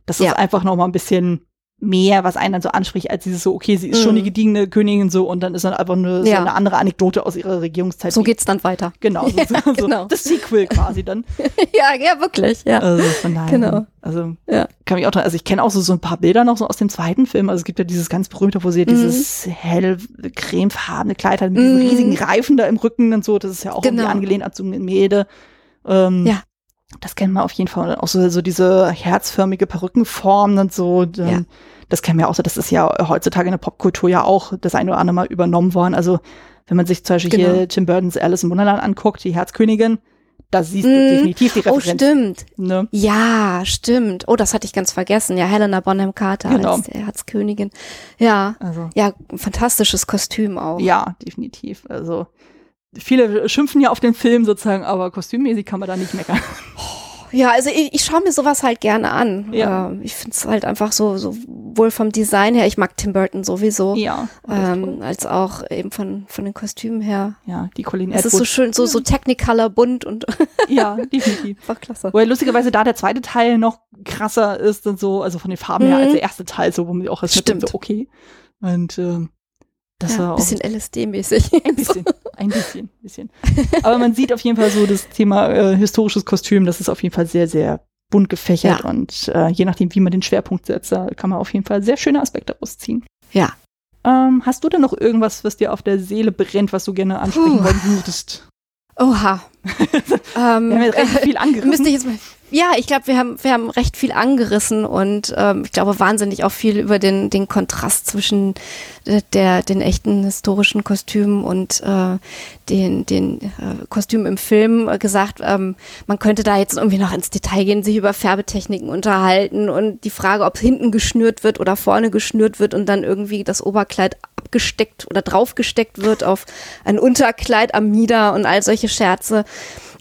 Das ist Ja. einfach noch mal ein bisschen mehr, was einen dann so anspricht, als dieses so, okay, sie ist schon die Mhm. gediegene Königin so und dann ist dann einfach nur so Ja. eine andere Anekdote aus ihrer Regierungszeit. So geht's dann weiter. Genau, so, Ja, so, genau. das Sequel quasi dann. ja, ja, wirklich, ja. Also von daher. Genau. Also Ja. kann mich auch dran, also ich kenne auch so, so ein paar Bilder noch so aus dem zweiten Film. Also es gibt ja dieses ganz berühmte, wo sie Mhm. dieses hell cremefarbene Kleid hat mit diesen Mhm. riesigen Reifen da im Rücken und so. Das ist ja auch irgendwie Genau. angelehnt an so ein Gemälde. Ähm, Ja. Das kennen wir auf jeden Fall. Auch so, so diese herzförmige Perückenform und so. Ähm, Ja. Das kennen wir auch so. Das ist ja heutzutage in der Popkultur ja auch das eine oder andere Mal übernommen worden. Also wenn man sich zum Beispiel Genau. hier Tim Burton's Alice im Wunderland anguckt, die Herzkönigin, da siehst du Mhm. definitiv die Oh, Referenz. stimmt. ne? Ja, stimmt. Oh, das hatte ich ganz vergessen. Ja, Helena Bonham Carter Genau. als Herzkönigin. Ja, Also. ja, fantastisches Kostüm auch. Ja, definitiv. Also viele schimpfen ja auf den Film sozusagen, aber kostümmäßig kann man da nicht meckern. Ja, also ich, ich schaue mir sowas halt gerne an. Ja. Äh, ich finde es halt einfach so, so wohl vom Design her. Ich mag Tim Burton sowieso. Ja, das. Ähm, als auch eben von, von den Kostümen her. ja, die Colleen Es ist so schön, so, so Technicolor bunt und ja, definitiv. einfach klasse. Wobei lustigerweise da der zweite Teil noch krasser ist und so, also von den Farben her Mhm. als der erste Teil, so wo man auch als Stimmt. so okay. Und ähm, das ja, war ein auch bisschen LSD-mäßig. ein bisschen, ein bisschen, bisschen. Aber man sieht auf jeden Fall so das Thema äh, historisches Kostüm, das ist auf jeden Fall sehr, sehr bunt gefächert Ja. und äh, je nachdem, wie man den Schwerpunkt setzt, da kann man auf jeden Fall sehr schöne Aspekte rausziehen. Ja. Ähm, hast du denn noch irgendwas, was dir auf der Seele brennt, was du gerne ansprechen Puh. wollen würdest? Oha. ähm, Wir haben jetzt recht viel angerissen. Müsste ich jetzt mal. Ja, ich glaube, wir haben, wir haben recht viel angerissen und ähm, ich glaube wahnsinnig auch viel über den, den Kontrast zwischen äh, der, den echten historischen Kostümen und äh, den, den äh, Kostümen im Film äh, gesagt. Ähm, man könnte da jetzt irgendwie noch ins Detail gehen, sich über Färbetechniken unterhalten und die Frage, ob hinten geschnürt wird oder vorne geschnürt wird und dann irgendwie das Oberkleid abgesteckt oder draufgesteckt wird auf ein Unterkleid am Mieder und all solche Scherze.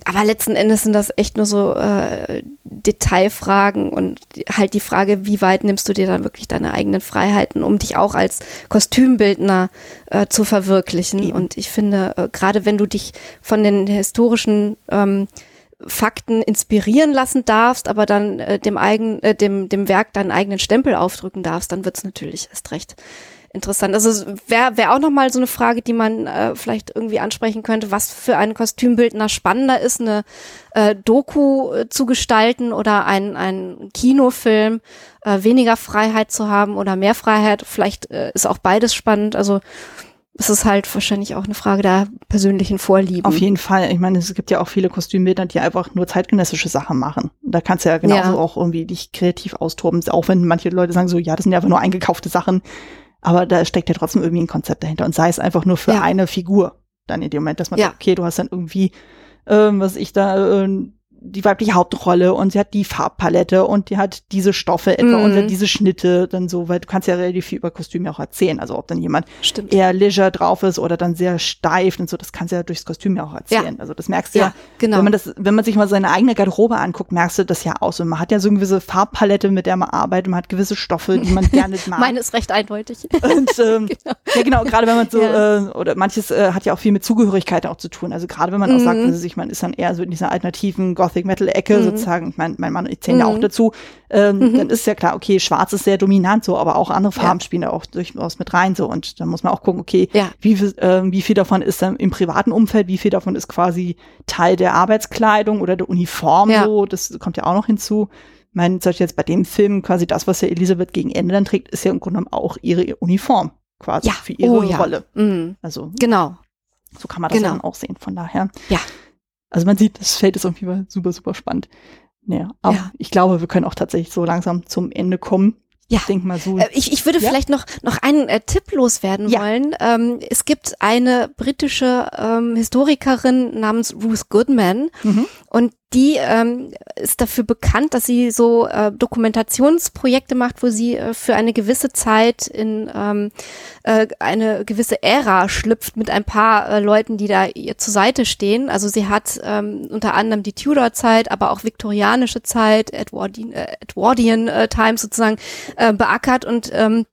Aber letzten Endes sind das echt nur so äh, Detailfragen und halt die Frage, wie weit nimmst du dir dann wirklich deine eigenen Freiheiten, um dich auch als Kostümbildner äh, zu verwirklichen. Eben. Und ich finde, äh, gerade wenn du dich von den historischen ähm, Fakten inspirieren lassen darfst, aber dann äh, dem eigen, äh, dem, dem Werk deinen eigenen Stempel aufdrücken darfst, dann wird's natürlich erst recht interessant. Also wäre wär auch noch mal so eine Frage, die man äh, vielleicht irgendwie ansprechen könnte, was für einen Kostümbildner spannender ist, eine äh, Doku äh, zu gestalten oder ein, ein Kinofilm, äh, weniger Freiheit zu haben oder mehr Freiheit. Vielleicht äh, ist auch beides spannend. Also es ist halt wahrscheinlich auch eine Frage der persönlichen Vorlieben. Auf jeden Fall. Ich meine, es gibt ja auch viele Kostümbildner, die einfach nur zeitgenössische Sachen machen. Da kannst du ja genauso Ja. auch irgendwie dich kreativ austoben. Auch wenn manche Leute sagen so, ja, das sind ja einfach nur eingekaufte Sachen. Aber da steckt ja trotzdem irgendwie ein Konzept dahinter. Und sei es einfach nur für Ja. eine Figur. Dann in dem Moment, dass man Ja. sagt, okay, du hast dann irgendwie, ähm, was ich da, ähm, die weibliche Hauptrolle und sie hat die Farbpalette und die hat diese Stoffe etwa und Mhm. hat diese Schnitte dann so, weil du kannst ja relativ viel über Kostüme auch erzählen. Also ob dann jemand Stimmt. eher leisure drauf ist oder dann sehr steif und so, das kannst du ja durchs Kostüm ja auch erzählen. Also das merkst du ja, Ja, genau. wenn man das, wenn man sich mal seine eigene Garderobe anguckt, merkst du das ja aus. Und man hat ja so eine gewisse Farbpalette, mit der man arbeitet, man hat gewisse Stoffe, die man gerne mag. Meine ist recht eindeutig. und ähm, ja genau, gerade wenn man so, Ja. äh, oder manches äh, hat ja auch viel mit Zugehörigkeit auch zu tun. Also gerade wenn man auch sagt, Mhm. also ich man ist dann eher so in dieser alternativen Gothic-Metal-Ecke Mhm. sozusagen, ich mein, mein Mann und ich zählen ja auch Mhm. dazu, ähm, Mhm. dann ist ja klar, okay, schwarz ist sehr dominant so, aber auch andere Farben Ja. spielen da auch durchaus mit rein so und dann muss man auch gucken, okay, Ja. wie, viel, ähm, wie viel davon ist dann im privaten Umfeld, wie viel davon ist quasi Teil der Arbeitskleidung oder der Uniform Ja. so, das kommt ja auch noch hinzu. Ich meine, zum Beispiel jetzt bei dem Film quasi das, was ja Elisabeth gegen Ende dann trägt, ist ja im Grunde genommen auch ihre Uniform quasi Ja. für ihre Oh. Rolle. Mhm. Also Genau. so kann man das Genau. dann auch sehen. Von daher. Ja. Also man sieht, das Feld ist auf jeden Fall super, super spannend. Naja, aber Ja. ich glaube, wir können auch tatsächlich so langsam zum Ende kommen. Ja. Ich denke mal so. Äh, Ich, ich würde Ja? vielleicht noch, noch einen äh, Tipp loswerden Ja. wollen. Ähm, es gibt eine britische ähm, Historikerin namens Ruth Goodman mhm. und die ähm, ist dafür bekannt, dass sie so äh, Dokumentationsprojekte macht, wo sie äh, für eine gewisse Zeit in ähm, äh, eine gewisse Ära schlüpft mit ein paar äh, Leuten, die da ihr zur Seite stehen. Also sie hat ähm, unter anderem die Tudor-Zeit, aber auch viktorianische Zeit, Edwardian, äh, Edwardian äh, Times sozusagen äh, beackert und ähm,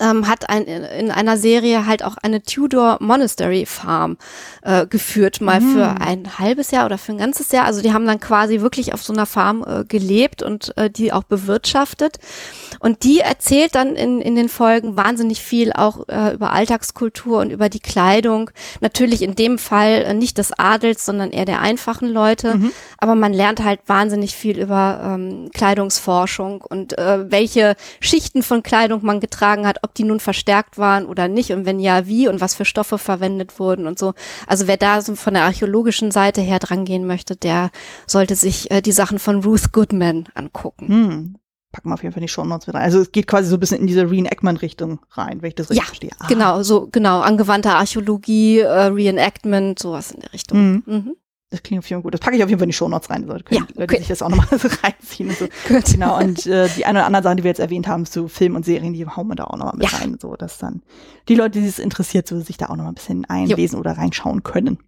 ähm, hat ein, in einer Serie halt auch eine Tudor Monastery Farm äh, geführt, mal mhm. für ein halbes Jahr oder für ein ganzes Jahr. Also die haben dann quasi wirklich auf so einer Farm äh, gelebt und äh, die auch bewirtschaftet. Und die erzählt dann in, in den Folgen wahnsinnig viel auch äh, über Alltagskultur und über die Kleidung. Natürlich in dem Fall äh, nicht des Adels, sondern eher der einfachen Leute. Mhm. Aber man lernt halt wahnsinnig viel über ähm, Kleidungsforschung und äh, welche Schichten von Kleidung man getragen hat, ob die nun verstärkt waren oder nicht und wenn ja, wie und was für Stoffe verwendet wurden und so. Also wer da so von der archäologischen Seite her dran gehen möchte, der sollte sich äh, die Sachen von Ruth Goodman angucken. Hm. Packen wir auf jeden Fall die Show Notes mit rein. Also es geht quasi so ein bisschen in diese Reenactment-Richtung rein, wenn ich das richtig ja, verstehe. Ah. Genau, so genau, angewandte Archäologie, äh, Reenactment, sowas in der Richtung. Mhm. Mhm. Das klingt auf jeden Fall gut. Das packe ich auf jeden Fall in die Shownotes rein. Also können ja, okay. sich das auch nochmal so reinziehen. Und so. Gut. Genau. Und äh, die eine oder andere Sachen, die wir jetzt erwähnt haben zu Film und Serien, die hauen wir da auch nochmal mit ja. rein. So, dass dann die Leute, die es interessiert, so sich da auch nochmal ein bisschen einlesen jo. oder reinschauen können.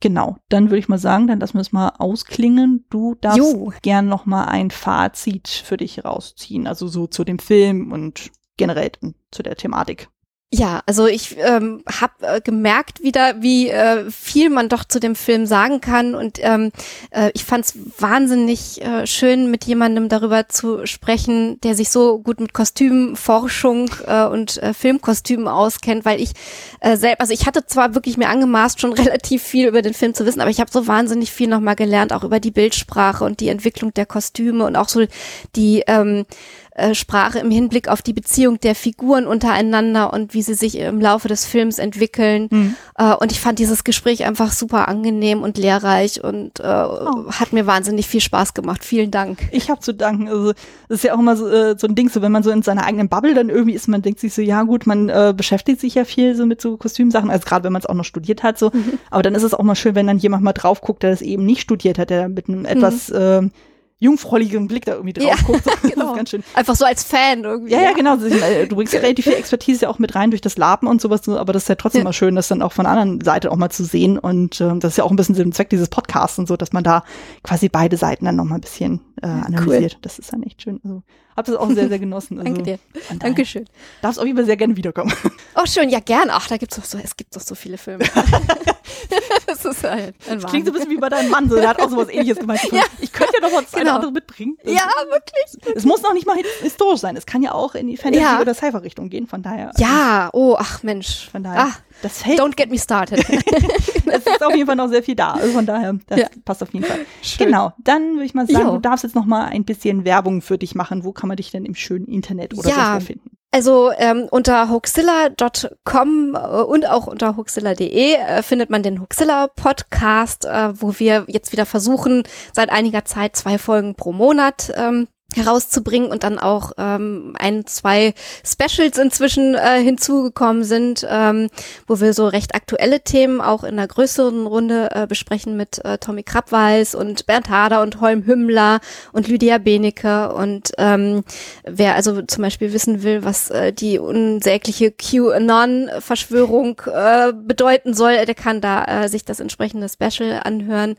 Genau, dann würde ich mal sagen, dann lassen wir es mal ausklingen. Du darfst jo. gern noch mal ein Fazit für dich rausziehen, also so zu dem Film und generell zu der Thematik. Ja, also ich ähm, habe äh, gemerkt wieder, wie äh, viel man doch zu dem Film sagen kann und ähm, äh, ich fand es wahnsinnig äh, schön, mit jemandem darüber zu sprechen, der sich so gut mit Kostümforschung äh, und äh, Filmkostümen auskennt, weil ich äh, selbst, also ich hatte zwar wirklich mir angemaßt, schon relativ viel über den Film zu wissen, aber ich habe so wahnsinnig viel nochmal gelernt, auch über die Bildsprache und die Entwicklung der Kostüme und auch so die ähm, äh, Sprache im Hinblick auf die Beziehung der Figuren untereinander und wie sie sich im Laufe des Films entwickeln. Mhm. Äh, und ich fand dieses Gespräch einfach super angenehm und lehrreich und äh, oh. hat mir wahnsinnig viel Spaß gemacht. Vielen Dank. Ich habe zu danken. Also das ist ja auch immer so, äh, so ein Ding, so wenn man so in seiner eigenen Bubble dann irgendwie ist, man denkt sich so, ja gut, man äh, beschäftigt sich ja viel so mit so Kostümsachen, also gerade wenn man es auch noch studiert hat, so. Mhm. Aber dann ist es auch mal schön, wenn dann jemand mal drauf guckt, der das eben nicht studiert hat, der mit einem mhm. etwas äh, jungfräuligen Blick da irgendwie drauf ja, guckt. So. genau. ganz schön. Einfach so als Fan irgendwie. Ja, ja, genau. Du bringst ja relativ viel Expertise ja auch mit rein durch das Laben und sowas, aber das ist ja trotzdem ja. mal schön, das dann auch von der anderen Seite auch mal zu sehen. Und ähm, das ist ja auch ein bisschen und Zweck dieses Podcasts und so, dass man da quasi beide Seiten dann noch mal ein bisschen äh, analysiert. Cool. Das ist dann echt schön. Also habe das auch sehr, sehr genossen. Also, Danke dir. Dankeschön. Darfst auch immer sehr gerne wiederkommen. Oh, schön, ja, gern. Ach, da gibt's doch so, es gibt doch so viele Filme. das ist halt ein das klingt so ein bisschen wie bei deinem Mann, so, der hat auch sowas ähnliches gemeint. Ja. Ich könnte ja noch mal genau. eine andere mitbringen. Ja, wirklich. Es muss noch nicht mal historisch sein. Es kann ja auch in die Fantasy- ja. oder Cypher-Richtung gehen, von daher. Ja, oh, ach Mensch. Von daher. Ah, das hält. Don't get me started. es ist auf jeden Fall noch sehr viel da. Also von daher, das ja. passt auf jeden Fall. Schön. Genau. Dann würde ich mal sagen, jo. du darfst jetzt noch mal ein bisschen Werbung für dich machen. Wo kann man dich denn im schönen Internet oder ja. so finden? Also ähm, unter hoaxilla.com äh, und auch unter hoaxilla.de äh, findet man den Hoaxilla Podcast, äh, wo wir jetzt wieder versuchen, seit einiger Zeit zwei Folgen pro Monat ähm, herauszubringen und dann auch ähm, ein, zwei Specials inzwischen äh, hinzugekommen sind, ähm, wo wir so recht aktuelle Themen auch in einer größeren Runde äh, besprechen mit äh, Tommy Krabweis und Bernd Hader und Holm Hümmler und Lydia Benecke und ähm, wer also zum Beispiel wissen will, was äh, die unsägliche QAnon-Verschwörung äh, bedeuten soll, der kann da äh, sich das entsprechende Special anhören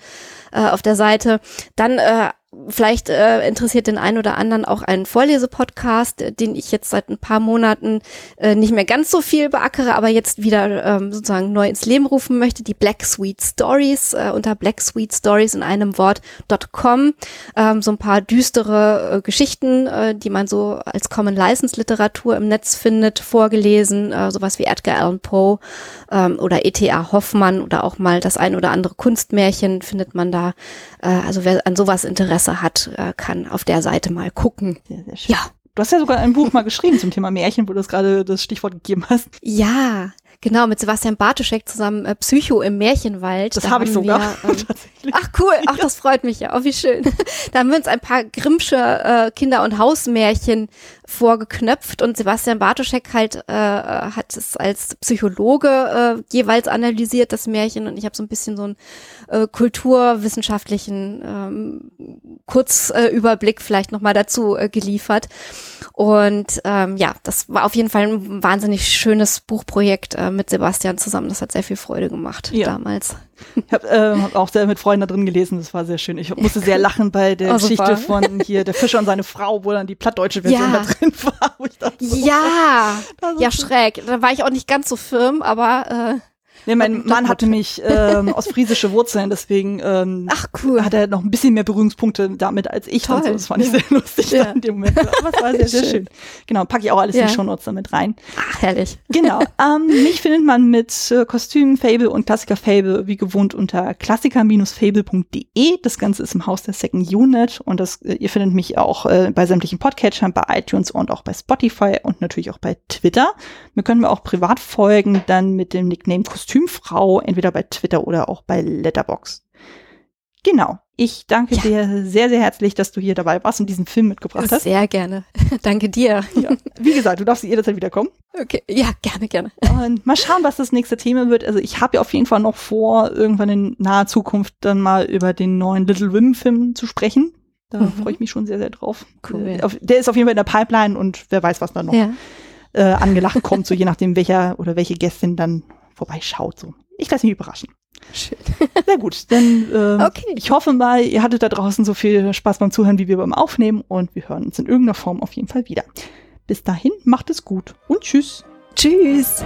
äh, auf der Seite. Dann äh, Vielleicht äh, interessiert den einen oder anderen auch einen Vorlesepodcast, äh, den ich jetzt seit ein paar Monaten äh, nicht mehr ganz so viel beackere, aber jetzt wieder ähm, sozusagen neu ins Leben rufen möchte. Die Black Sweet Stories äh, unter Black Sweet Stories in einem Wort.com. Ähm, so ein paar düstere äh, Geschichten, äh, die man so als Common License Literatur im Netz findet, vorgelesen, äh, sowas wie Edgar Allan Poe ähm, oder E.T.A. Hoffmann oder auch mal das ein oder andere Kunstmärchen findet man da. Äh, also wer an sowas Interesse Interesse hat, äh, kann auf der Seite mal gucken. Sehr, sehr schön. Ja. Du hast ja sogar ein Buch mal geschrieben zum Thema Märchen, wo du gerade das Stichwort gegeben hast. Ja, Genau, mit Sebastian Bartoschek zusammen äh, Psycho im Märchenwald. Das da habe ich sogar. Wir, ähm, ach cool, ach das freut mich ja, oh wie schön. da haben wir uns ein paar Grimmsche äh, Kinder- und Hausmärchen vorgeknöpft und Sebastian Bartoschek halt äh, hat es als Psychologe äh, jeweils analysiert, das Märchen und ich habe so ein bisschen so einen äh, kulturwissenschaftlichen ähm, Kurzüberblick äh, vielleicht nochmal dazu äh, geliefert. Und ähm, ja, das war auf jeden Fall ein wahnsinnig schönes Buchprojekt äh, mit Sebastian zusammen. Das hat sehr viel Freude gemacht ja. damals. Ich habe äh, hab auch sehr mit Freunden da drin gelesen, das war sehr schön. Ich musste sehr lachen bei der oh, Geschichte von hier der Fischer und seine Frau, wo dann die plattdeutsche Version ja. da drin war. Dachte, ja, ja, schräg. Da war ich auch nicht ganz so firm, aber äh, Nee, mein Mann hatte mich ähm, ostfriesische Wurzeln, deswegen ähm, Ach, cool. hat er noch ein bisschen mehr Berührungspunkte damit als ich. Toll. So. Das fand ich sehr lustig ja. in dem Moment. Aber es war sehr, sehr schön. schön. Genau, packe ich auch alles ja. in die Shownotes damit rein. Ach, herrlich. Genau. Ähm, mich findet man mit äh, Kostüm, Fable und Klassiker Fable wie gewohnt unter klassiker-fable.de. Das Ganze ist im Haus der Second Unit und das, äh, ihr findet mich auch äh, bei sämtlichen Podcatchern, bei iTunes und auch bei Spotify und natürlich auch bei Twitter. Wir können mir auch privat folgen, dann mit dem Nickname Kostüm Kostümfrau, entweder bei Twitter oder auch bei Letterbox. Genau. Ich danke ja. dir sehr, sehr herzlich, dass du hier dabei warst und diesen Film mitgebracht hast. Sehr gerne. danke dir. Ja. Wie gesagt, du darfst jederzeit wiederkommen. Okay, ja, gerne, gerne. Und mal schauen, was das nächste Thema wird. Also ich habe ja auf jeden Fall noch vor, irgendwann in naher Zukunft dann mal über den neuen Little Women-Film zu sprechen. Da mhm. freue ich mich schon sehr, sehr drauf. Cool. Der ist auf jeden Fall in der Pipeline und wer weiß, was da noch ja. äh, angelacht kommt, so je nachdem, welcher oder welche Gästin dann vorbeischaut. So. Ich lasse mich überraschen. Schön. Sehr gut. Dann ähm, okay. ich hoffe mal, ihr hattet da draußen so viel Spaß beim Zuhören wie wir beim Aufnehmen und wir hören uns in irgendeiner Form auf jeden Fall wieder. Bis dahin, macht es gut und tschüss. Tschüss.